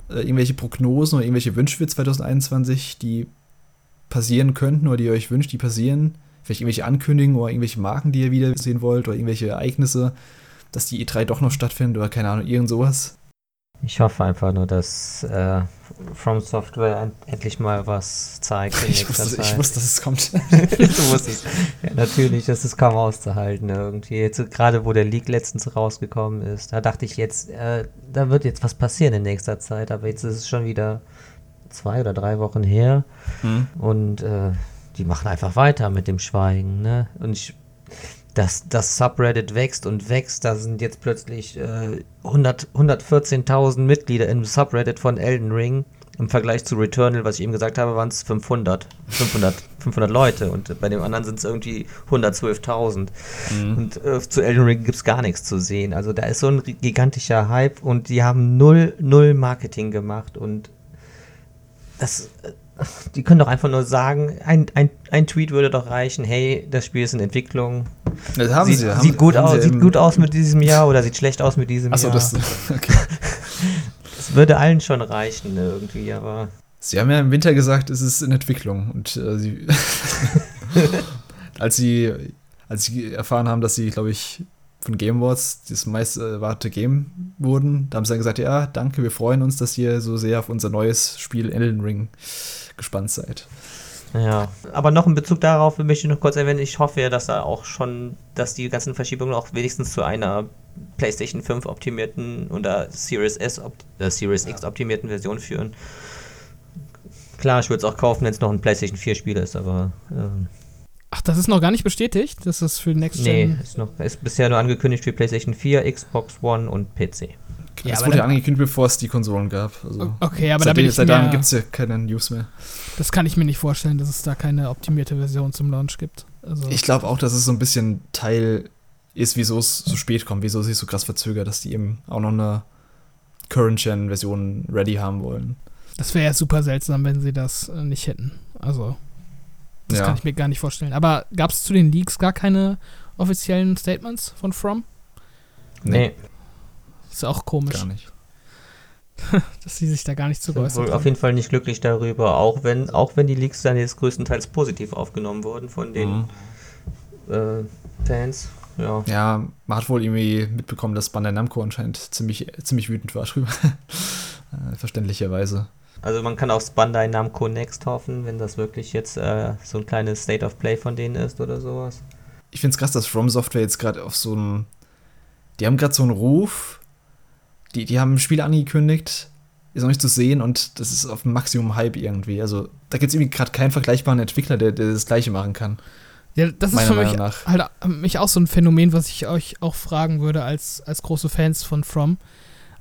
äh, irgendwelche Prognosen oder irgendwelche Wünsche für 2021, die passieren könnten oder die ihr euch wünscht, die passieren? Vielleicht irgendwelche Ankündigungen oder irgendwelche Marken, die ihr wieder sehen wollt oder irgendwelche Ereignisse, dass die E3 doch noch stattfindet oder keine Ahnung, irgend sowas? Ich hoffe einfach nur, dass äh, From Software endlich mal was zeigt ich wusste. Ich wusste, dass es kommt. du wusstest. Ja, natürlich, das ist kaum auszuhalten irgendwie. Jetzt gerade, wo der Leak letztens rausgekommen ist, da dachte ich jetzt, äh, da wird jetzt was passieren in nächster Zeit, aber jetzt ist es schon wieder zwei oder drei Wochen her hm. und äh, die machen einfach weiter mit dem Schweigen, ne? Und ich dass das Subreddit wächst und wächst. Da sind jetzt plötzlich äh, 114.000 Mitglieder im Subreddit von Elden Ring. Im Vergleich zu Returnal, was ich eben gesagt habe, waren es 500, 500, 500 Leute und bei dem anderen sind es irgendwie 112.000. Mhm. Und äh, zu Elden Ring gibt es gar nichts zu sehen. Also da ist so ein gigantischer Hype und die haben null, null Marketing gemacht und das, die können doch einfach nur sagen, ein, ein, ein Tweet würde doch reichen, hey, das Spiel ist in Entwicklung. Das haben sieht, sie. Haben, sieht, gut, aus, sieht gut aus mit diesem Jahr oder sieht schlecht aus mit diesem Achso, Jahr. Das, okay. das würde allen schon reichen irgendwie, aber... Sie haben ja im Winter gesagt, es ist in Entwicklung und äh, sie als sie als sie erfahren haben, dass sie, glaube ich, von Game Awards das meist erwartete Game wurden, da haben sie dann gesagt, ja, danke, wir freuen uns, dass ihr so sehr auf unser neues Spiel Elden Ring gespannt seid. Ja, aber noch in Bezug darauf möchte ich noch kurz erwähnen, ich hoffe ja, dass da auch schon, dass die ganzen Verschiebungen auch wenigstens zu einer PlayStation 5 optimierten oder Series S, äh, Series X optimierten Version führen. Klar, ich würde es auch kaufen, wenn es noch ein PlayStation 4 Spiel ist, aber. Ähm, Ach, das ist noch gar nicht bestätigt? Das ist für Next Gen? Nee, ist, noch, ist bisher nur angekündigt für PlayStation 4, Xbox One und PC. Ja, es wurde ja angekündigt, bevor es die Konsolen gab. Also okay, aber da bin ich Seitdem gibt es ja keine News mehr. Das kann ich mir nicht vorstellen, dass es da keine optimierte Version zum Launch gibt. Also ich glaube auch, dass es so ein bisschen Teil ist, wieso es so spät kommt, wieso es sich so krass verzögert, dass die eben auch noch eine Current-Gen-Version ready haben wollen. Das wäre ja super seltsam, wenn sie das äh, nicht hätten. Also, das ja. kann ich mir gar nicht vorstellen. Aber gab es zu den Leaks gar keine offiziellen Statements von From? Nee. Ist auch komisch. Gar nicht. dass sie sich da gar nicht zu geäußert haben. Auf jeden Fall nicht glücklich darüber, auch wenn, auch wenn die Leaks dann jetzt größtenteils positiv aufgenommen wurden von den mhm. äh, Fans. Ja. ja, man hat wohl irgendwie mitbekommen, dass Bandai Namco anscheinend ziemlich, ziemlich wütend war drüber. Äh, verständlicherweise. Also man kann aufs Bandai Namco Next hoffen, wenn das wirklich jetzt äh, so ein kleines State of Play von denen ist oder sowas. Ich finde es krass, dass From Software jetzt gerade auf so einem. Die haben gerade so einen Ruf, die, die haben Spiele angekündigt, ist noch nicht zu sehen und das ist auf Maximum Hype irgendwie. Also da gibt es irgendwie gerade keinen vergleichbaren Entwickler, der, der, das gleiche machen kann. Ja, das ist für mich nach. halt äh, mich auch so ein Phänomen, was ich euch auch fragen würde als, als große Fans von From.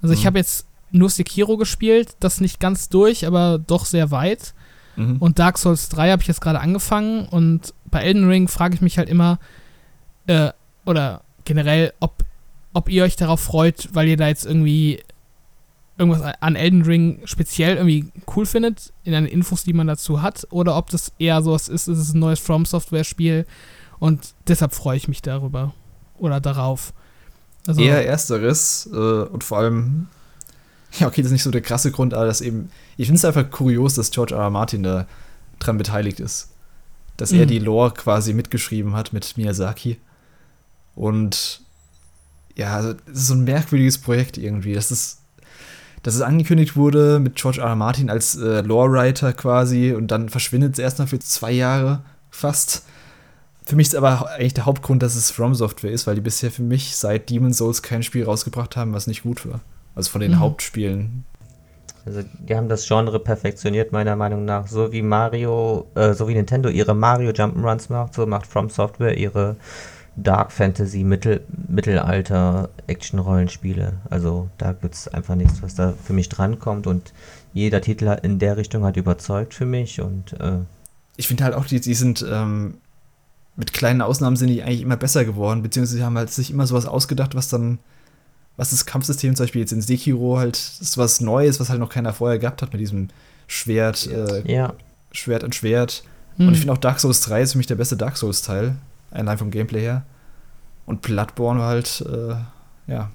Also mhm. ich habe jetzt nur Sekiro gespielt, das nicht ganz durch, aber doch sehr weit. Mhm. Und Dark Souls 3 habe ich jetzt gerade angefangen und bei Elden Ring frage ich mich halt immer, äh, oder generell, ob ob ihr euch darauf freut, weil ihr da jetzt irgendwie irgendwas an Elden Ring speziell irgendwie cool findet, in den Infos, die man dazu hat, oder ob das eher so was ist, es ist ein neues From Software Spiel und deshalb freue ich mich darüber oder darauf. Also, eher ersteres äh, und vor allem, ja, okay, das ist nicht so der krasse Grund, aber das eben, ich finde es einfach kurios, dass George R. R. Martin da dran beteiligt ist. Dass er mhm. die Lore quasi mitgeschrieben hat mit Miyazaki. Und ja, also, das ist so ein merkwürdiges Projekt irgendwie. Das ist, dass es angekündigt wurde mit George R. R. Martin als äh, Lore-Writer quasi und dann verschwindet es erstmal für zwei Jahre fast. Für mich ist aber eigentlich der Hauptgrund, dass es From Software ist, weil die bisher für mich seit Demon's Souls kein Spiel rausgebracht haben, was nicht gut war. Also von den mhm. Hauptspielen. Also die haben das Genre perfektioniert, meiner Meinung nach. So wie Mario, äh, so wie Nintendo ihre Mario Jump'n'Runs macht, so macht From Software ihre Dark Fantasy, Mittel, Mittelalter, Action-Rollenspiele. Also da gibt es einfach nichts, was da für mich drankommt und jeder Titel in der Richtung hat überzeugt für mich und äh ich finde halt auch, die, die sind ähm, mit kleinen Ausnahmen sind die eigentlich immer besser geworden, beziehungsweise sie haben halt sich immer sowas ausgedacht, was dann, was das Kampfsystem zum Beispiel jetzt in Sekiro halt, ist was Neues, was halt noch keiner vorher gehabt hat mit diesem Schwert, äh, ja. Schwert an Schwert. Hm. Und ich finde auch Dark Souls 3 ist für mich der beste Dark Souls-Teil allein vom Gameplay her. Und Bloodborne war halt, äh, ja,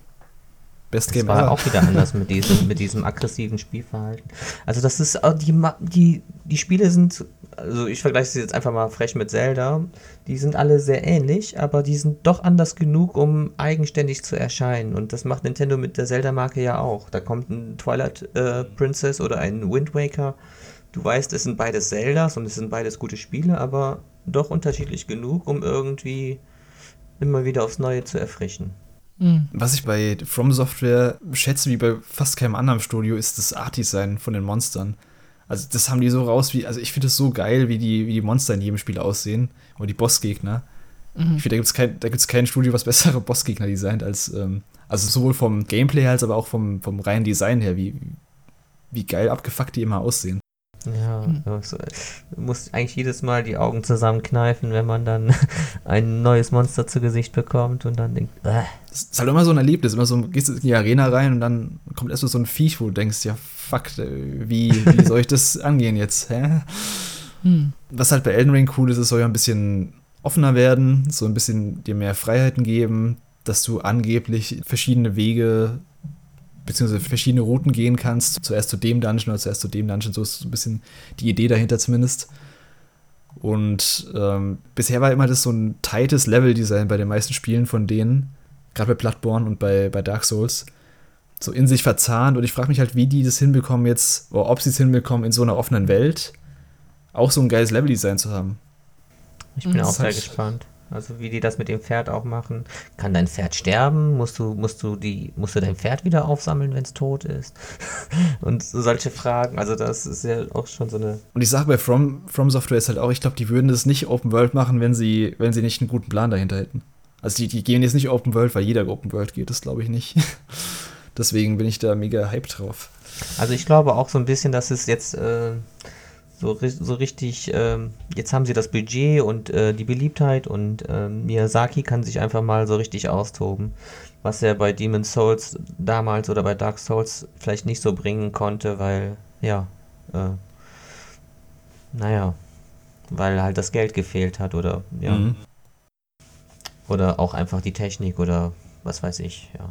Best das Game war ever. auch wieder anders mit diesem, mit diesem aggressiven Spielverhalten. Also das ist, äh, die, die, die Spiele sind, also ich vergleiche sie jetzt einfach mal frech mit Zelda, die sind alle sehr ähnlich, aber die sind doch anders genug, um eigenständig zu erscheinen. Und das macht Nintendo mit der Zelda-Marke ja auch. Da kommt ein Twilight äh, Princess oder ein Wind Waker. Du weißt, es sind beides Zeldas und es sind beides gute Spiele, aber doch unterschiedlich genug, um irgendwie immer wieder aufs Neue zu erfrischen. Mhm. Was ich bei From Software schätze, wie bei fast keinem anderen Studio, ist das Art-Design von den Monstern. Also das haben die so raus, wie, also ich finde es so geil, wie die, wie die Monster in jedem Spiel aussehen. Oder die Bossgegner. Ich finde, da gibt es kein, da gibt's kein Studio, was bessere Bossgegner designt als, ähm, also sowohl vom Gameplay als aber auch vom, vom reinen Design her, wie, wie geil abgefuckt die immer aussehen. Ja, also, du musst eigentlich jedes Mal die Augen zusammenkneifen, wenn man dann ein neues Monster zu Gesicht bekommt und dann denkt, äh, Das ist halt immer so ein Erlebnis, immer so, gehst du in die Arena rein und dann kommt erstmal so ein Viech, wo du denkst, ja, fuck, äh, wie, wie soll ich das angehen jetzt, hä? Hm. Was halt bei Elden Ring cool ist, es soll ja ein bisschen offener werden, so ein bisschen dir mehr Freiheiten geben, dass du angeblich verschiedene Wege beziehungsweise verschiedene Routen gehen kannst. Zuerst zu dem Dungeon oder zuerst zu dem Dungeon, so ist so ein bisschen die Idee dahinter zumindest. Und ähm, bisher war immer das so ein tightes Level-Design bei den meisten Spielen von denen, gerade bei Bloodborne und bei, bei Dark Souls, so in sich verzahnt. Und ich frage mich halt, wie die das hinbekommen jetzt, oder ob sie es hinbekommen, in so einer offenen Welt auch so ein geiles Level-Design zu haben. ich bin Mhm. auch Das sehr gespannt. Also wie die das mit dem Pferd auch machen. Kann dein Pferd sterben? Musst du, musst du die, musst du dein Pferd wieder aufsammeln, wenn es tot ist? Und so solche Fragen. Also das ist ja auch schon so eine. Und ich sage bei From, From Software ist halt auch, ich glaube, die würden das nicht Open World machen, wenn sie, wenn sie nicht einen guten Plan dahinter hätten. Also die, die gehen jetzt nicht Open World, weil jeder Open World geht, das glaube ich nicht. Deswegen bin ich da mega hyped drauf. Also ich glaube auch so ein bisschen, dass es jetzt äh, so, ri- so richtig, ähm, jetzt haben sie das Budget und äh, die Beliebtheit und ähm, Miyazaki kann sich einfach mal so richtig austoben, was er bei Demon's Souls damals oder bei Dark Souls vielleicht nicht so bringen konnte, weil, ja, äh, naja, weil halt das Geld gefehlt hat oder, ja, Mhm. oder auch einfach die Technik oder was weiß ich, ja.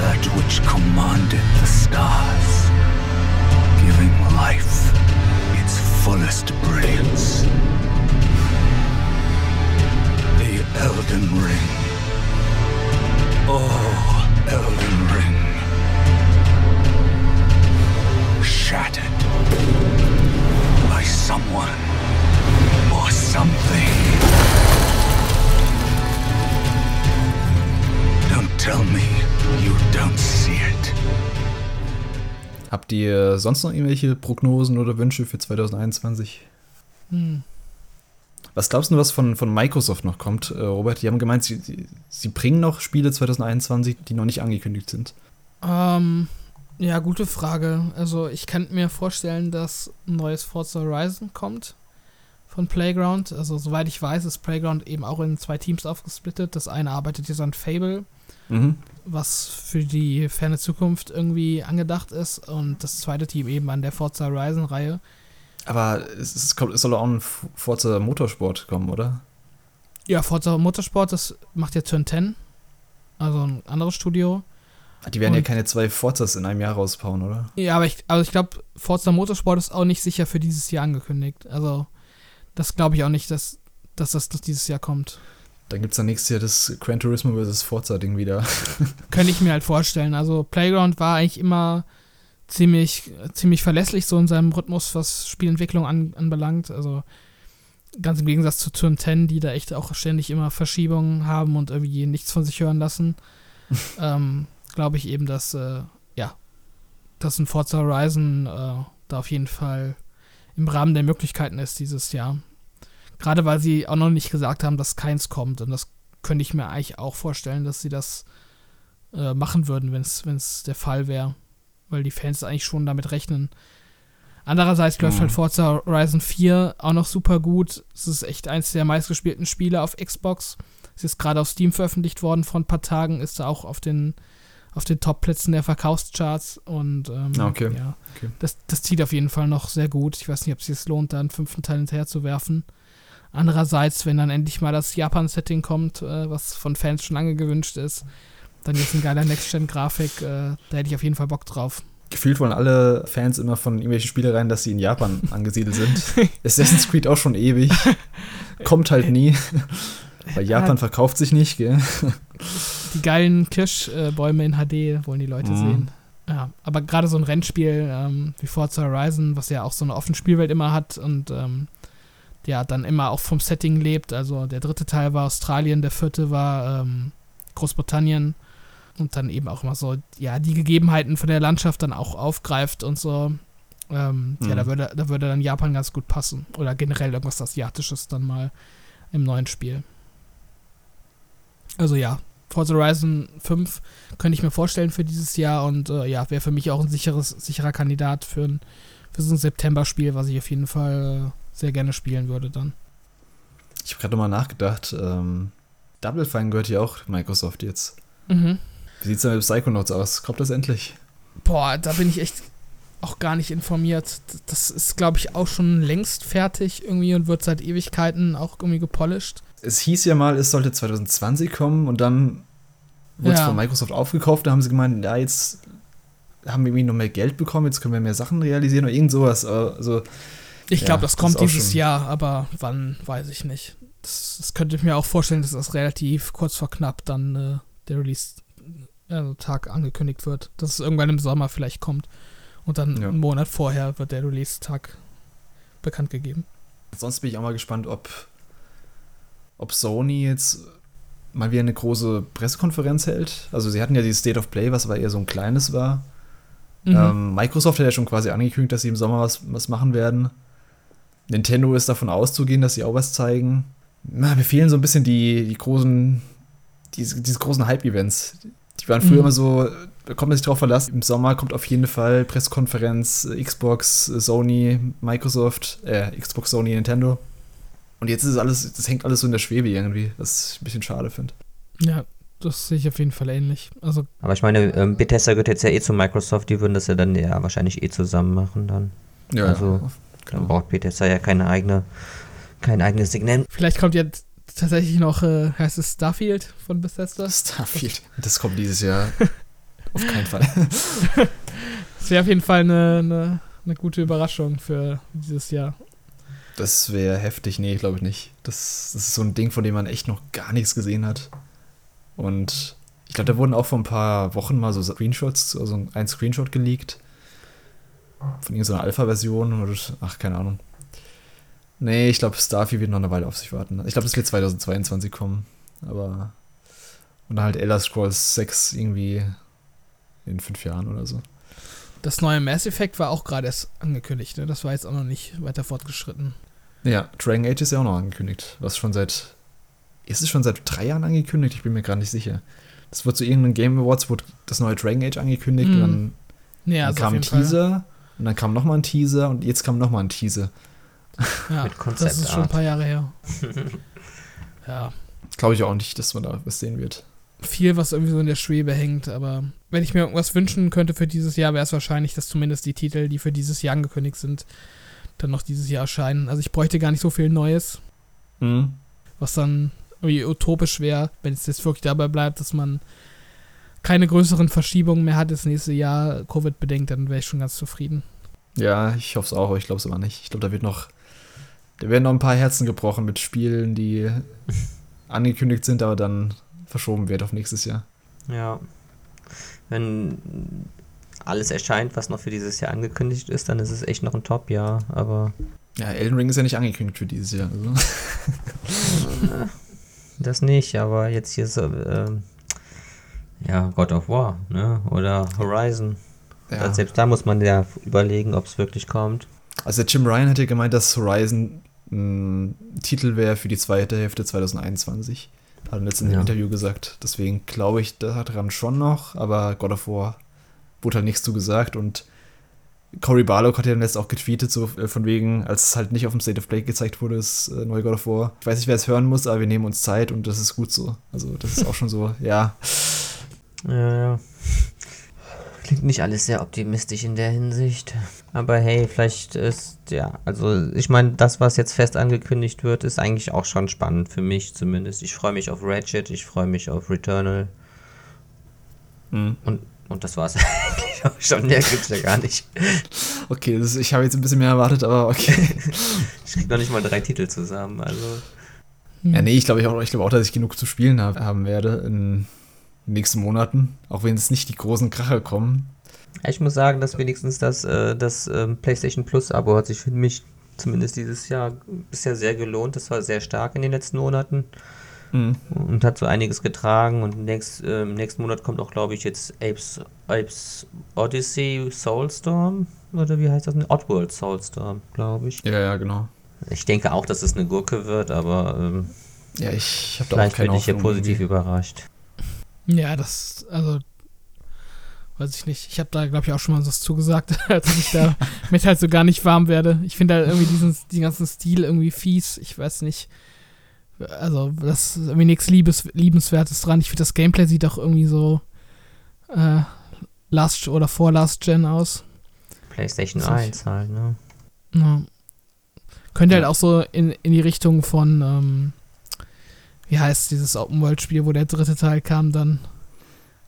That which commanded the stars, giving life fullest brilliance. The Elden Ring. Oh, Elden Ring. Shattered by someone or something. Don't tell me you don't see it. Habt ihr sonst noch irgendwelche Prognosen oder Wünsche für 2021? Hm. Was glaubst du, was von, von Microsoft noch kommt, äh, Robert? Die haben gemeint, sie, sie, sie bringen noch Spiele 2021, die noch nicht angekündigt sind. Ähm, ja, gute Frage. Also ich kann mir vorstellen, dass ein neues Forza Horizon kommt von Playground. Also soweit ich weiß, ist Playground eben auch in zwei Teams aufgesplittet. Das eine arbeitet jetzt an Fable, Mhm. was für die ferne Zukunft irgendwie angedacht ist. Und das zweite Team eben an der Forza Horizon-Reihe. Aber es, es, kommt, es soll auch ein Forza Motorsport kommen, oder? Ja, Forza Motorsport, das macht ja Turn 10. Also ein anderes Studio. Die werden ja Und- keine zwei Forzas in einem Jahr rausbauen, oder? Ja, aber ich, also ich glaube, Forza Motorsport ist auch nicht sicher für dieses Jahr angekündigt. Also, das glaube ich auch nicht, dass, dass das dass dieses Jahr kommt. Dann gibt es dann nächstes Jahr das Gran Turismo vs. Forza-Ding wieder. Könnte ich mir halt vorstellen. Also, Playground war eigentlich immer ziemlich, ziemlich verlässlich so in seinem Rhythmus, was Spielentwicklung an, anbelangt. Also, ganz im Gegensatz zu Turn 10, die da echt auch ständig immer Verschiebungen haben und irgendwie nichts von sich hören lassen. ähm, glaube ich eben, dass, äh, ja, dass ein Forza Horizon äh, da auf jeden Fall im Rahmen der Möglichkeiten ist dieses Jahr. Gerade weil sie auch noch nicht gesagt haben, dass keins kommt. Und das könnte ich mir eigentlich auch vorstellen, dass sie das äh, machen würden, wenn es der Fall wäre. Weil die Fans eigentlich schon damit rechnen. Andererseits läuft Mhm. halt Forza Horizon 4 auch noch super gut. Es ist echt eins der meistgespielten Spiele auf Xbox. Es ist gerade auf Steam veröffentlicht worden vor ein paar Tagen, ist da auch auf den, auf den Top-Plätzen der Verkaufscharts und ähm, Ah, okay. ja, Okay. das, das zieht auf jeden Fall noch sehr gut. Ich weiß nicht, ob es sich lohnt, da einen fünften Teil hinterher zu werfen. Andererseits, wenn dann endlich mal das Japan-Setting kommt, äh, was von Fans schon lange gewünscht ist, dann jetzt ein geiler Next-Gen-Grafik, äh, da hätte ich auf jeden Fall Bock drauf. Gefühlt wollen alle Fans immer von irgendwelchen Spielereien, dass sie in Japan angesiedelt sind. Assassin's Creed auch schon ewig. Kommt halt nie. Weil Japan ja, verkauft sich nicht, gell? Die geilen Kirschbäume in HD wollen die Leute mhm. sehen. Ja, aber gerade so ein Rennspiel ähm, wie Forza Horizon, was ja auch so eine offene Spielwelt immer hat und ähm, ja, dann immer auch vom Setting lebt. Also der dritte Teil war Australien, der vierte war ähm, Großbritannien und dann eben auch immer so, ja, die Gegebenheiten von der Landschaft dann auch aufgreift und so. Ähm, mhm. Ja, da würde, da würde dann Japan ganz gut passen. Oder generell irgendwas Asiatisches dann mal im neuen Spiel. Also ja, Forza Horizon 5 könnte ich mir vorstellen für dieses Jahr und äh, ja, wäre für mich auch ein sicheres, sicherer Kandidat für, ein, für so ein September-Spiel, was ich auf jeden Fall äh, sehr gerne spielen würde dann. Ich habe gerade mal nachgedacht, ähm, Double Fine gehört ja auch Microsoft jetzt. Mhm. Wie sieht es denn mit Psychonauts aus? Kommt das endlich? Boah, da bin ich echt auch gar nicht informiert. Das ist, glaube ich, auch schon längst fertig irgendwie und wird seit Ewigkeiten auch irgendwie gepolished. Es hieß ja mal, es sollte 2020 kommen und dann wurde es von Microsoft aufgekauft. Da haben sie gemeint, ja, jetzt haben wir irgendwie noch mehr Geld bekommen, jetzt können wir mehr Sachen realisieren oder irgend sowas. Also, ich glaube, ja, das kommt das dieses Jahr, aber wann, weiß ich nicht. Das, das, könnte ich mir auch vorstellen, dass das relativ kurz vor knapp dann äh, der Release-Tag äh, angekündigt wird. Dass es irgendwann im Sommer vielleicht kommt. Und dann ja. einen Monat vorher wird der Release-Tag bekannt gegeben. Sonst bin ich auch mal gespannt, ob, ob Sony jetzt mal wieder eine große Pressekonferenz hält. Also sie hatten ja die State of Play, was aber eher so ein kleines war. Mhm. Ähm, Microsoft hat ja schon quasi angekündigt, dass sie im Sommer was, was machen werden. Nintendo ist davon auszugehen, dass sie auch was zeigen. Na, mir fehlen so ein bisschen die, die großen, diese, diese großen Hype-Events. Die waren früher mhm. immer so, da kommt man sich drauf verlassen. Im Sommer kommt auf jeden Fall Pressekonferenz, Xbox, Sony, Microsoft, äh, Xbox, Sony, Nintendo. Und jetzt ist es alles, das hängt alles so in der Schwebe irgendwie, was ich ein bisschen schade finde. Ja, das sehe ich auf jeden Fall ähnlich. Also Aber ich meine, ähm, Bethesda gehört jetzt ja eh zu Microsoft, die würden das ja dann ja wahrscheinlich eh zusammen machen dann. Ja. Also dann braucht Bethesda ja keine eigene, kein eigenes Signal. Vielleicht kommt jetzt tatsächlich noch, äh, heißt es Starfield von Bethesda? Starfield. Das kommt dieses Jahr. Auf keinen Fall. das wäre auf jeden Fall eine, eine, eine, gute Überraschung für dieses Jahr. Das wäre heftig. Nee, glaube ich nicht. Das, das ist so ein Ding, von dem man echt noch gar nichts gesehen hat. Und ich glaube, da wurden auch vor ein paar Wochen mal so Screenshots, also ein Screenshot geleakt. Von irgendeiner Alpha-Version oder, ach, keine Ahnung. Nee, ich glaube, Starfield wird noch eine Weile auf sich warten. Ich glaube, das wird 2022 kommen. Aber. Und dann halt Elder Scrolls 6 irgendwie in fünf Jahren oder so. Das neue Mass Effect war auch gerade erst angekündigt, ne? Das war jetzt auch noch nicht weiter fortgeschritten. Ja, Dragon Age ist ja auch noch angekündigt. Was schon seit. Ist es schon seit drei Jahren angekündigt? Ich bin mir gerade nicht sicher. Das wurde zu irgendeinem Game Awards, wurde das neue Dragon Age angekündigt. Mm. Und dann, ja, dann kam ein Teaser. Fall. Und dann kam nochmal ein Teaser. Und jetzt kam nochmal ein Teaser. Ja, das ist schon ein paar Jahre her. ja. Glaube ich auch nicht, dass man da was sehen wird viel, was irgendwie so in der Schwebe hängt, aber wenn ich mir irgendwas wünschen könnte für dieses Jahr, wäre es wahrscheinlich, dass zumindest die Titel, die für dieses Jahr angekündigt sind, dann noch dieses Jahr erscheinen. Also ich bräuchte gar nicht so viel Neues, mhm. was dann irgendwie utopisch wäre, wenn es jetzt wirklich dabei bleibt, dass man keine größeren Verschiebungen mehr hat das nächste Jahr, Covid bedenkt, dann wäre ich schon ganz zufrieden. Ja, ich hoffe es auch, aber ich glaube es aber nicht. Ich glaube, da wird noch, da werden noch ein paar Herzen gebrochen mit Spielen, die angekündigt sind, aber dann verschoben wird auf nächstes Jahr. Ja. Wenn alles erscheint, was noch für dieses Jahr angekündigt ist, dann ist es echt noch ein Top-Jahr, aber. Ja, Elden Ring ist ja nicht angekündigt für dieses Jahr. Also. das nicht, aber jetzt hier so, ähm, ja, God of War, ne? Oder Horizon. Ja. Also selbst da muss man ja überlegen, ob es wirklich kommt. Also Jim Ryan hat ja gemeint, dass Horizon ein Titel wäre für die zweite Hälfte 2021. Hat er jetzt in dem ja. Interview gesagt. Deswegen glaube ich daran schon noch, aber God of War wurde halt nichts zu gesagt und Cory Barlow hat ja jetzt auch getweetet, so äh, von wegen, als es halt nicht auf dem State of Play gezeigt wurde, das äh, neue God of War. Ich weiß nicht, wer es hören muss, aber wir nehmen uns Zeit und das ist gut so. Also, das ist auch schon so, ja. Ja, ja. Klingt nicht alles sehr optimistisch in der Hinsicht. Aber hey, vielleicht ist, ja, also ich meine, das, was jetzt fest angekündigt wird, ist eigentlich auch schon spannend für mich zumindest. Ich freue mich auf Ratchet, ich freue mich auf Returnal. Mhm. Und, und das war's eigentlich auch schon. Mehr gibt's ja gar nicht. Okay, das, ich habe jetzt ein bisschen mehr erwartet, aber okay. ich krieg noch nicht mal drei Titel zusammen, also. Ja, nee, ich glaube auch, ich glaub auch, dass ich genug zu spielen hab, haben werde in den nächsten Monaten. Auch wenn es nicht die großen Kracher kommen. Ich muss sagen, dass wenigstens das, äh, das ähm, PlayStation Plus-Abo hat sich für mich zumindest dieses Jahr bisher sehr gelohnt. Das war sehr stark in den letzten Monaten. Mhm. Und hat so einiges getragen. Und nächst, äh, im nächsten Monat kommt auch, glaube ich, jetzt Apes, Apes Odyssey Soulstorm. Oder wie heißt das? Oddworld Soulstorm, glaube ich. Ja, ja, genau. Ich denke auch, dass es eine Gurke wird, aber ähm, ja, ich habe da vielleicht auch keine bin ich hier positiv irgendwie. überrascht. Ja, das, also weiß ich nicht. Ich habe da, glaube ich, auch schon mal was zugesagt, dass ich da mit halt so gar nicht warm werde. Ich finde halt irgendwie diesen, den ganzen Stil irgendwie fies. Ich weiß nicht. Also, das ist irgendwie nichts Liebes, Liebenswertes dran. Ich finde, das Gameplay sieht auch irgendwie so äh, Last oder vor Last Gen aus. PlayStation 1 halt, ne? Ja. Könnte halt auch so in, in die Richtung von, ähm, wie heißt dieses Open-World-Spiel, wo der dritte Teil kam dann.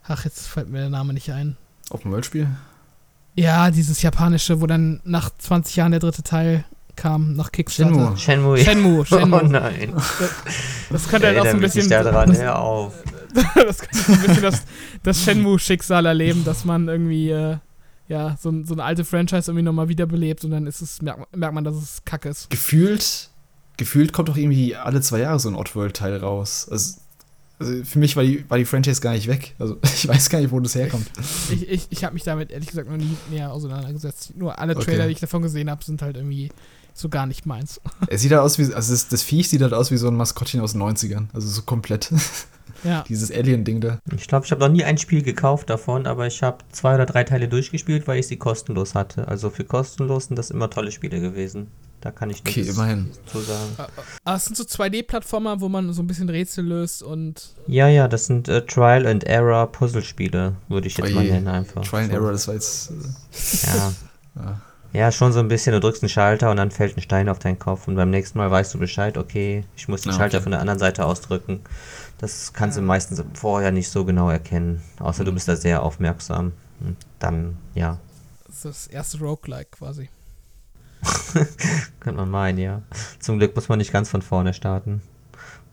Ach, jetzt fällt mir der Name nicht ein. Open-World-Spiel? Ja, dieses japanische, wo dann nach 20 Jahren der dritte Teil kam, nach Kickstarter. Shenmue. Shenmue. Shenmue. Oh nein. Das, das könnte halt auch so ein bisschen. Da dran, das, auf. das könnte so ein bisschen das, das Shenmue-Schicksal erleben, dass man irgendwie. Äh, ja, so, so eine alte Franchise irgendwie nochmal wiederbelebt und dann ist es, merkt, merkt man, dass es kacke ist. Gefühlt, gefühlt kommt doch irgendwie alle zwei Jahre so ein Oddworld-Teil raus. Also, also, für mich war die, war die Franchise gar nicht weg. Also ich weiß gar nicht, wo das herkommt. Ich, ich, ich habe mich damit ehrlich gesagt noch nie näher auseinandergesetzt. Nur alle Trailer, okay. die ich davon gesehen habe, sind halt irgendwie so gar nicht meins. Er sieht halt aus wie, also das, das Viech sieht halt aus wie so ein Maskottchen aus den 90ern. Also so komplett. Ja. Dieses Alien-Ding da. Ich glaube, ich habe noch nie ein Spiel gekauft davon, aber ich habe zwei oder drei Teile durchgespielt, weil ich sie kostenlos hatte. Also für kostenlos sind das immer tolle Spiele gewesen. Da kann ich nichts okay, zu sagen. Aber ah, es sind so 2D-Plattformer, wo man so ein bisschen Rätsel löst und. Ja, ja, das sind äh, Trial and Error Puzzlespiele, würde ich jetzt oh mal nennen einfach. Trial and so. Error, das war jetzt. Äh, ja. ja. Ja, schon so ein bisschen. Du drückst einen Schalter und dann fällt ein Stein auf deinen Kopf und beim nächsten Mal weißt du Bescheid, okay, ich muss den ah, Schalter von der anderen Seite ausdrücken. Das kannst du meistens vorher nicht so genau erkennen, außer du bist da sehr aufmerksam. Und dann, ja. Das ist das erste Roguelike quasi. Könnte man meinen, ja. Zum Glück muss man nicht ganz von vorne starten.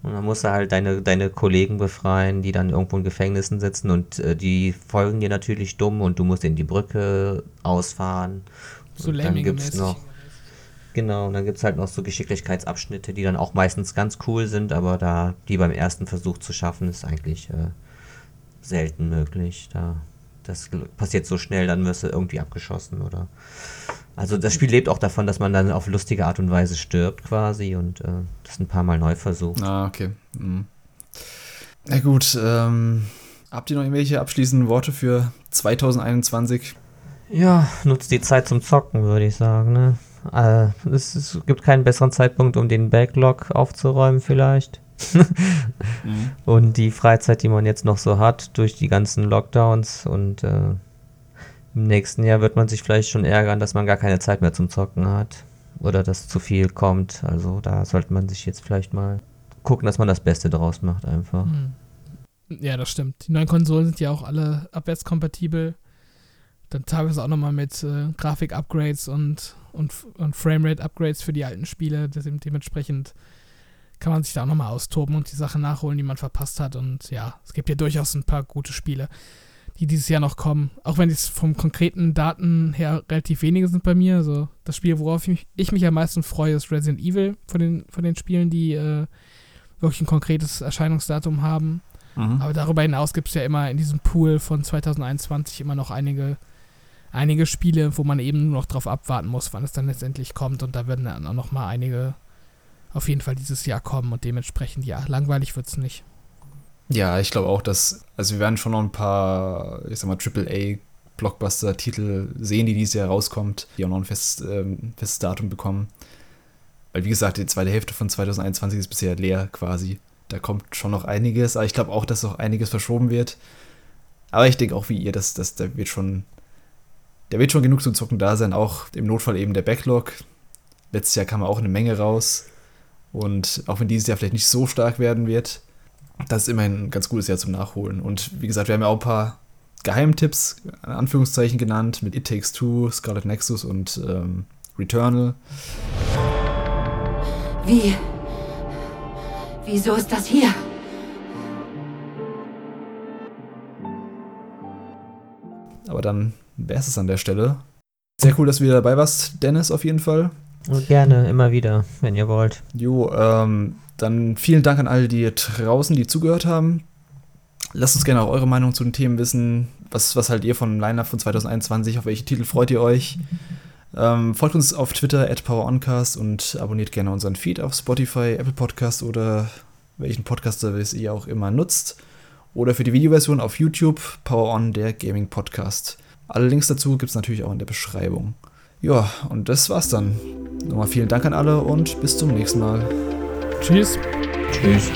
Und dann musst du halt deine, deine Kollegen befreien, die dann irgendwo in Gefängnissen sitzen und äh, die folgen dir natürlich dumm und du musst in die Brücke ausfahren so und dann gibt's noch Genau, und dann gibt es halt noch so Geschicklichkeitsabschnitte, die dann auch meistens ganz cool sind, aber da die beim ersten Versuch zu schaffen, ist eigentlich äh, selten möglich. Da, das passiert so schnell, dann wirst du irgendwie abgeschossen oder. Also das Spiel lebt auch davon, dass man dann auf lustige Art und Weise stirbt quasi und äh, das ein paar Mal neu versucht. Ah, okay. Mhm. Na gut, ähm, habt ihr noch irgendwelche abschließenden Worte für 2021? Ja, nutzt die Zeit zum Zocken, würde ich sagen. Ne? Äh, es, es, gibt keinen besseren Zeitpunkt, um den Backlog aufzuräumen, vielleicht. Mhm. Und die Freizeit, die man jetzt noch so hat durch die ganzen Lockdowns und äh, im nächsten Jahr wird man sich vielleicht schon ärgern, dass man gar keine Zeit mehr zum Zocken hat oder dass zu viel kommt. Also da sollte man sich jetzt vielleicht mal gucken, dass man das Beste draus macht einfach. Mhm. Ja, das stimmt. Die neuen Konsolen sind ja auch alle abwärtskompatibel dann teilweise auch nochmal mit äh, Grafik-Upgrades und, und, und Framerate-Upgrades für die alten Spiele. dementsprechend kann man sich da auch nochmal austoben und die Sachen nachholen, die man verpasst hat. Und ja, es gibt ja durchaus ein paar gute Spiele, die dieses Jahr noch kommen. Auch wenn es vom konkreten Daten her relativ wenige sind bei mir. Also das Spiel, worauf ich mich, ich mich am meisten freue, ist Resident Evil von den, von den Spielen, die äh, wirklich ein konkretes Erscheinungsdatum haben. Mhm. Aber darüber hinaus gibt es ja immer in diesem Pool von 2021 immer noch einige einige Spiele, wo man eben nur noch drauf abwarten muss, wann es dann letztendlich kommt. Und da werden dann auch noch mal einige auf jeden Fall dieses Jahr kommen. Und dementsprechend, ja, langweilig wird es nicht. Ja, ich glaube auch, dass, also wir werden schon noch ein paar, ich sag mal, AAA Blockbuster-Titel sehen, die dieses Jahr rauskommt, die auch noch ein fest, ähm, festes Datum bekommen. Weil, wie gesagt, die zweite Hälfte von 2021 ist bisher leer quasi. Da kommt schon noch einiges, aber ich glaube auch, dass noch einiges verschoben wird. Aber ich denke auch wie ihr, dass, dass da wird schon da wird schon genug zum Zocken da sein, auch im Notfall eben der Backlog. Letztes Jahr kam auch eine Menge raus. Und auch wenn dieses Jahr vielleicht nicht so stark werden wird, das ist immerhin ein ganz gutes Jahr zum Nachholen. Und wie gesagt, wir haben ja auch ein paar Geheimtipps, in Anführungszeichen genannt, mit It Takes Two, Scarlet Nexus und ähm, Returnal. Wie? Wieso ist das hier? Aber dann wäre es an der Stelle. Sehr cool, dass du wieder dabei warst, Dennis, auf jeden Fall. Gerne, immer wieder, wenn ihr wollt. Jo, ähm, dann vielen Dank an alle, die draußen, die zugehört haben. Lasst uns gerne auch eure Meinung zu den Themen wissen. Was, was haltet ihr von Line-Up von 2021? Auf welche Titel freut ihr euch? Ähm, folgt uns auf Twitter at PowerOncast und abonniert gerne unseren Feed auf Spotify, Apple Podcast oder welchen Podcast-Service ihr auch immer nutzt. Oder für die Videoversion auf YouTube, PowerOn, der Gaming Podcast. Alle Links dazu gibt es natürlich auch in der Beschreibung. Ja, und das war's dann. Nochmal vielen Dank an alle und bis zum nächsten Mal. Tschüss. Tschüss.